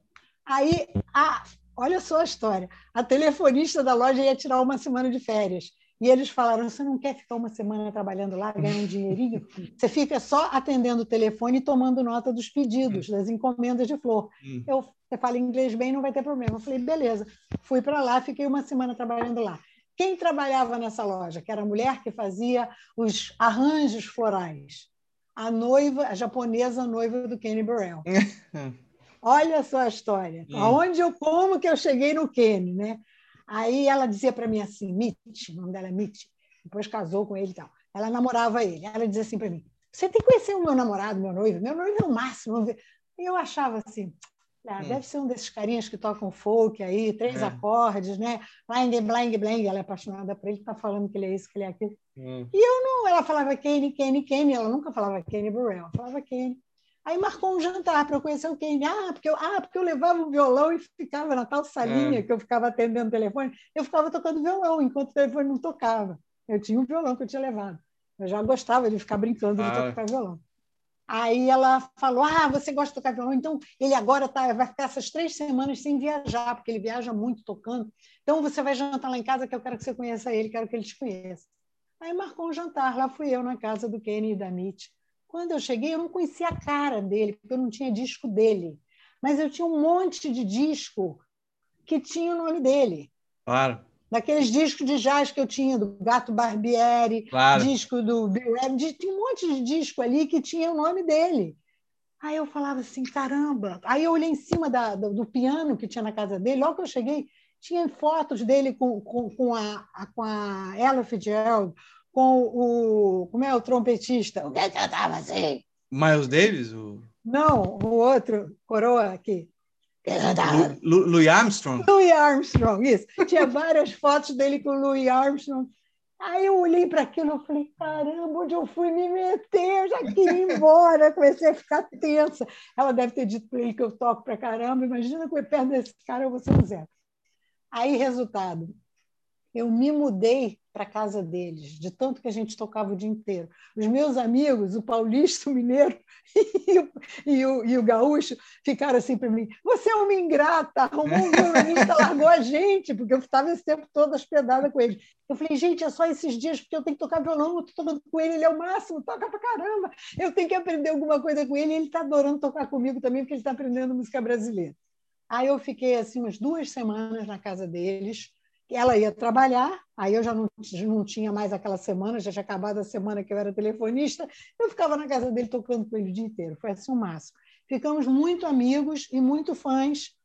Aí, a, olha só a história, a telefonista da loja ia tirar uma semana de férias e eles falaram: você não quer ficar uma semana trabalhando lá, ganhando um dinheirinho? Você fica só atendendo o telefone e tomando nota dos pedidos, das encomendas de flor. Hum. Eu, você fala inglês bem, não vai ter problema. Eu falei: beleza. Fui para lá, fiquei uma semana trabalhando lá. Quem trabalhava nessa loja? Que era a mulher que fazia os arranjos florais. A noiva, a japonesa noiva do Kenny Burrell. Olha só a história. Hum. Aonde eu como que eu cheguei no Kenny, né? Aí ela dizia para mim assim, Mitch, o nome dela é Mitch, depois casou com ele e tal. Ela namorava ele. Ela dizia assim para mim: Você tem que conhecer o meu namorado, meu noivo. Meu noivo é o máximo. E eu achava assim: ah, hum. Deve ser um desses carinhas que tocam folk aí, três é. acordes, né? Blang, blang, blang. Ela é apaixonada por ele, está falando que ele é isso, que ele é aquilo. Hum. E eu não, ela falava Kenny, Kenny, Kenny. Ela nunca falava Kenny Burrell, ela falava Kenny. Aí marcou um jantar para conhecer o Kenny. Ah porque, eu, ah, porque eu levava o violão e ficava na tal salinha é. que eu ficava atendendo o telefone. Eu ficava tocando violão enquanto o telefone não tocava. Eu tinha um violão que eu tinha levado. Eu já gostava de ficar brincando de ah. tocar violão. Aí ela falou: Ah, você gosta de tocar violão? Então, ele agora tá, vai ficar essas três semanas sem viajar, porque ele viaja muito tocando. Então, você vai jantar lá em casa, que eu quero que você conheça ele, quero que ele te conheça. Aí marcou um jantar. Lá fui eu na casa do Kenny e da Mitch. Quando eu cheguei, eu não conhecia a cara dele, porque eu não tinha disco dele. Mas eu tinha um monte de disco que tinha o nome dele. Claro. daqueles discos de jazz que eu tinha, do Gato Barbieri, claro. disco do Bill Evans, tinha um monte de disco ali que tinha o nome dele. Aí eu falava assim, caramba. Aí eu olhei em cima da, do, do, piano que tinha na casa dele, logo que eu cheguei, tinha fotos dele com, com, com, a, com a Ella Fitzgerald, com o. Como é o trompetista? O que cantava assim? Miles Davis? O... Não, o outro, coroa aqui. Lu, Louis Armstrong? Louis Armstrong, isso. Tinha várias fotos dele com Louis Armstrong. Aí eu olhei para aquilo e falei, caramba, onde eu fui me meter? Eu já queria ir embora, comecei a ficar tensa. Ela deve ter dito para ele que eu toco para caramba, imagina que perto desse cara eu vou ser um Zé. Aí, resultado, eu me mudei para a casa deles, de tanto que a gente tocava o dia inteiro. Os meus amigos, o paulista, o mineiro e o, e o, e o gaúcho, ficaram assim para mim: você é uma ingrata, arrumou um violonista, largou a gente, porque eu estava esse tempo todo hospedada com ele. Eu falei: gente, é só esses dias, porque eu tenho que tocar violão, eu estou tocando com ele, ele é o máximo, toca para caramba. Eu tenho que aprender alguma coisa com ele, e ele está adorando tocar comigo também, porque ele está aprendendo música brasileira. Aí eu fiquei assim umas duas semanas na casa deles ela ia trabalhar, aí eu já não, não tinha mais aquela semana, já tinha acabado a semana que eu era telefonista, eu ficava na casa dele tocando com ele o dia inteiro, foi assim o máximo. Ficamos muito amigos e muito fãs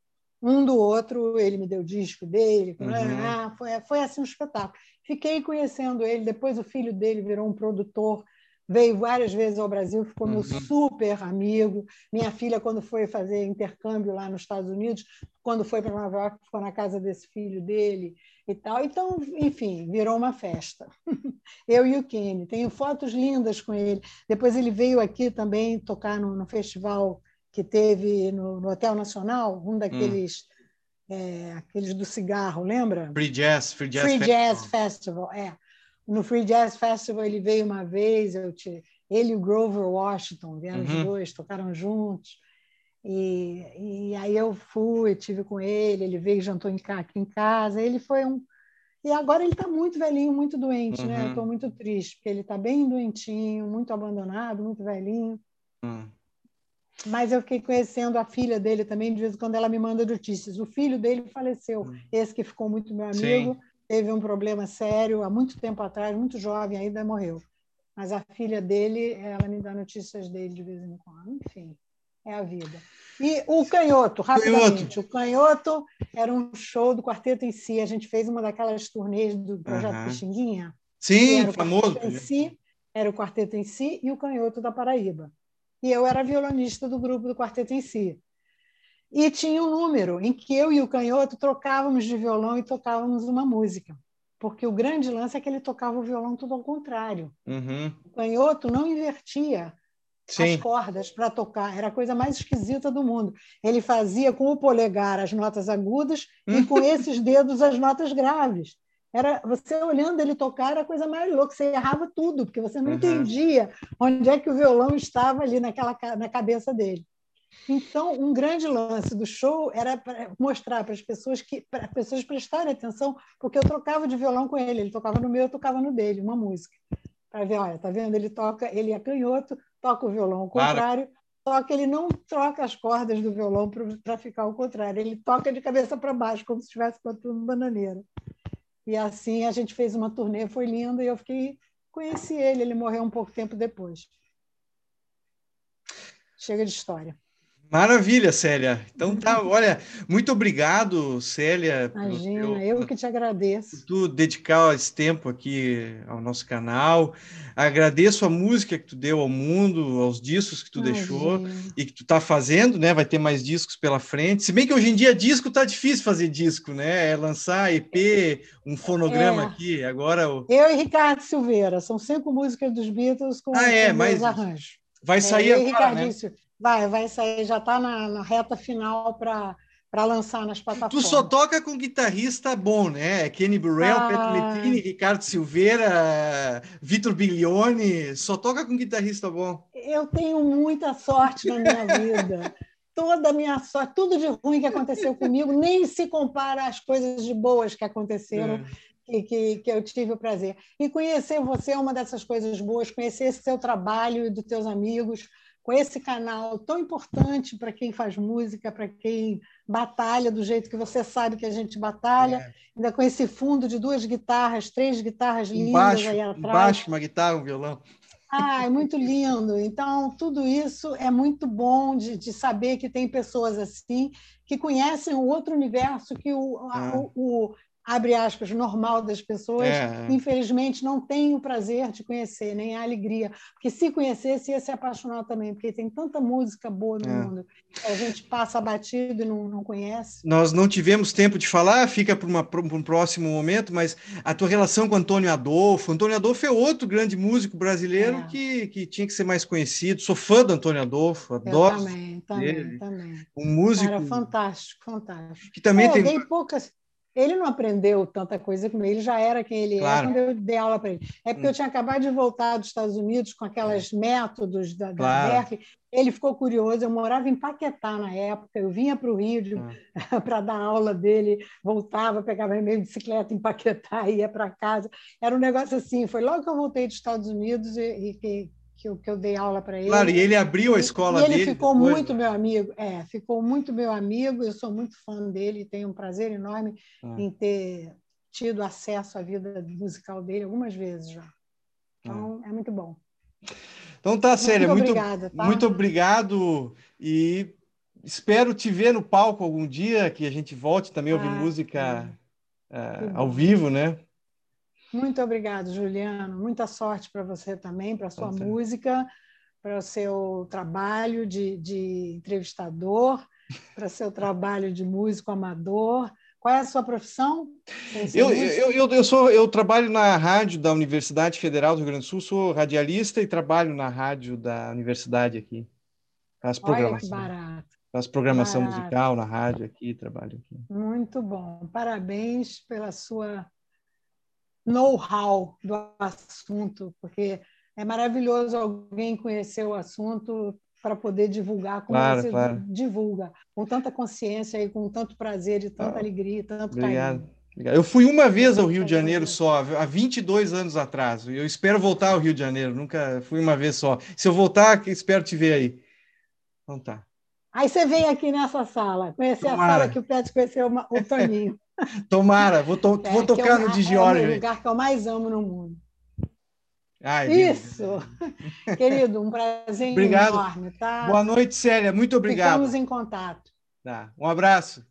um do outro, ele me deu o disco dele, uhum. ah, foi, foi assim um espetáculo. Fiquei conhecendo ele, depois o filho dele virou um produtor veio várias vezes ao Brasil, ficou meu uhum. super amigo. Minha filha, quando foi fazer intercâmbio lá nos Estados Unidos, quando foi para Nova York, ficou na casa desse filho dele e tal. Então, enfim, virou uma festa. Eu e o Kenny. Tenho fotos lindas com ele. Depois ele veio aqui também tocar no, no festival que teve no, no, Hotel Nacional, um daqueles. Hum. É, aqueles do cigarro, lembra? Free Jazz, Free Jazz, Free Festival. Jazz Festival, é. No Free Jazz Festival ele veio uma vez, eu te, ele e o Grover Washington vieram uhum. os dois, tocaram juntos. E, e aí eu fui, tive com ele, ele veio jantou em, aqui em casa. Ele foi um. E agora ele está muito velhinho, muito doente, uhum. né? Eu estou uhum. muito triste, porque ele está bem doentinho, muito abandonado, muito velhinho. Uhum. Mas eu fiquei conhecendo a filha dele também, de vez em quando ela me manda notícias. O filho dele faleceu, uhum. esse que ficou muito meu amigo. Sim teve um problema sério há muito tempo atrás, muito jovem ainda morreu. Mas a filha dele, ela me dá notícias dele de vez em quando. Enfim, é a vida. E o Canhoto, rapidamente. Canhoto. O Canhoto era um show do quarteto em si. A gente fez uma daquelas turnês do Projeto uhum. Pixinguinha. Sim, famoso. Em si, era o quarteto em si e o Canhoto da Paraíba. E eu era violonista do grupo do quarteto em si. E tinha um número em que eu e o canhoto trocávamos de violão e tocávamos uma música. Porque o grande lance é que ele tocava o violão tudo ao contrário. Uhum. O canhoto não invertia Sim. as cordas para tocar. Era a coisa mais esquisita do mundo. Ele fazia com o polegar as notas agudas e com esses dedos as notas graves. Era você olhando ele tocar era a coisa mais louca. Você errava tudo porque você não uhum. entendia onde é que o violão estava ali naquela na cabeça dele. Então, um grande lance do show era mostrar para as pessoas que para as pessoas prestarem atenção, porque eu trocava de violão com ele, ele tocava no meu, eu tocava no dele, uma música. Para ver, olha, tá vendo? Ele toca, ele é canhoto, toca o violão ao contrário, claro. só que ele não troca as cordas do violão para ficar ao contrário, ele toca de cabeça para baixo, como se estivesse botando bananeira. E assim a gente fez uma turnê, foi lindo, e eu fiquei conheci ele, ele morreu um pouco tempo depois. Chega de história. Maravilha, Célia. Então tá, olha, muito obrigado, Célia. Imagina, teu, eu que te agradeço. Por tu dedicar esse tempo aqui ao nosso canal. Agradeço a música que tu deu ao mundo, aos discos que tu Imagina. deixou e que tu tá fazendo, né? Vai ter mais discos pela frente. Se bem que hoje em dia disco tá difícil fazer disco, né? É lançar EP, um fonograma é. aqui. Agora o... Eu e Ricardo Silveira, são cinco músicas dos Beatles com, ah, é, mas arranjos. Vai sair é, agora, né? Vai, vai sair, já está na, na, reta final para para lançar nas plataformas. Tu só toca com guitarrista bom, né? Kenny Burrell, ah. Petro Mettini, Ricardo Silveira, Vitor Biglione, só toca com guitarrista bom. Eu tenho muita sorte na minha vida. Toda a minha sorte, tudo de ruim que aconteceu comigo, nem se compara às coisas de boas que aconteceram. É. Que, que, que, eu tive o prazer. E conhecer você é uma dessas coisas boas, conhecer esse seu trabalho e dos teus amigos, com esse canal tão importante para quem faz música, para quem batalha do jeito que você sabe que a gente batalha, é. ainda com esse fundo de duas guitarras, três guitarras lindas embaixo, aí atrás. Embaixo, uma guitarra, um violão. Ah, é muito lindo. Então, tudo isso é muito bom de, de saber que tem pessoas assim que conhecem o outro universo que o, ah. o, o, abre aspas, normal das pessoas, é, é. infelizmente não tem o prazer de conhecer, nem a alegria. Porque se conhecesse, ia se apaixonar também, porque tem tanta música boa no é. mundo. A gente passa batido e não, não conhece. Nós não tivemos tempo de falar, fica para um próximo momento, mas a tua relação com Antônio Adolfo. Antônio Adolfo é outro grande músico brasileiro é. que, que tinha que ser mais conhecido. Sou fã do Antônio Adolfo, adoro. Eu também, também, também. Um músico. Cara, fantástico, fantástico. Que também Pô, tem. Dei poucas ele não aprendeu tanta coisa como ele já era quem ele claro. é quando eu dei aula para ele. É porque hum. eu tinha acabado de voltar dos Estados Unidos com aqueles métodos da, claro. da Berkeley. Ele ficou curioso. Eu morava em Paquetá na época. Eu vinha para o Rio ah. para dar aula dele, voltava, pegava minha bicicleta em Paquetá, ia para casa. Era um negócio assim. Foi logo que eu voltei dos Estados Unidos e, e que eu, que eu dei aula para ele. Claro, e ele abriu a escola e ele dele. Ele ficou depois, muito né? meu amigo, é, ficou muito meu amigo. Eu sou muito fã dele e tenho um prazer enorme ah. em ter tido acesso à vida musical dele algumas vezes já. Então, ah. é muito bom. Então tá, Célia, muito, muito, obrigada, tá? muito obrigado e espero te ver no palco algum dia, que a gente volte também a ouvir ah, música uh, ao vivo, né? Muito obrigado, Juliano. Muita sorte para você também, para a sua música, para o seu trabalho de, de entrevistador, para o seu trabalho de músico amador. Qual é a sua profissão? Eu, eu, eu, eu, sou, eu trabalho na rádio da Universidade Federal do Rio Grande do Sul, sou radialista e trabalho na rádio da universidade aqui. Faz programação. Olha que barato. Faz programação barato. musical na rádio aqui, trabalho aqui. Muito bom. Parabéns pela sua know-how do assunto, porque é maravilhoso alguém conhecer o assunto para poder divulgar como claro, você claro. divulga, com tanta consciência e com tanto prazer e tanta ah, alegria e tanto obrigado. carinho. Eu fui uma vez ao Rio de Janeiro só, há 22 anos atrás. Eu espero voltar ao Rio de Janeiro, nunca fui uma vez só. Se eu voltar, espero te ver aí. Então tá. Aí você vem aqui nessa sala, conhecer Tomara. a sala que o Pet conheceu o Toninho. Tomara, vou, to é, vou tocar é no de Jorge. É o lugar que eu mais amo no mundo. Ai, Isso! Querido, um prazer obrigado. enorme. Tá? Boa noite, Célia. Muito obrigado. Estamos em contato. Tá. Um abraço.